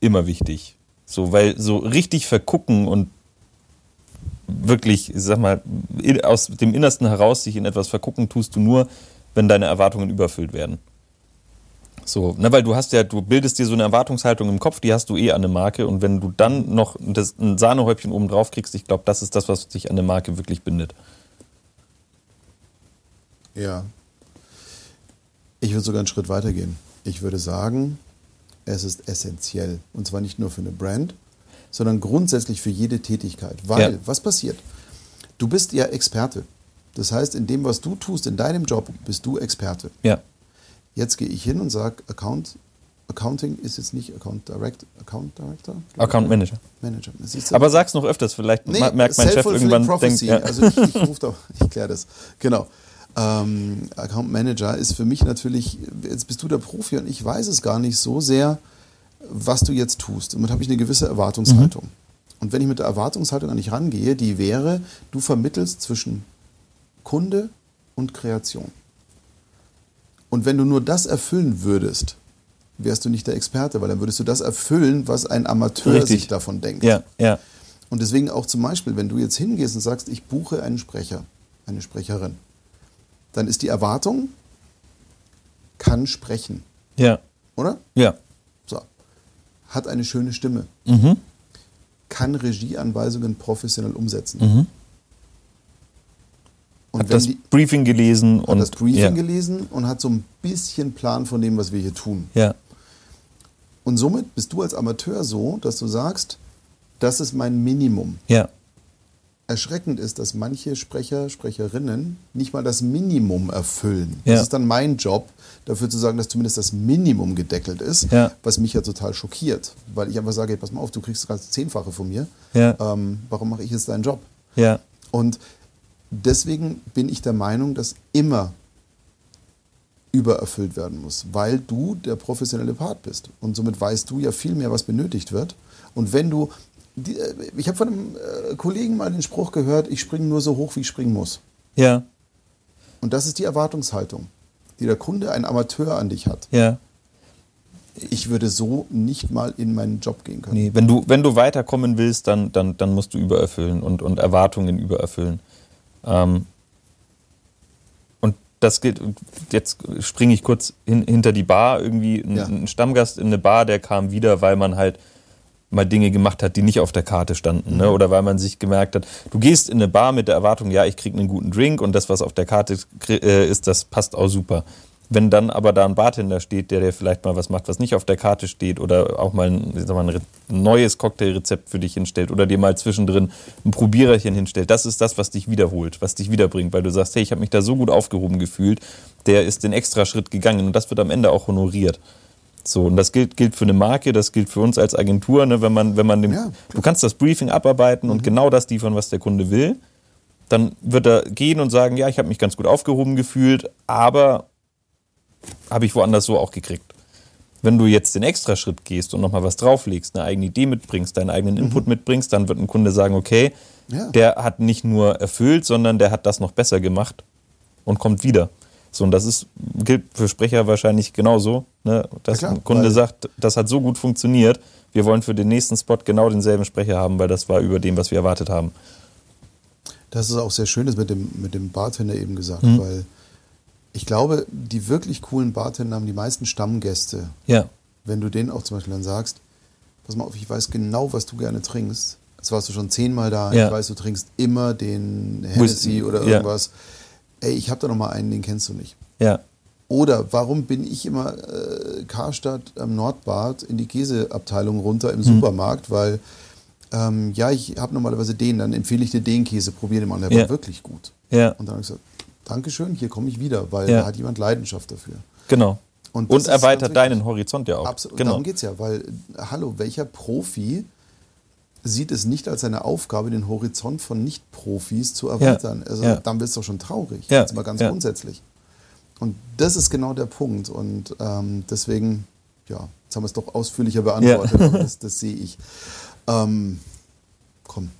[SPEAKER 2] immer wichtig. So, weil so richtig vergucken und wirklich, ich sag mal, in- aus dem Innersten heraus sich in etwas vergucken tust du nur, wenn deine Erwartungen übererfüllt werden. So, ne, weil du hast ja, du bildest dir so eine Erwartungshaltung im Kopf, die hast du eh an eine Marke und wenn du dann noch das, ein Sahnehäubchen oben drauf kriegst, ich glaube, das ist das, was dich an eine Marke wirklich bindet.
[SPEAKER 1] Ja. Ich würde sogar einen Schritt weiter gehen. Ich würde sagen, es ist essentiell. Und zwar nicht nur für eine Brand, sondern grundsätzlich für jede Tätigkeit. Weil, ja. was passiert? Du bist ja Experte. Das heißt, in dem, was du tust, in deinem Job, bist du Experte.
[SPEAKER 2] Ja.
[SPEAKER 1] Jetzt gehe ich hin und sage, Account, Accounting ist jetzt nicht Account Direct, Account Director?
[SPEAKER 2] Account Manager.
[SPEAKER 1] Manager.
[SPEAKER 2] Aber sag's noch öfters, vielleicht
[SPEAKER 1] nee,
[SPEAKER 2] merkt mein Chef irgendwann.
[SPEAKER 1] Prophecy. Denkt, ja. Also ich, ich rufe da, ich kläre das. Genau. Ähm, Account Manager ist für mich natürlich, jetzt bist du der Profi und ich weiß es gar nicht so sehr, was du jetzt tust. Und damit habe ich eine gewisse Erwartungshaltung. Mhm. Und wenn ich mit der Erwartungshaltung an dich rangehe, die wäre, du vermittelst zwischen Kunde und Kreation. Und wenn du nur das erfüllen würdest, wärst du nicht der Experte, weil dann würdest du das erfüllen, was ein Amateur Richtig. sich davon denkt.
[SPEAKER 2] Ja, ja.
[SPEAKER 1] Und deswegen auch zum Beispiel, wenn du jetzt hingehst und sagst, ich buche einen Sprecher, eine Sprecherin, dann ist die Erwartung, kann sprechen.
[SPEAKER 2] Ja.
[SPEAKER 1] Oder?
[SPEAKER 2] Ja.
[SPEAKER 1] So. Hat eine schöne Stimme.
[SPEAKER 2] Mhm.
[SPEAKER 1] Kann Regieanweisungen professionell umsetzen.
[SPEAKER 2] Mhm. Und hat das die, Briefing gelesen.
[SPEAKER 1] Hat
[SPEAKER 2] und,
[SPEAKER 1] das Briefing ja. gelesen und hat so ein bisschen Plan von dem, was wir hier tun.
[SPEAKER 2] Ja.
[SPEAKER 1] Und somit bist du als Amateur so, dass du sagst, das ist mein Minimum.
[SPEAKER 2] Ja.
[SPEAKER 1] Erschreckend ist, dass manche Sprecher, Sprecherinnen nicht mal das Minimum erfüllen.
[SPEAKER 2] Ja.
[SPEAKER 1] Das ist dann mein Job, dafür zu sagen, dass zumindest das Minimum gedeckelt ist,
[SPEAKER 2] ja.
[SPEAKER 1] was mich ja total schockiert. Weil ich einfach sage, hey, pass mal auf, du kriegst gerade Zehnfache von mir.
[SPEAKER 2] Ja.
[SPEAKER 1] Ähm, warum mache ich jetzt deinen Job?
[SPEAKER 2] Ja.
[SPEAKER 1] Und deswegen bin ich der Meinung, dass immer übererfüllt werden muss, weil du der professionelle Part bist. Und somit weißt du ja viel mehr, was benötigt wird. Und wenn du, äh, ich habe von einem äh, Kollegen mal den Spruch gehört, ich springe nur so hoch, wie ich springen muss.
[SPEAKER 2] Ja.
[SPEAKER 1] Und das ist die Erwartungshaltung, die der Kunde, ein Amateur an dich hat.
[SPEAKER 2] Ja.
[SPEAKER 1] Ich würde so nicht mal in meinen Job gehen können.
[SPEAKER 2] Nee, wenn du, wenn du weiterkommen willst, dann, dann, dann musst du übererfüllen und, und Erwartungen übererfüllen. Ähm, und das gilt, jetzt springe ich kurz hin, hinter die Bar, irgendwie ein, ja. ein Stammgast in eine Bar, der kam wieder, weil man halt mal Dinge gemacht hat, die nicht auf der Karte standen. Ne? Mhm. Oder weil man sich gemerkt hat, du gehst in eine Bar mit der Erwartung, ja, ich kriege einen guten Drink und das, was auf der Karte äh, ist, das passt auch super. Wenn dann aber da ein Bartender steht, der dir vielleicht mal was macht, was nicht auf der Karte steht oder auch mal ein, mal, ein neues Cocktailrezept für dich hinstellt oder dir mal zwischendrin ein Probiererchen hinstellt, das ist das, was dich wiederholt, was dich wiederbringt, weil du sagst, hey, ich habe mich da so gut aufgehoben gefühlt, der ist den extra Schritt gegangen und das wird am Ende auch honoriert. So, und das gilt, gilt für eine Marke, das gilt für uns als Agentur, ne, wenn man, wenn man dem, ja, du kannst das Briefing abarbeiten mhm. und genau das liefern, was der Kunde will. Dann wird er gehen und sagen, ja, ich habe mich ganz gut aufgehoben gefühlt, aber habe ich woanders so auch gekriegt. Wenn du jetzt den Extraschritt gehst und nochmal was drauflegst, eine eigene Idee mitbringst, deinen eigenen mhm. Input mitbringst, dann wird ein Kunde sagen, okay, ja. der hat nicht nur erfüllt, sondern der hat das noch besser gemacht und kommt wieder. So, und das ist, gilt für Sprecher wahrscheinlich genauso, ne? dass klar, ein Kunde sagt, das hat so gut funktioniert, wir wollen für den nächsten Spot genau denselben Sprecher haben, weil das war über dem, was wir erwartet haben.
[SPEAKER 1] Das ist auch sehr schön, das mit dem, mit dem Bartender eben gesagt, mhm. weil ich glaube, die wirklich coolen Bartender haben die meisten Stammgäste.
[SPEAKER 2] Ja.
[SPEAKER 1] Wenn du denen auch zum Beispiel dann sagst, pass mal auf, ich weiß genau, was du gerne trinkst. Jetzt warst du schon zehnmal da. Ja. Ich weiß, du trinkst immer den Hennessy oder irgendwas. Ja. Ey, ich habe da noch mal einen, den kennst du nicht.
[SPEAKER 2] Ja.
[SPEAKER 1] Oder warum bin ich immer äh, Karstadt am Nordbad in die Käseabteilung runter im mhm. Supermarkt? Weil, ähm, ja, ich habe normalerweise den, dann empfehle ich dir den Käse, probier den mal. Der ja. war wirklich gut.
[SPEAKER 2] Ja.
[SPEAKER 1] Und dann habe ich gesagt, Dankeschön, hier komme ich wieder, weil ja. da hat jemand Leidenschaft dafür.
[SPEAKER 2] Genau. Und, und erweitert deinen Horizont ja auch.
[SPEAKER 1] Absolut. Genau. Darum geht es ja, weil, hallo, welcher Profi sieht es nicht als seine Aufgabe, den Horizont von Nicht-Profis zu erweitern?
[SPEAKER 2] Ja.
[SPEAKER 1] Also
[SPEAKER 2] ja.
[SPEAKER 1] dann wird es doch schon traurig.
[SPEAKER 2] Ja.
[SPEAKER 1] Jetzt mal ganz grundsätzlich. Und das ist genau der Punkt. Und ähm, deswegen, ja, jetzt haben wir es doch ausführlicher beantwortet, das, das sehe ich. Ähm, komm,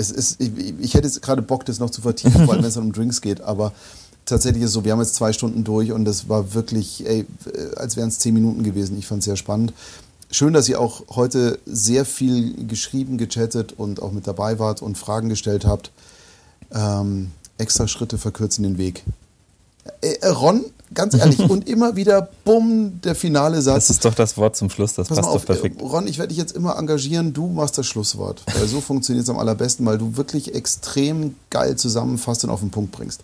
[SPEAKER 1] es ist, ich, ich hätte jetzt gerade Bock, das noch zu vertiefen, vor allem wenn es um Drinks geht, aber tatsächlich ist es so, wir haben jetzt zwei Stunden durch und das war wirklich, ey, als wären es zehn Minuten gewesen. Ich fand es sehr spannend. Schön, dass ihr auch heute sehr viel geschrieben, gechattet und auch mit dabei wart und Fragen gestellt habt. Ähm, extra Schritte verkürzen den Weg. Äh, Ron, ganz ehrlich, und immer wieder, bumm, der finale Satz.
[SPEAKER 2] Das ist doch das Wort zum Schluss, das Pass passt auf, doch perfekt.
[SPEAKER 1] Ron, ich werde dich jetzt immer engagieren, du machst das Schlusswort. Weil so funktioniert es am allerbesten, weil du wirklich extrem geil zusammenfasst und auf den Punkt bringst.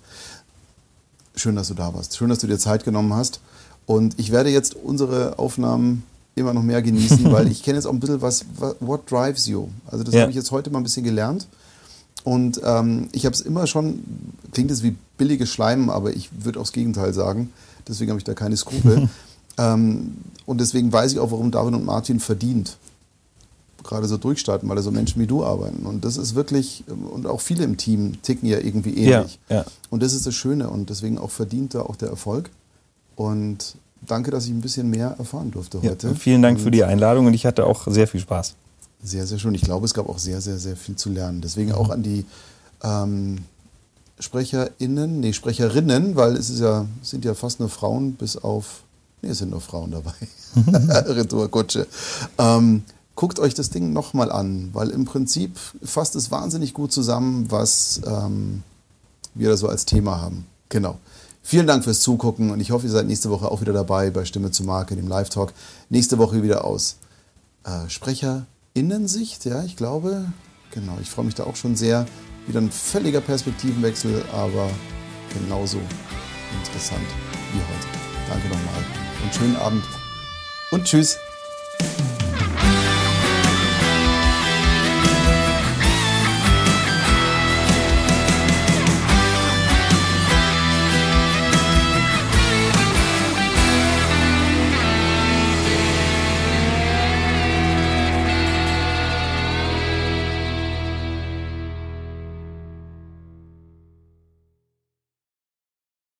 [SPEAKER 1] Schön, dass du da warst. Schön, dass du dir Zeit genommen hast. Und ich werde jetzt unsere Aufnahmen immer noch mehr genießen, weil ich kenne jetzt auch ein bisschen was, what drives you. Also das ja. habe ich jetzt heute mal ein bisschen gelernt. Und ähm, ich habe es immer schon, klingt es wie billiges Schleimen, aber ich würde auch das Gegenteil sagen. Deswegen habe ich da keine Skrupel. ähm, und deswegen weiß ich auch, warum David und Martin verdient gerade so durchstarten, weil da so Menschen wie du arbeiten. Und das ist wirklich, und auch viele im Team ticken ja irgendwie ähnlich. Ja, ja. Und das ist das Schöne und deswegen auch verdient da auch der Erfolg. Und danke, dass ich ein bisschen mehr erfahren durfte heute.
[SPEAKER 2] Ja, vielen Dank und für die Einladung und ich hatte auch sehr viel Spaß.
[SPEAKER 1] Sehr, sehr schön. Ich glaube, es gab auch sehr, sehr, sehr viel zu lernen. Deswegen auch an die ähm, SprecherInnen, nee, Sprecherinnen, weil es ist ja, sind ja fast nur Frauen, bis auf, nee, es sind nur Frauen dabei. Retourkutsche. Ähm, guckt euch das Ding nochmal an, weil im Prinzip fasst es wahnsinnig gut zusammen, was ähm, wir da so als Thema haben. Genau. Vielen Dank fürs Zugucken und ich hoffe, ihr seid nächste Woche auch wieder dabei bei Stimme zu Marke, dem Live-Talk. Nächste Woche wieder aus äh, SprecherInnensicht, ja, ich glaube. Genau, ich freue mich da auch schon sehr. Wieder ein völliger Perspektivenwechsel, aber genauso interessant wie heute. Danke nochmal und schönen Abend und tschüss.